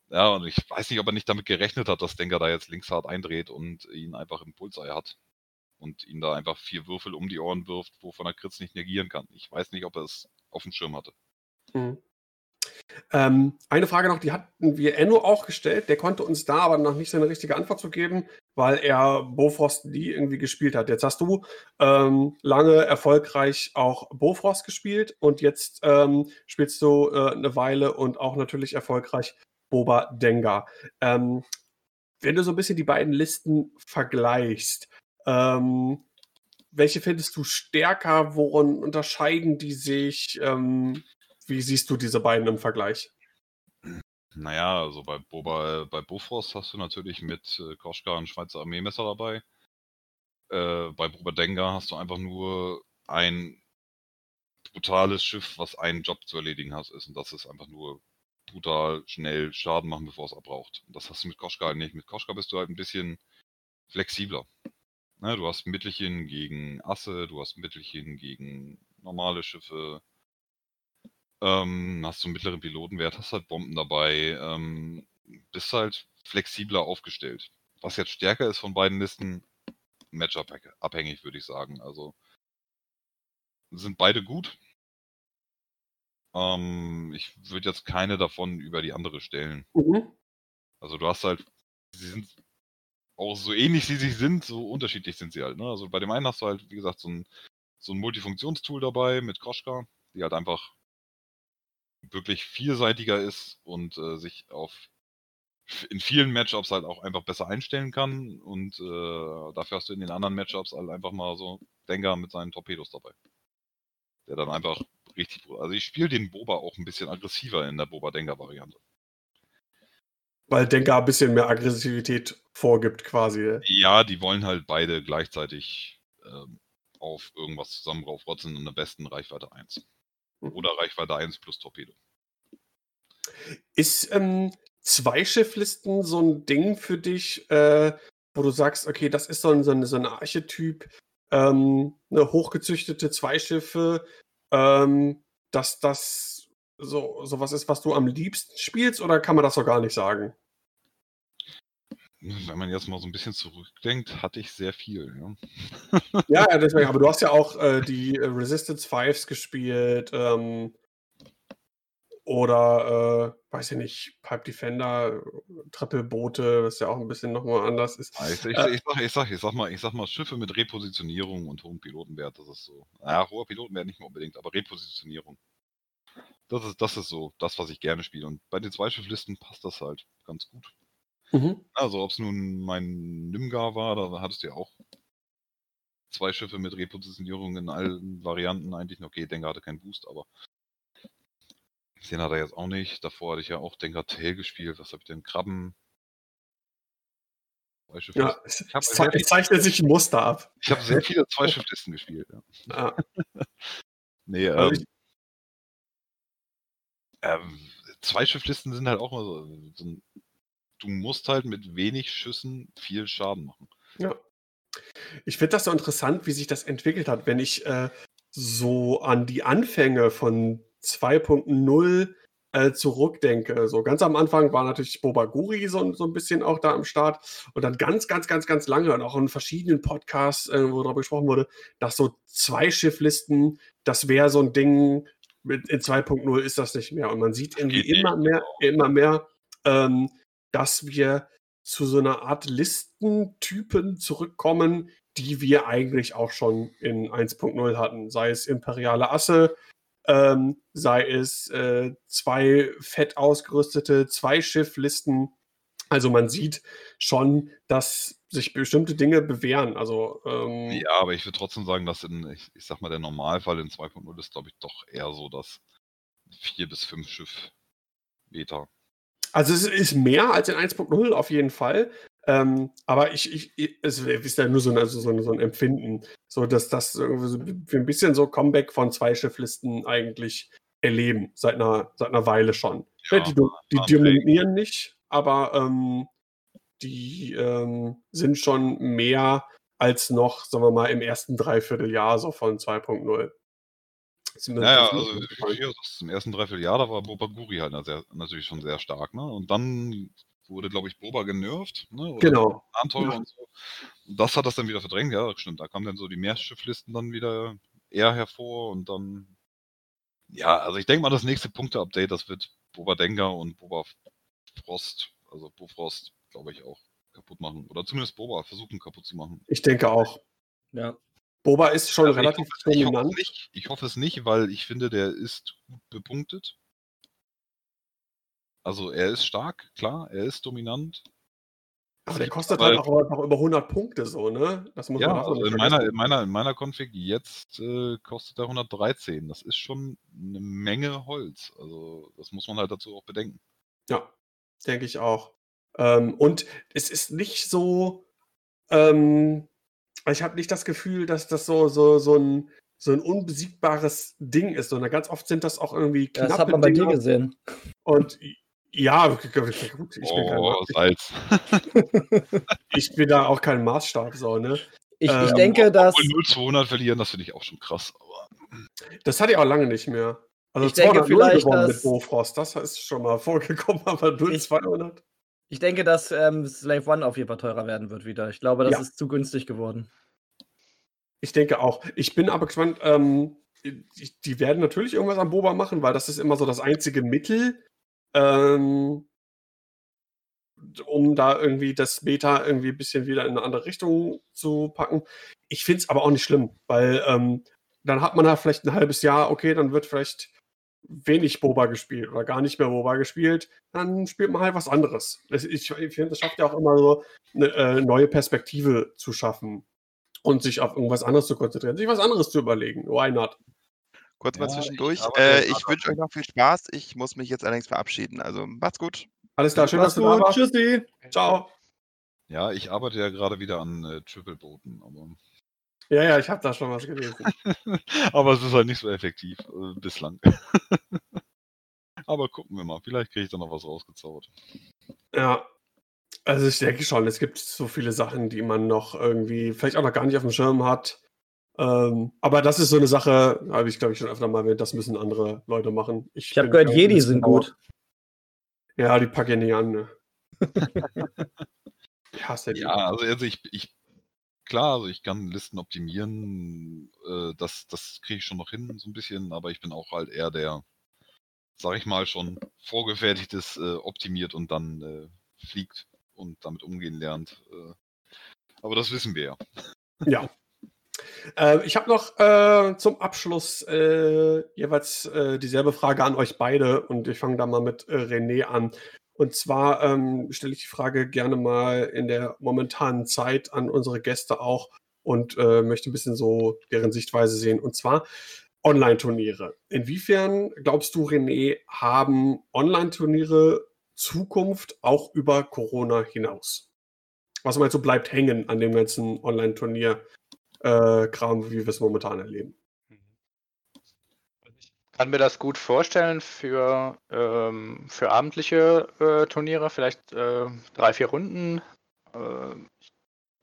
Ja, und ich weiß nicht, ob er nicht damit gerechnet hat, dass Denker da jetzt links hart eindreht und ihn einfach im Pulsei hat. Und ihn da einfach vier Würfel um die Ohren wirft, wovon er Kritz nicht negieren kann. Ich weiß nicht, ob er es auf dem Schirm hatte. Mhm. Ähm, eine Frage noch, die hatten wir Enno auch gestellt. Der konnte uns da aber noch nicht seine richtige Antwort zu geben, weil er Bofrost nie irgendwie gespielt hat. Jetzt hast du ähm, lange erfolgreich auch Bofrost gespielt und jetzt ähm, spielst du äh, eine Weile und auch natürlich erfolgreich Boba Denga. Ähm, wenn du so ein bisschen die beiden Listen vergleichst, ähm, welche findest du stärker? Worin unterscheiden die sich? Ähm, wie siehst du diese beiden im Vergleich? Naja, also bei, Boba, bei Bofrost hast du natürlich mit äh, Koschka ein Schweizer Armeemesser dabei. Äh, bei Boba Denga hast du einfach nur ein brutales Schiff, was einen Job zu erledigen hat, ist. Und das ist einfach nur brutal schnell Schaden machen, bevor es abbraucht. Das hast du mit Koschka halt nicht. Mit Koschka bist du halt ein bisschen flexibler. Ne, du hast Mittelchen gegen Asse, du hast Mittelchen gegen normale Schiffe, ähm, hast du einen mittleren Pilotenwert, hast halt Bomben dabei, ähm, bist halt flexibler aufgestellt. Was jetzt stärker ist von beiden Listen, Matchup abhängig, würde ich sagen. Also sind beide gut. Ähm, ich würde jetzt keine davon über die andere stellen. Mhm. Also du hast halt, sie sind auch so ähnlich wie sie sind, so unterschiedlich sind sie halt. Ne? Also bei dem einen hast du halt, wie gesagt, so ein, so ein Multifunktionstool dabei mit Kroschka, die halt einfach wirklich vielseitiger ist und äh, sich auf in vielen Matchups halt auch einfach besser einstellen kann und äh, dafür hast du in den anderen Matchups halt einfach mal so Denker mit seinen Torpedos dabei. Der dann einfach richtig. Also ich spiele den Boba auch ein bisschen aggressiver in der Boba-Denker-Variante. Weil Denker ein bisschen mehr Aggressivität vorgibt, quasi. Ja, die wollen halt beide gleichzeitig ähm, auf irgendwas zusammen raufrotzen und am besten Reichweite 1. Oder Reichweite 1 plus Torpedo. Ist ähm, Zweischifflisten so ein Ding für dich, äh, wo du sagst, okay, das ist so ein, so ein, so ein Archetyp, ähm, eine hochgezüchtete Zweischiffe, ähm, dass das so, so was ist, was du am liebsten spielst, oder kann man das so gar nicht sagen? Wenn man jetzt mal so ein bisschen zurückdenkt, hatte ich sehr viel. Ja, ja deswegen, aber du hast ja auch äh, die äh, Resistance Fives gespielt ähm, oder, äh, weiß ich nicht, Pipe Defender, Triple-Boote, was ja auch ein bisschen nochmal anders ist. Ah, ich, ich, äh, ich, sag, ich, sag, ich, sag mal, ich sag mal, Schiffe mit Repositionierung und hohem Pilotenwert, das ist so. Naja, hoher Pilotenwert nicht mehr unbedingt, aber Repositionierung. Das ist, das ist so das, was ich gerne spiele. Und bei den Zweischifflisten passt das halt ganz gut. Mhm. Also, ob es nun mein Nimgar war, da hattest du ja auch zwei Schiffe mit Repositionierung in allen Varianten eigentlich. Okay, Denker hatte keinen Boost, aber den hat er jetzt auch nicht. Davor hatte ich ja auch Denker Tail gespielt. Was habe ich denn? Krabben. Ja, es, es zeichnet sich ein Muster ab. Ich habe sehr viele Zweischifflisten gespielt. Ja. Ah. nee, ähm, ähm, Zweischifflisten sind halt auch mal so, so ein du musst halt mit wenig Schüssen viel Schaden machen. Ja. Ich finde das so interessant, wie sich das entwickelt hat, wenn ich äh, so an die Anfänge von 2.0 äh, zurückdenke. So ganz am Anfang war natürlich Boba Guri so, so ein bisschen auch da am Start und dann ganz, ganz, ganz, ganz lange und auch in verschiedenen Podcasts, äh, wo darüber gesprochen wurde, dass so zwei Schifflisten, das wäre so ein Ding, in 2.0 ist das nicht mehr. Und man sieht irgendwie immer mehr, immer mehr ähm, dass wir zu so einer Art Listentypen zurückkommen, die wir eigentlich auch schon in 1.0 hatten. Sei es imperiale Asse, ähm, sei es äh, zwei fett ausgerüstete Zweischifflisten. Also man sieht schon, dass sich bestimmte Dinge bewähren. Also, ähm, ja, aber ich würde trotzdem sagen, dass in, ich, ich sag mal, der Normalfall in 2.0 ist, glaube ich, doch eher so das 4 bis 5 Schiff Beta. Also es ist mehr als in 1.0 auf jeden Fall. Ähm, aber ich, ich, es ist ja nur so ein, also so, ein, so ein Empfinden, so dass das irgendwie so für ein bisschen so Comeback von zwei Schifflisten eigentlich erleben, seit einer, seit einer Weile schon. Ja, die die dominieren nicht, aber ähm, die ähm, sind schon mehr als noch, sagen wir mal, im ersten Dreivierteljahr so von 2.0. Naja, also hier, im ersten Dreivierteljahr, da war Boba Guri halt sehr, natürlich schon sehr stark, ne? Und dann wurde, glaube ich, Boba genervt, ne? Genau. Abenteuer Ja. und so. Und das hat das dann wieder verdrängt, ja, stimmt. Da kamen dann so die Mehrschifflisten dann wieder eher hervor und dann. Ja, also ich denke mal, das nächste Punkte-Update, das wird Boba Denker und Boba Frost, also Bofrost, glaube ich, auch kaputt machen. Oder zumindest Boba versuchen kaputt zu machen. Ich denke auch. Ja. Boba ist schon Also ich relativ hoffe, ich, hoffe dominant. nicht, ich hoffe es nicht, weil ich finde, der ist gut bepunktet. Also er ist stark, klar, er ist dominant. Aber der kostet Aber- halt auch noch über 100 Punkte so, ne? Das muss man Ja, auch also in meiner, in meiner, in meiner Config jetzt äh, kostet er 113. Das ist schon eine Menge Holz. Also das muss man halt dazu auch bedenken. Ja, denke ich auch. Ähm, und es ist nicht so, ähm, ich habe nicht das Gefühl, dass das so, so, so, ein, so ein unbesiegbares Ding ist, sondern ganz oft sind das auch irgendwie Das knappe hat man bei dir Dinger. gesehen. Und ja, gut, ich bin, kein, oh, Salz. ich bin da auch kein Maßstab, so, ne? Ich, ich Ähm, denke, dass. Obwohl 0-200 verlieren, das finde ich auch schon krass. Aber Das hatte ich auch lange nicht mehr. Also Ich denke 200 vielleicht, gewonnen dass- mit Bofrost, das ist schon mal vorgekommen, aber 0 Ich- 200. Ich denke, dass ähm, Slave One auf jeden Fall teurer werden wird wieder. Ich glaube, das Ja. ist zu günstig geworden. Ich denke auch. Ich bin aber gespannt, ähm, die, die werden natürlich irgendwas am Boba machen, weil das ist immer so das einzige Mittel, ähm, um da irgendwie das Beta irgendwie ein bisschen wieder in eine andere Richtung zu packen. Ich finde es aber auch nicht schlimm, weil ähm, dann hat man da vielleicht ein halbes Jahr, okay, dann wird vielleicht wenig Boba gespielt oder gar nicht mehr Boba gespielt, dann spielt man halt was anderes. Das- Ich, ich finde, das schafft ja auch immer so eine äh, neue Perspektive zu schaffen und sich auf irgendwas anderes zu konzentrieren, sich was anderes zu überlegen. Why not? Kurz mal Ja, zwischendurch. ich äh, ich wünsche euch noch viel Spaß. Ich muss mich jetzt allerdings verabschieden. Also macht's gut. Alles klar, schön, dass du da warst. Tschüssi. Ciao. ja, ich arbeite ja gerade wieder an äh, Triple-Booten. Aber, Ja, ja, ich habe da schon was gelesen. aber es ist halt nicht so effektiv äh, bislang. aber gucken wir mal. Vielleicht kriege ich da noch was rausgezaubert. Ja. Also ich denke schon, es gibt so viele Sachen, die man noch irgendwie vielleicht auch noch gar nicht auf dem Schirm hat. Ähm, aber das ist so eine Sache, habe ich glaube ich schon öfter mal erwähnt, das müssen andere Leute machen. Ich habe bin gehört, Jedi sind sauer. gut. Ja, die packe ich nicht an. Ne? ich hasse die. Ja, also, also ich, ich, klar, also ich kann Listen optimieren, äh, das, das kriege ich schon noch hin, so ein bisschen, aber ich bin auch halt eher der, sag ich mal, schon vorgefertigtes äh, optimiert und dann äh, fliegt und damit umgehen lernt. Äh, aber das wissen wir ja. Ja. Äh, ich habe noch äh, zum Abschluss äh, jeweils äh, dieselbe Frage an euch beide und ich fange da mal mit äh, René an. Und zwar ähm, stelle ich die Frage gerne mal in der momentanen Zeit an unsere Gäste auch und äh, möchte ein bisschen so deren Sichtweise sehen. Und zwar Online-Turniere. Inwiefern glaubst du, René, haben Online-Turniere Zukunft auch über Corona hinaus? Was meinst du, bleibt hängen an dem ganzen Online-Turnier-Kram, wie wir es momentan erleben? Kann mir das gut vorstellen für, ähm, für abendliche äh, Turniere, vielleicht äh, drei, vier Runden. Äh, ich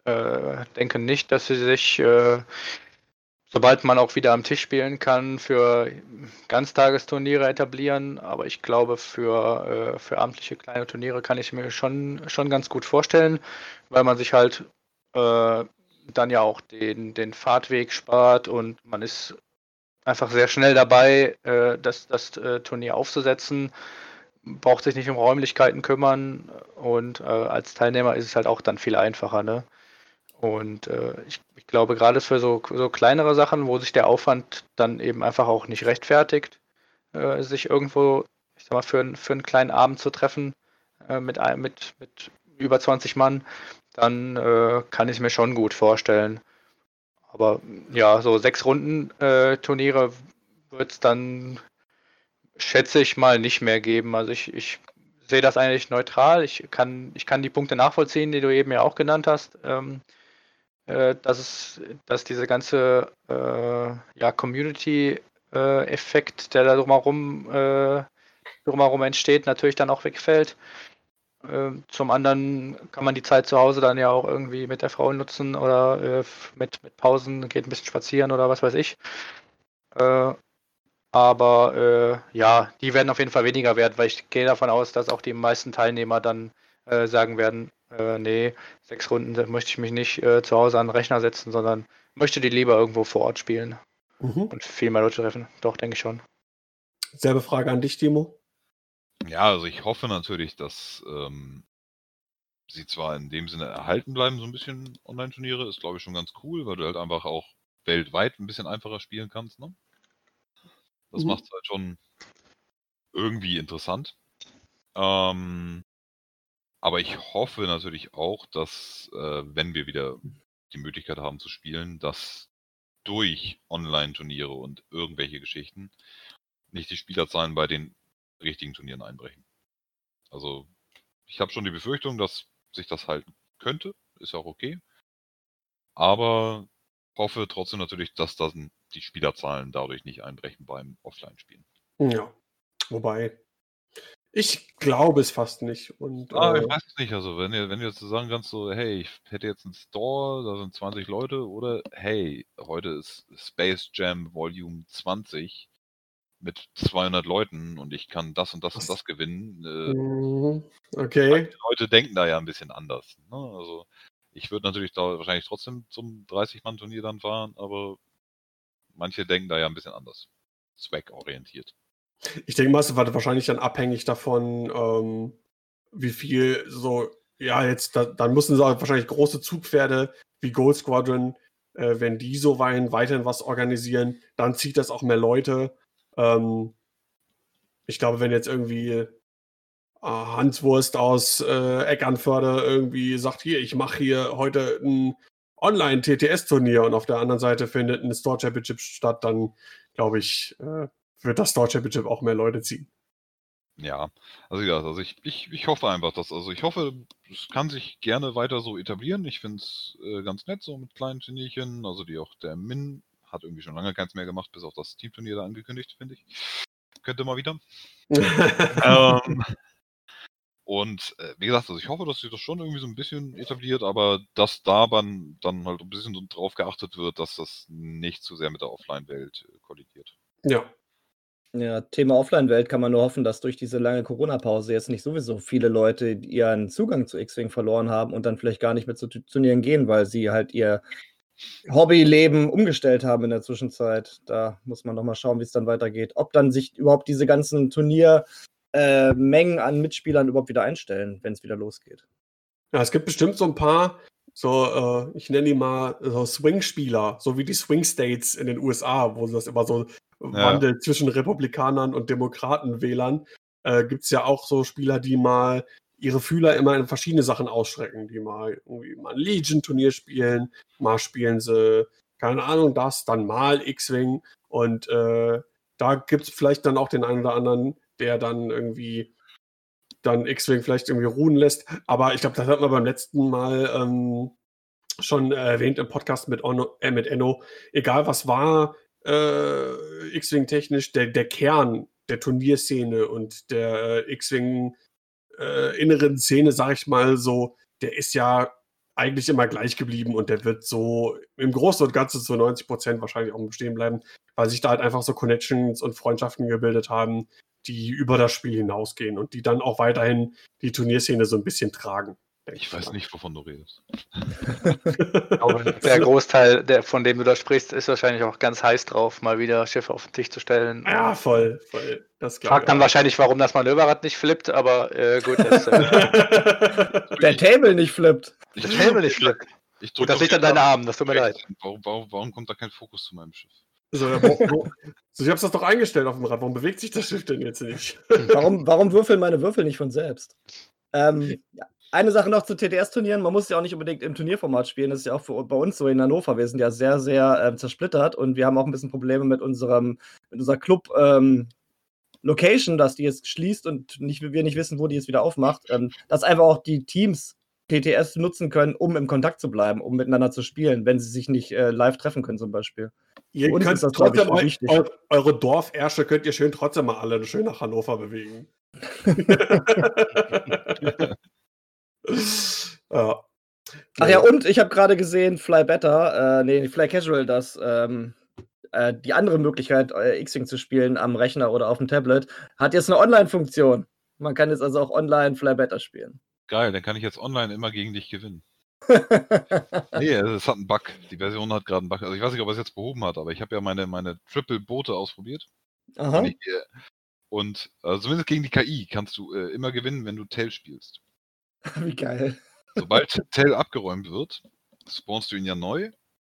äh, denke nicht, dass sie sich, äh, sobald man auch wieder am Tisch spielen kann, für Ganztagesturniere etablieren. Aber ich glaube, für, für abendliche kleine Turniere kann ich mir schon, schon ganz gut vorstellen, weil man sich halt dann ja auch den, den Fahrtweg spart und man ist einfach sehr schnell dabei, äh, das, das äh, Turnier aufzusetzen, braucht sich nicht um Räumlichkeiten kümmern und äh, als Teilnehmer ist es halt auch dann viel einfacher. Ne? Und äh, ich, ich glaube, gerade für so, so kleinere Sachen, wo sich der Aufwand dann eben einfach auch nicht rechtfertigt, äh, sich irgendwo, ich sag mal, für, für einen kleinen Abend zu treffen äh, mit, mit, mit über 20 Mann, dann kann ich mir schon gut vorstellen. Aber ja, so sechs Runden äh, wird es dann, schätze ich mal, nicht mehr geben. Also ich, ich sehe das eigentlich neutral. Ich kann, ich kann die Punkte nachvollziehen, die du eben ja auch genannt hast. Ähm, äh, dass es, dass diese ganze äh, ja, Community-Effekt, der da drumherum, äh, drumherum entsteht, natürlich dann auch wegfällt. Ähm, zum anderen kann man die Zeit zu Hause dann ja auch irgendwie mit der Frau nutzen oder äh, mit, mit Pausen, geht ein bisschen spazieren oder was weiß ich. Äh, aber äh, ja, die werden auf jeden Fall weniger wert, weil ich gehe davon aus, dass auch die meisten Teilnehmer dann sagen werden, nee, sechs Runden möchte ich mich nicht zu Hause an den Rechner setzen, sondern möchte die lieber irgendwo vor Ort spielen Mhm. und viel mehr Leute treffen. Doch, denke ich schon. Selbe Frage an dich, Timo. Ja, also ich hoffe natürlich, dass ähm, sie zwar in dem Sinne erhalten bleiben, so ein bisschen Online-Turniere, ist glaube ich schon ganz cool, weil du halt einfach auch weltweit ein bisschen einfacher spielen kannst, ne? Das Mhm. macht es halt schon irgendwie interessant. Ähm, aber ich hoffe natürlich auch, dass, äh, wenn wir wieder die Möglichkeit haben zu spielen, dass durch Online-Turniere und irgendwelche Geschichten nicht die Spielerzahlen bei den richtigen Turnieren einbrechen. Also ich habe schon die Befürchtung, dass sich das halten könnte, ist ja auch okay. Aber hoffe trotzdem natürlich, dass dann die Spielerzahlen dadurch nicht einbrechen beim Offline-Spielen. Ja. Wobei, ich glaube es fast nicht. Und, Ah, äh, ich weiß es nicht. Also, wenn ihr, wenn ihr jetzt sagen kannst, so, hey, ich hätte jetzt einen Store, da sind 20 Leute, oder hey, heute ist Space Jam Volume 20 mit 200 Leuten und ich kann das und das und das gewinnen. Äh, mhm, okay. manche Leute denken da ja ein bisschen anders. Ne? Also, ich würde natürlich da wahrscheinlich trotzdem zum 30-Mann-Turnier dann fahren, aber manche denken da ja ein bisschen anders. Zweckorientiert. Ich denke mal, es war wahrscheinlich dann abhängig davon, ähm, wie viel so, ja, jetzt, da, dann müssen sie auch wahrscheinlich große Zugpferde wie Gold Squadron, äh, wenn die so wein, weiterhin was organisieren, dann zieht das auch mehr Leute. Ähm, ich glaube, wenn jetzt irgendwie äh, Hans Wurst aus äh, Eckernförde irgendwie sagt, hier, ich mache hier heute ein Online-TTS-Turnier und auf der anderen Seite findet ein Store Championship statt, dann glaube ich, äh, wird das Store Championship auch mehr Leute ziehen. Ja, also gesagt, also ich, ich, ich hoffe einfach, dass, also ich hoffe, es kann sich gerne weiter so etablieren. Ich finde es äh, ganz nett, so mit kleinen Turnierchen, also die auch der Min hat irgendwie schon lange keins mehr gemacht, bis auf das Teamturnier da angekündigt, finde ich. Könnte mal wieder. ähm, und äh, wie gesagt, also ich hoffe, dass sich das schon irgendwie so ein bisschen etabliert, aber dass da dann, dann halt ein bisschen drauf geachtet wird, dass das nicht zu sehr mit der Offline-Welt äh, kollidiert. ja. Ja, Thema Offline-Welt kann man nur hoffen, dass durch diese lange Corona-Pause jetzt nicht sowieso viele Leute ihren Zugang zu X-Wing verloren haben und dann vielleicht gar nicht mehr zu Tu- Turnieren gehen, weil sie halt ihr Hobbyleben umgestellt haben in der Zwischenzeit. Da muss man noch mal schauen, wie es dann weitergeht. Ob dann sich überhaupt diese ganzen Turniermengen äh, an Mitspielern überhaupt wieder einstellen, wenn es wieder losgeht. Ja, es gibt bestimmt so ein paar, so, äh, ich nenne die mal so Swing-Spieler, so wie die Swing States in den USA, wo das immer so wandelt zwischen Republikanern und Demokraten-Wählern. Äh, gibt es ja auch so Spieler, die mal ihre Fühler immer in verschiedene Sachen ausstrecken, die mal irgendwie mal ein Legion-Turnier spielen, mal spielen sie, keine Ahnung, das, dann mal X-Wing und äh, da gibt es vielleicht dann auch den einen oder anderen, der dann irgendwie dann X-Wing vielleicht irgendwie ruhen lässt. Aber ich glaube, das hat man beim letzten Mal ähm, schon erwähnt im Podcast mit, Ono, äh, mit Enno. Egal was war, äh, X-Wing technisch, der, der Kern der Turnierszene und der äh, X-Wing äh, inneren Szene, sag ich mal so, der ist ja eigentlich immer gleich geblieben und der wird so im Großen und Ganzen zu 90 Prozent wahrscheinlich auch bestehen bleiben, weil sich da halt einfach so Connections und Freundschaften gebildet haben, die über das Spiel hinausgehen und die dann auch weiterhin die Turnierszene so ein bisschen tragen. Ich weiß nicht, wovon du redest. Der Großteil, der, von dem du da sprichst, ist wahrscheinlich auch ganz heiß drauf, mal wieder Schiffe auf den Tisch zu stellen. Ja, voll, voll. Das Fragt dann auch. wahrscheinlich, warum das Manöverrad nicht flippt, aber äh, gut, das, äh, Der Table nicht flippt. Ich der Table nicht flippt. Ich Gut, drück das liegt an deinen Armen, das tut mir leid. Warum, warum, warum kommt da kein Fokus zu meinem Schiff? so, so, ich hab's das doch eingestellt auf dem Rad. Warum bewegt sich das Schiff denn jetzt nicht? Warum, warum würfeln meine Würfel nicht von selbst? Ähm, ja. Eine Sache noch zu TTS-Turnieren. Man muss ja auch nicht unbedingt im Turnierformat spielen. Das ist ja auch für, bei uns so in Hannover. Wir sind ja sehr, sehr ähm, zersplittert und wir haben auch ein bisschen Probleme mit unserem, mit unserer Club, ähm, Location, dass die jetzt schließt und nicht, wir nicht wissen, wo die jetzt wieder aufmacht, ähm, dass einfach auch die Teams TTS nutzen können, um im Kontakt zu bleiben, um miteinander zu spielen, wenn sie sich nicht äh, live treffen können zum Beispiel. Ihr Uns könnt ist das, ich, trotzdem wichtig. eu eure Dorfärsche könnt ihr schön trotzdem mal alle schön nach Hannover bewegen. ja. Ach ja, und ich habe gerade gesehen, Fly Better, äh, nee, Fly Casual, dass ähm, äh, die andere Möglichkeit, äh, X-Wing zu spielen am Rechner oder auf dem Tablet, hat jetzt eine Online-Funktion. Man kann jetzt also auch online Fly Better spielen. Geil, dann kann ich jetzt online immer gegen dich gewinnen. Nee, es hat einen Bug. Die Version hat gerade einen Bug. Also ich weiß nicht, ob er es jetzt behoben hat, aber ich habe ja meine, meine Triple-Boote ausprobiert. Aha. Und, ich, und also zumindest gegen die KI kannst du äh, immer gewinnen, wenn du Tail spielst. Wie geil. Sobald Tail abgeräumt wird, spawnst du ihn ja neu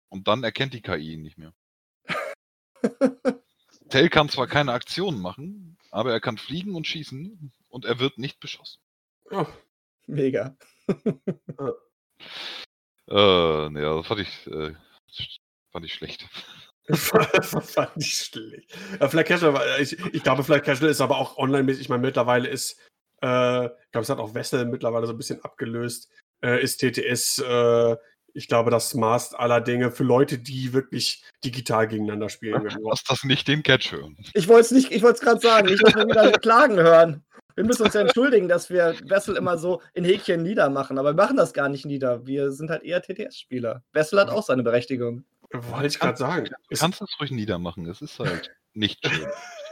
und dann erkennt die KI ihn nicht mehr. Tail kann zwar keine Aktionen machen, aber er kann fliegen und schießen und er wird nicht beschossen. Ja. Mega. Äh, ne, das fand ich, äh, fand ich schlecht. Fand ich schlecht. Ja, Fly Casual, ich, ich glaube, Fly Casual ist aber auch online. Ich meine, mittlerweile ist, ich glaube, es hat auch Wessel mittlerweile so ein bisschen abgelöst. Äh, ist TTS, äh, ich glaube, das Maß aller Dinge für Leute, die wirklich digital gegeneinander spielen. Lass das nicht den Catch hören. Ich wollte es nicht, ich wollte es gerade sagen, dass wir wieder Klagen hören. Wir müssen uns ja entschuldigen, dass wir Wessel immer so in Häkchen niedermachen, aber wir machen das gar nicht nieder. Wir sind halt eher TTS-Spieler. Wessel hat auch seine Berechtigung. Wollte ich gerade sagen. Du kannst es ruhig niedermachen, es ist halt nicht schön.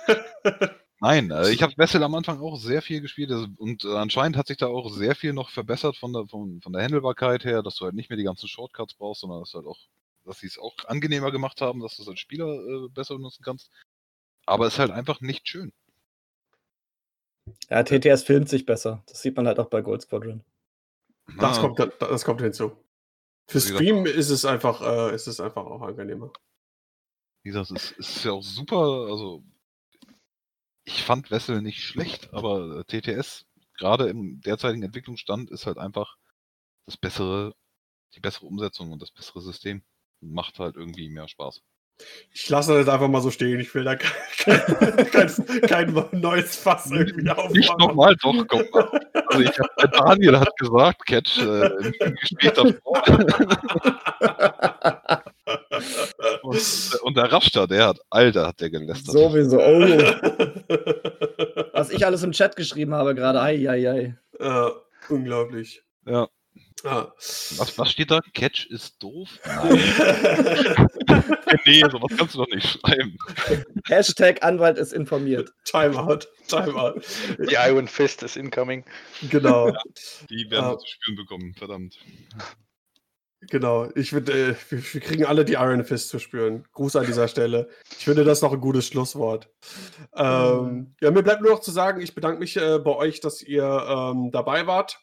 Nein, äh, ich habe Wessel am Anfang auch sehr viel gespielt also- und äh, anscheinend hat sich da auch sehr viel noch verbessert von der, von, von der Handelbarkeit her, dass du halt nicht mehr die ganzen Shortcuts brauchst, sondern dass halt auch, dass sie es auch angenehmer gemacht haben, dass du es als Spieler äh, besser benutzen kannst. Aber es ist halt einfach nicht schön. Ja, TTS filmt sich besser. Das sieht man halt auch bei Gold Squadron. Das, Ah, kommt, das kommt hinzu. Für Stream ist es einfach, äh, ist es einfach auch angenehmer. Wie gesagt, es ist ja auch super, also ich fand Wessel nicht schlecht, aber äh, TTS, gerade im derzeitigen Entwicklungsstand, ist halt einfach das bessere, die bessere Umsetzung und das bessere System. Macht halt irgendwie mehr Spaß. Ich lasse das einfach mal so stehen. Ich will da kein, kein, kein neues Fass irgendwie aufmachen. Nicht nochmal, doch, komm mal. Also ich hab, Daniel hat gesagt, Catch, äh, im im Gespräch davor. Und, und der Rafster, der hat, Alter, hat der gelästert. Sowieso. Oh. Was ich alles im Chat geschrieben habe gerade. Ei, ei, ei. äh, unglaublich. Ja. Ah. Was, was steht da? Catch ist doof? Nein. nee, sowas kannst du doch nicht schreiben. Hashtag Anwalt ist informiert. Timeout. Timeout. Die Iron Fist ist incoming. Genau. Die werden Ah. wir zu spüren bekommen, verdammt. Genau. Ich würde, äh, wir, wir kriegen alle die Iron Fist zu spüren. Gruß an dieser Stelle. Ich finde das noch ein gutes Schlusswort. Ähm, ja, mir bleibt nur noch zu sagen, ich bedanke mich äh, bei euch, dass ihr ähm, dabei wart.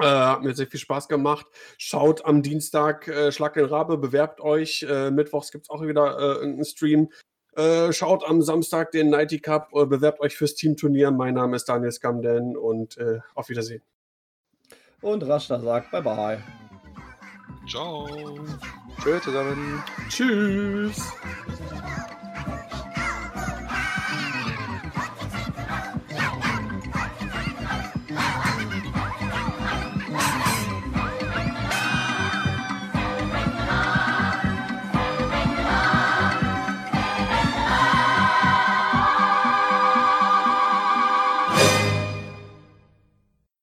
Äh, hat mir sehr viel Spaß gemacht. Schaut am Dienstag äh, Schlag den Rabe, bewerbt euch. Äh, Mittwochs gibt es auch wieder äh, irgendeinen Stream. Schaut am Samstag den Nighty Cup, bewerbt euch fürs Teamturnier. Mein Name ist Daniel Skamden und auf Wiedersehen. Und Rashta sagt Bye Bye. Ciao. Tschö zusammen. Tschüss.